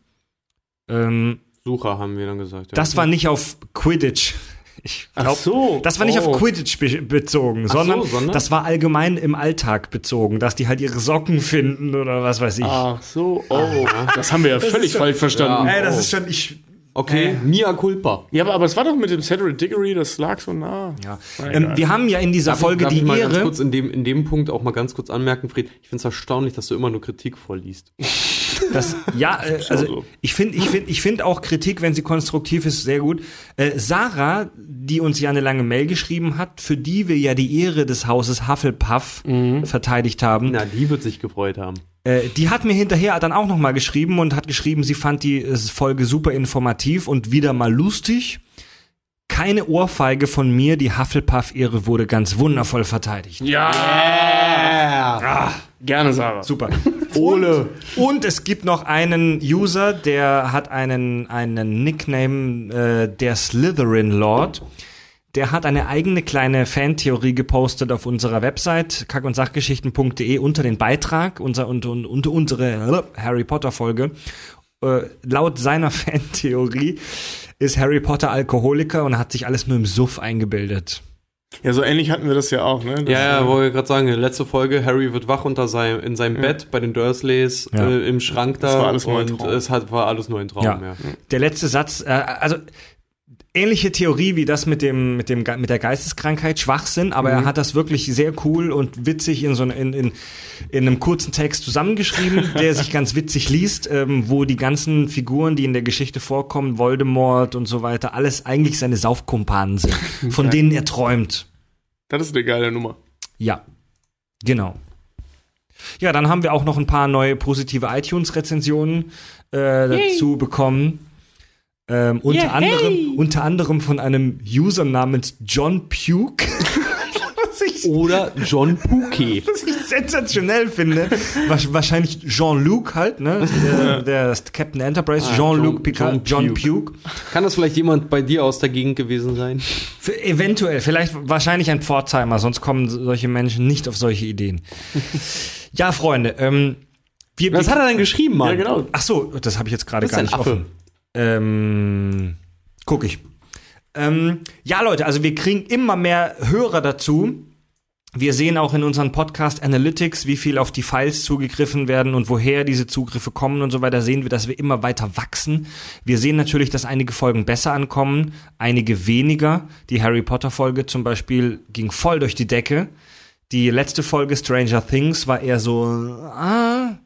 Ähm, Sucher, haben wir dann gesagt. Ja. das war nicht auf Quidditch. Ich Ach glaub, so. das war nicht Oh. auf Quidditch be bezogen, so, sondern, sondern? das war allgemein im Alltag bezogen, dass die halt ihre Socken finden oder was weiß ich. Ach so, oh. Das haben wir ja völlig falsch verstanden. Ey, das oh. ist schon ich. Okay, Mia culpa. Ja, aber, aber es war doch mit dem Cedric Diggory, das lag so nah. Ja. Ähm, wir haben ja in dieser Darf Folge ich, darf ich die mal ganz Ehre. kurz in dem, in dem Punkt auch mal ganz kurz anmerken, Fred, ich finde es erstaunlich, dass du immer nur Kritik vorliest. Das, ja, äh, also so. ich finde ich find, ich find auch Kritik, wenn sie konstruktiv ist, sehr gut. Äh, Sarah, die uns ja eine lange Mail geschrieben hat, für die wir ja die Ehre des Hauses Hufflepuff verteidigt haben, Na, die wird sich gefreut haben. Äh, die hat mir hinterher dann auch noch mal geschrieben und hat geschrieben, sie fand die äh, Folge super informativ und wieder mal lustig. Keine Ohrfeige von mir, die Hufflepuff-Ehre wurde ganz wundervoll verteidigt. Ja. Gerne, Sarah. Super. Ole. Und, und es gibt noch einen User, der hat einen, einen Nickname, äh, der Slytherin Lord. Der hat eine eigene kleine Fantheorie gepostet auf unserer Website kack- und sachgeschichten.de unter den Beitrag, unser, unter, unter unsere äh, Harry Potter Folge. Äh, laut seiner Fantheorie ist Harry Potter Alkoholiker und hat sich alles nur im Suff eingebildet. Ja, so ähnlich hatten wir das ja auch, ne? Das, Ja, ja, äh, wollte ich gerade sagen, letzte Folge, Harry wird wach unter seinem, in seinem Bett bei den Dursleys, Ja. äh, im Schrank da war alles nur ein und Traum. es hat, war alles nur ein Traum, ja. Ja. Der letzte Satz, äh, also ähnliche Theorie wie das mit dem mit dem mit der Geisteskrankheit Schwachsinn, aber er hat das wirklich sehr cool und witzig in so in, in, in einem kurzen Text zusammengeschrieben, der sich ganz witzig liest, ähm, wo die ganzen Figuren, die in der Geschichte vorkommen, Voldemort und so weiter, alles eigentlich seine Saufkumpanen sind, von denen er träumt. Das ist eine geile Nummer. Ja, genau. Ja, dann haben wir auch noch ein paar neue positive iTunes-Rezensionen äh, dazu bekommen. Ähm, unter, anderem, unter anderem von einem User namens John Puke. Ich, oder John Puke. was ich sensationell finde, wahrscheinlich Jean-Luc halt, ne? Der, der ist Captain Enterprise, Jean-Luc John- Picard, John John Pugh. Kann das vielleicht jemand bei dir aus der Gegend gewesen sein? Für, eventuell, vielleicht wahrscheinlich ein Pforzheimer, sonst kommen solche Menschen nicht auf solche Ideen. ja, Freunde, ähm, wir, Was wir, hat er denn geschrieben, Mann? Ja, genau. Ach so, das habe ich jetzt gerade Das ist gar ein nicht Affe. offen. Ähm, guck ich. Ähm, ja, Leute, also wir kriegen immer mehr Hörer dazu. Wir sehen auch in unseren Podcast Analytics, wie viel auf die Files zugegriffen werden und woher diese Zugriffe kommen und so weiter. Sehen wir, dass wir immer weiter wachsen. Wir sehen natürlich, dass einige Folgen besser ankommen, einige weniger. Die Harry Potter Folge zum Beispiel ging voll durch die Decke. Die letzte Folge Stranger Things war eher so, ah,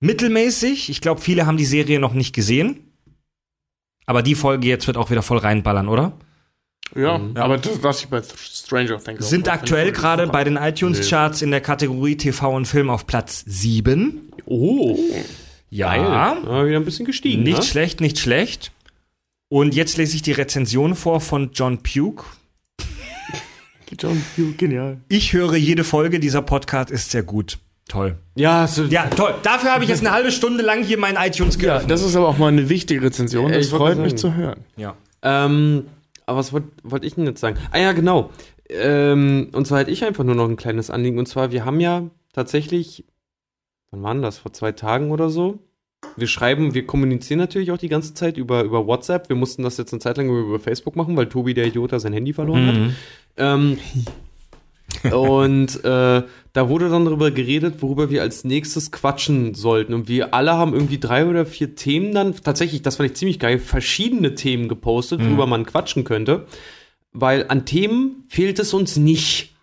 mittelmäßig. Ich glaube, viele haben die Serie noch nicht gesehen. Aber die Folge jetzt wird auch wieder voll reinballern, oder? Ja, aber das lasse ich bei Stranger Things. Sind auch. aktuell gerade bei den iTunes-Charts in der Kategorie TV und Film auf Platz 7. Oh, Ja. geil. Ja, wieder ein bisschen gestiegen. Nicht ne? schlecht, nicht schlecht. Und jetzt lese ich die Rezension vor von John Pugh. John Pugh, genial. Ich höre jede Folge, dieser Podcast ist sehr gut. Toll. Ja, so, Ja, toll. Dafür habe ich jetzt eine halbe Stunde lang hier mein iTunes Ja, geöffnet. das ist aber auch mal eine wichtige Rezension. Das Ich freut sagen. mich zu hören. Ja. Ähm, aber was wollte wollt ich denn jetzt sagen? Ah ja, genau. Ähm, und zwar hätte ich einfach nur noch ein kleines Anliegen. Und zwar, wir haben ja tatsächlich, wann waren das? Vor zwei Tagen oder so? Wir schreiben, wir kommunizieren natürlich auch die ganze Zeit über, über WhatsApp. Wir mussten das jetzt eine Zeit lang über Facebook machen, weil Tobi, der Idiot, sein Handy verloren hat. Mhm. Ähm, und äh, da wurde dann darüber geredet, worüber wir als nächstes quatschen sollten. Und wir alle haben irgendwie drei oder vier Themen dann, tatsächlich, das fand ich ziemlich geil, verschiedene Themen gepostet, worüber man quatschen könnte. Weil an Themen fehlt es uns nicht.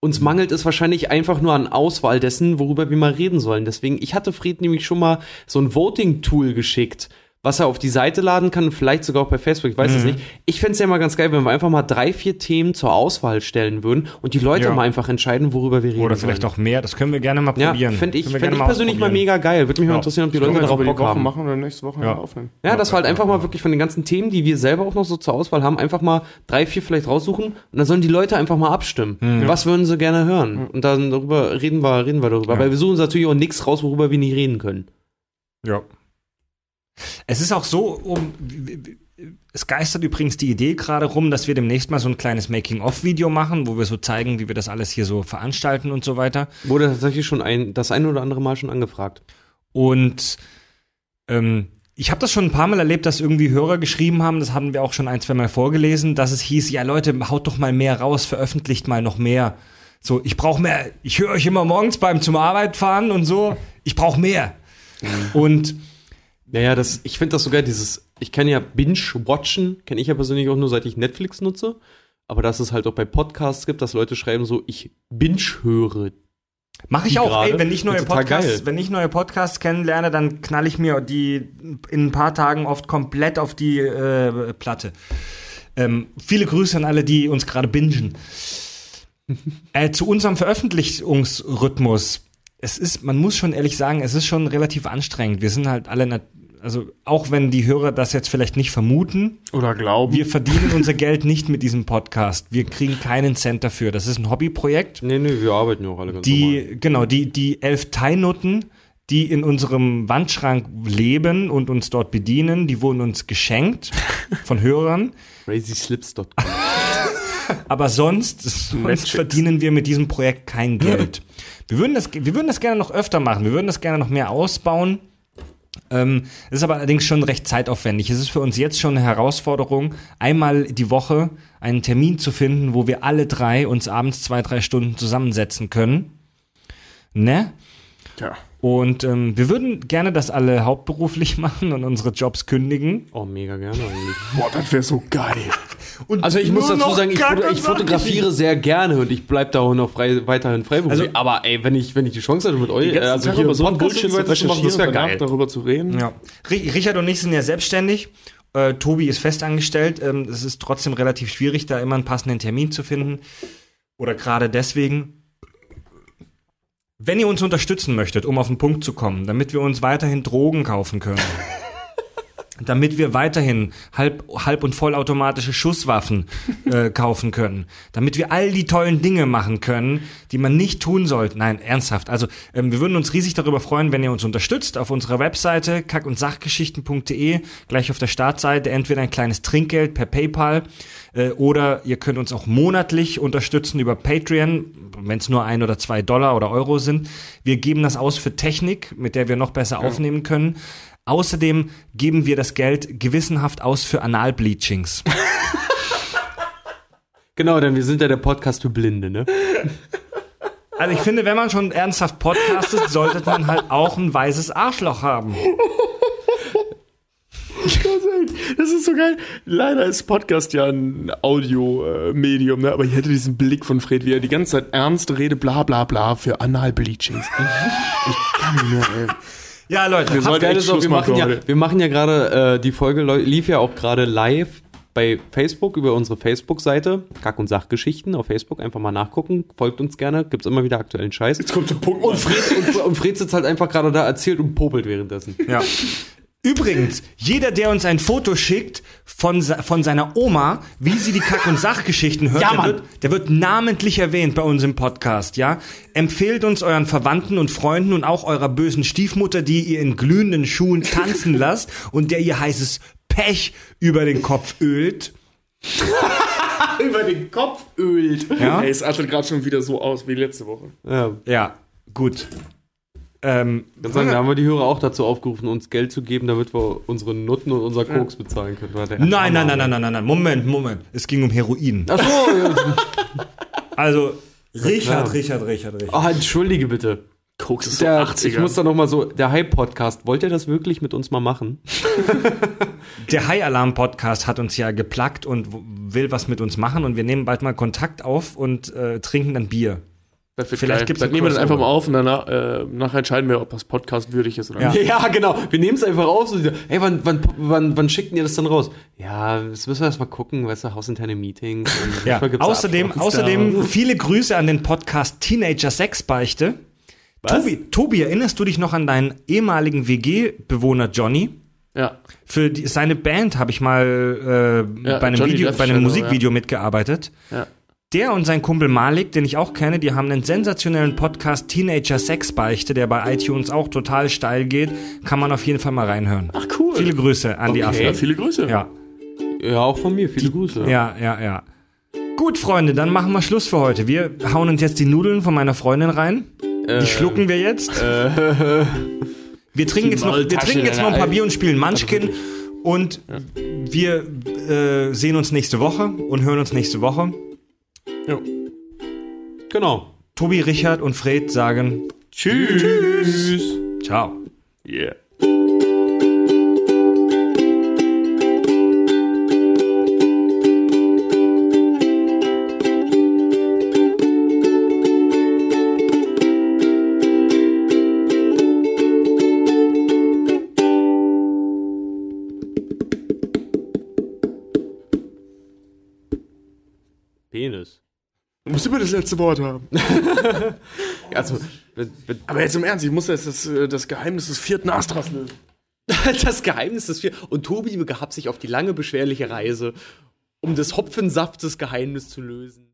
Uns mangelt es wahrscheinlich einfach nur an Auswahl dessen, worüber wir mal reden sollen. Deswegen, ich hatte Fred nämlich schon mal so ein Voting-Tool geschickt, was er auf die Seite laden kann, vielleicht sogar auch bei Facebook, ich weiß es nicht. Ich fände es ja mal ganz geil, wenn wir einfach mal drei, vier Themen zur Auswahl stellen würden und die Leute Ja. mal einfach entscheiden, worüber wir reden Oder vielleicht sollen. auch mehr. Das können wir gerne mal Ja, probieren. fände ich, fänd ich persönlich mal mega geil. Würde mich mal Ja. interessieren, ob die Können Leute darauf Bock Woche haben. machen oder nächste Woche Ja. aufnehmen. Ja, dass wir halt einfach mal wirklich von den ganzen Themen, die wir selber auch noch so zur Auswahl haben, einfach mal drei, vier vielleicht raussuchen und dann sollen die Leute einfach mal abstimmen. Was würden sie gerne hören? Und dann darüber reden wir, reden wir darüber. Ja. Weil wir suchen uns natürlich auch nichts raus, worüber wir nicht reden können. Ja. Es ist auch so, um. Es geistert übrigens die Idee gerade rum, dass wir demnächst mal so ein kleines Making-of-Video machen, wo wir so zeigen, wie wir das alles hier so veranstalten und so weiter. Wurde tatsächlich schon ein, das ein oder andere Mal schon angefragt. Und ähm, ich habe das schon ein paar Mal erlebt, dass irgendwie Hörer geschrieben haben, das haben wir auch schon ein, zwei Mal vorgelesen, dass es hieß, ja Leute, haut doch mal mehr raus, veröffentlicht mal noch mehr. So, ich brauche mehr, ich höre euch immer morgens beim zum Arbeit fahren und so, ich brauche mehr. Und Naja, das, ich finde das sogar dieses, ich kann ja Binge-Watchen, kenne ich ja persönlich auch nur, seit ich Netflix nutze. Aber dass es halt auch bei Podcasts gibt, dass Leute schreiben so, ich binge-höre. Mache ich auch, gerade. ey, wenn ich neue Podcasts, geil. wenn ich neue Podcasts kennenlerne, dann knall ich mir die in ein paar Tagen oft komplett auf die äh, Platte. Ähm, viele Grüße an alle, die uns gerade bingen. äh, zu unserem Veröffentlichungsrhythmus. Es ist, man muss schon ehrlich sagen, es ist schon relativ anstrengend. Wir sind halt alle, also auch wenn die Hörer das jetzt vielleicht nicht vermuten, Oder glauben. wir verdienen unser Geld nicht mit diesem Podcast. Wir kriegen keinen Cent dafür. Das ist ein Hobbyprojekt. Nee, nee, wir arbeiten ja auch alle ganz normal. Die, genau, die, die elf Thai-Nutten, die in unserem Wandschrank leben und uns dort bedienen, die wurden uns geschenkt von Hörern. CrazySlips.com. Aber sonst, sonst verdienen wir mit diesem Projekt kein Geld. Wir würden, das, wir würden das gerne noch öfter machen. Wir würden das gerne noch mehr ausbauen. Ähm, es ist aber allerdings schon recht zeitaufwendig. Es ist für uns jetzt schon eine Herausforderung, einmal die Woche einen Termin zu finden, wo wir alle drei uns abends zwei, drei Stunden zusammensetzen können. Ne? Tja. Und ähm, wir würden gerne das alle hauptberuflich machen und unsere Jobs kündigen. Oh, mega gerne eigentlich. Boah, das wäre so geil. Und Also ich muss dazu sagen, ich, foto, ich fotografiere sehr gerne und ich bleib da auch noch frei, weiterhin freiberuflich. Also- aber ey, wenn ich, wenn ich die Chance hätte mit euch, äh, also hier über so einen Podcast Bullshit zu recherchieren das wäre geil. darüber zu reden. Ja. Ri- Richard und ich sind ja selbstständig. Äh, Tobi ist festangestellt. Ähm, es ist trotzdem relativ schwierig, da immer einen passenden Termin zu finden. Oder gerade deswegen. Wenn ihr uns unterstützen möchtet, um auf den Punkt zu kommen, damit wir uns weiterhin Drogen kaufen können, damit wir weiterhin halb, halb und vollautomatische Schusswaffen äh, kaufen können, damit wir all die tollen Dinge machen können, die man nicht tun sollte. Nein, ernsthaft. Also ähm, wir würden uns riesig darüber freuen, wenn ihr uns unterstützt auf unserer Webseite kack- und sachgeschichten.de, gleich auf der Startseite entweder ein kleines Trinkgeld per PayPal äh, oder ihr könnt uns auch monatlich unterstützen über Patreon, wenn es nur ein oder zwei Dollar oder Euro sind. Wir geben das aus für Technik, mit der wir noch besser aufnehmen können. Außerdem geben wir das Geld gewissenhaft aus für Analbleachings. Genau, denn wir sind ja der Podcast für Blinde, ne? Also ich finde, wenn man schon ernsthaft podcastet, sollte man halt auch ein weißes Arschloch haben. Das ist so geil. Leider ist Podcast ja ein Audio-Medium, ne? aber ich hätte diesen Blick von Fred, wie er die ganze Zeit ernst rede, bla bla bla für Anal-Bleachings. ich kann mehr, ey. Ja, Leute, Wir sollten echt Schluss wir machen ja, wir machen ja gerade, äh, die Folge lief ja auch gerade live bei Facebook über unsere Facebook-Seite. Kack- und Sachgeschichten auf Facebook. Einfach mal nachgucken. Folgt uns gerne. Gibt's immer wieder aktuellen Scheiß. Jetzt kommt der Punkt. Und Fred, und, und Fred sitzt halt einfach gerade da, erzählt und popelt währenddessen. Ja. Übrigens, jeder, der uns ein Foto schickt von, von seiner Oma, wie sie die Kack- und Sachgeschichten hört, Ja, der, wird, der wird namentlich erwähnt bei uns im Podcast, ja? Empfehlt uns euren Verwandten und Freunden und auch eurer bösen Stiefmutter, die ihr in glühenden Schuhen tanzen lasst und der ihr heißes Pech über den Kopf ölt. Über den Kopf ölt. Ja, Ey, es artet gerade schon wieder so aus wie letzte Woche. Ja. ja gut. Ähm, Kann sagen, da haben wir die Hörer auch dazu aufgerufen, uns Geld zu geben, damit wir unsere Nutten und unser Koks bezahlen können. Nein, nein, nein, nein, nein, nein, nein, Moment, Moment. Es ging um Heroin. Ach so. Also, Richard. Richard, Richard, Richard. oh, entschuldige bitte. Koks ist so Der, 80er. ich muss da noch mal so, der Hype-Podcast, wollt ihr das wirklich mit uns mal machen? Der High Alarm Podcast hat uns ja geplagt und will was mit uns machen und wir nehmen bald mal Kontakt auf und äh, trinken dann Bier. Das wird Vielleicht geil. gibt's Dann nehmen wir das einfach mal auf und danach äh, nachher entscheiden wir, ob das Podcast würdig ist oder Ja. nicht. Ja, genau. Wir nehmen es einfach auf. So, hey, wann, wann, wann, wann schicken ihr das dann raus? Ja, das müssen wir erst mal gucken, weißt du, hausinterne Meetings. Und Ja. Außerdem, Abschluss außerdem da. viele Grüße an den Podcast Teenager Sexbeichte. Tobi, Tobi, erinnerst du dich noch an deinen ehemaligen WG-Bewohner Johnny? Ja. Für die, seine Band habe ich mal äh, Ja, bei einem, Video, bei einem Musikvideo mitgearbeitet. Ja. Der und sein Kumpel Malik, den ich auch kenne, die haben einen sensationellen Podcast Teenager Sexbeichte, der bei iTunes auch total steil geht. Kann man auf jeden Fall mal reinhören. Ach cool. Viele Grüße an die Okay. ja, Affen. viele Grüße. Ja, Ja, auch von mir. Viele Grüße. ja, ja, ja. Gut, Freunde, dann machen wir Schluss für heute. Wir hauen uns jetzt die Nudeln von meiner Freundin rein. Die schlucken wir jetzt. Wir trinken jetzt noch, wir trinken jetzt noch ein paar. Bier und spielen Munchkin. Und wir äh, sehen uns nächste Woche und hören uns nächste Woche. Jo. Genau. Tobi, Richard und Fred sagen Tschüss. Ciao. Yeah. Musst immer das letzte Wort haben. Also, Aber jetzt im Ernst, ich muss jetzt das, äh, das Geheimnis des vierten Astras lösen. das Geheimnis des vier. Und Tobi begab sich auf die lange, beschwerliche Reise, um des Hopfensaftes Geheimnis zu lösen.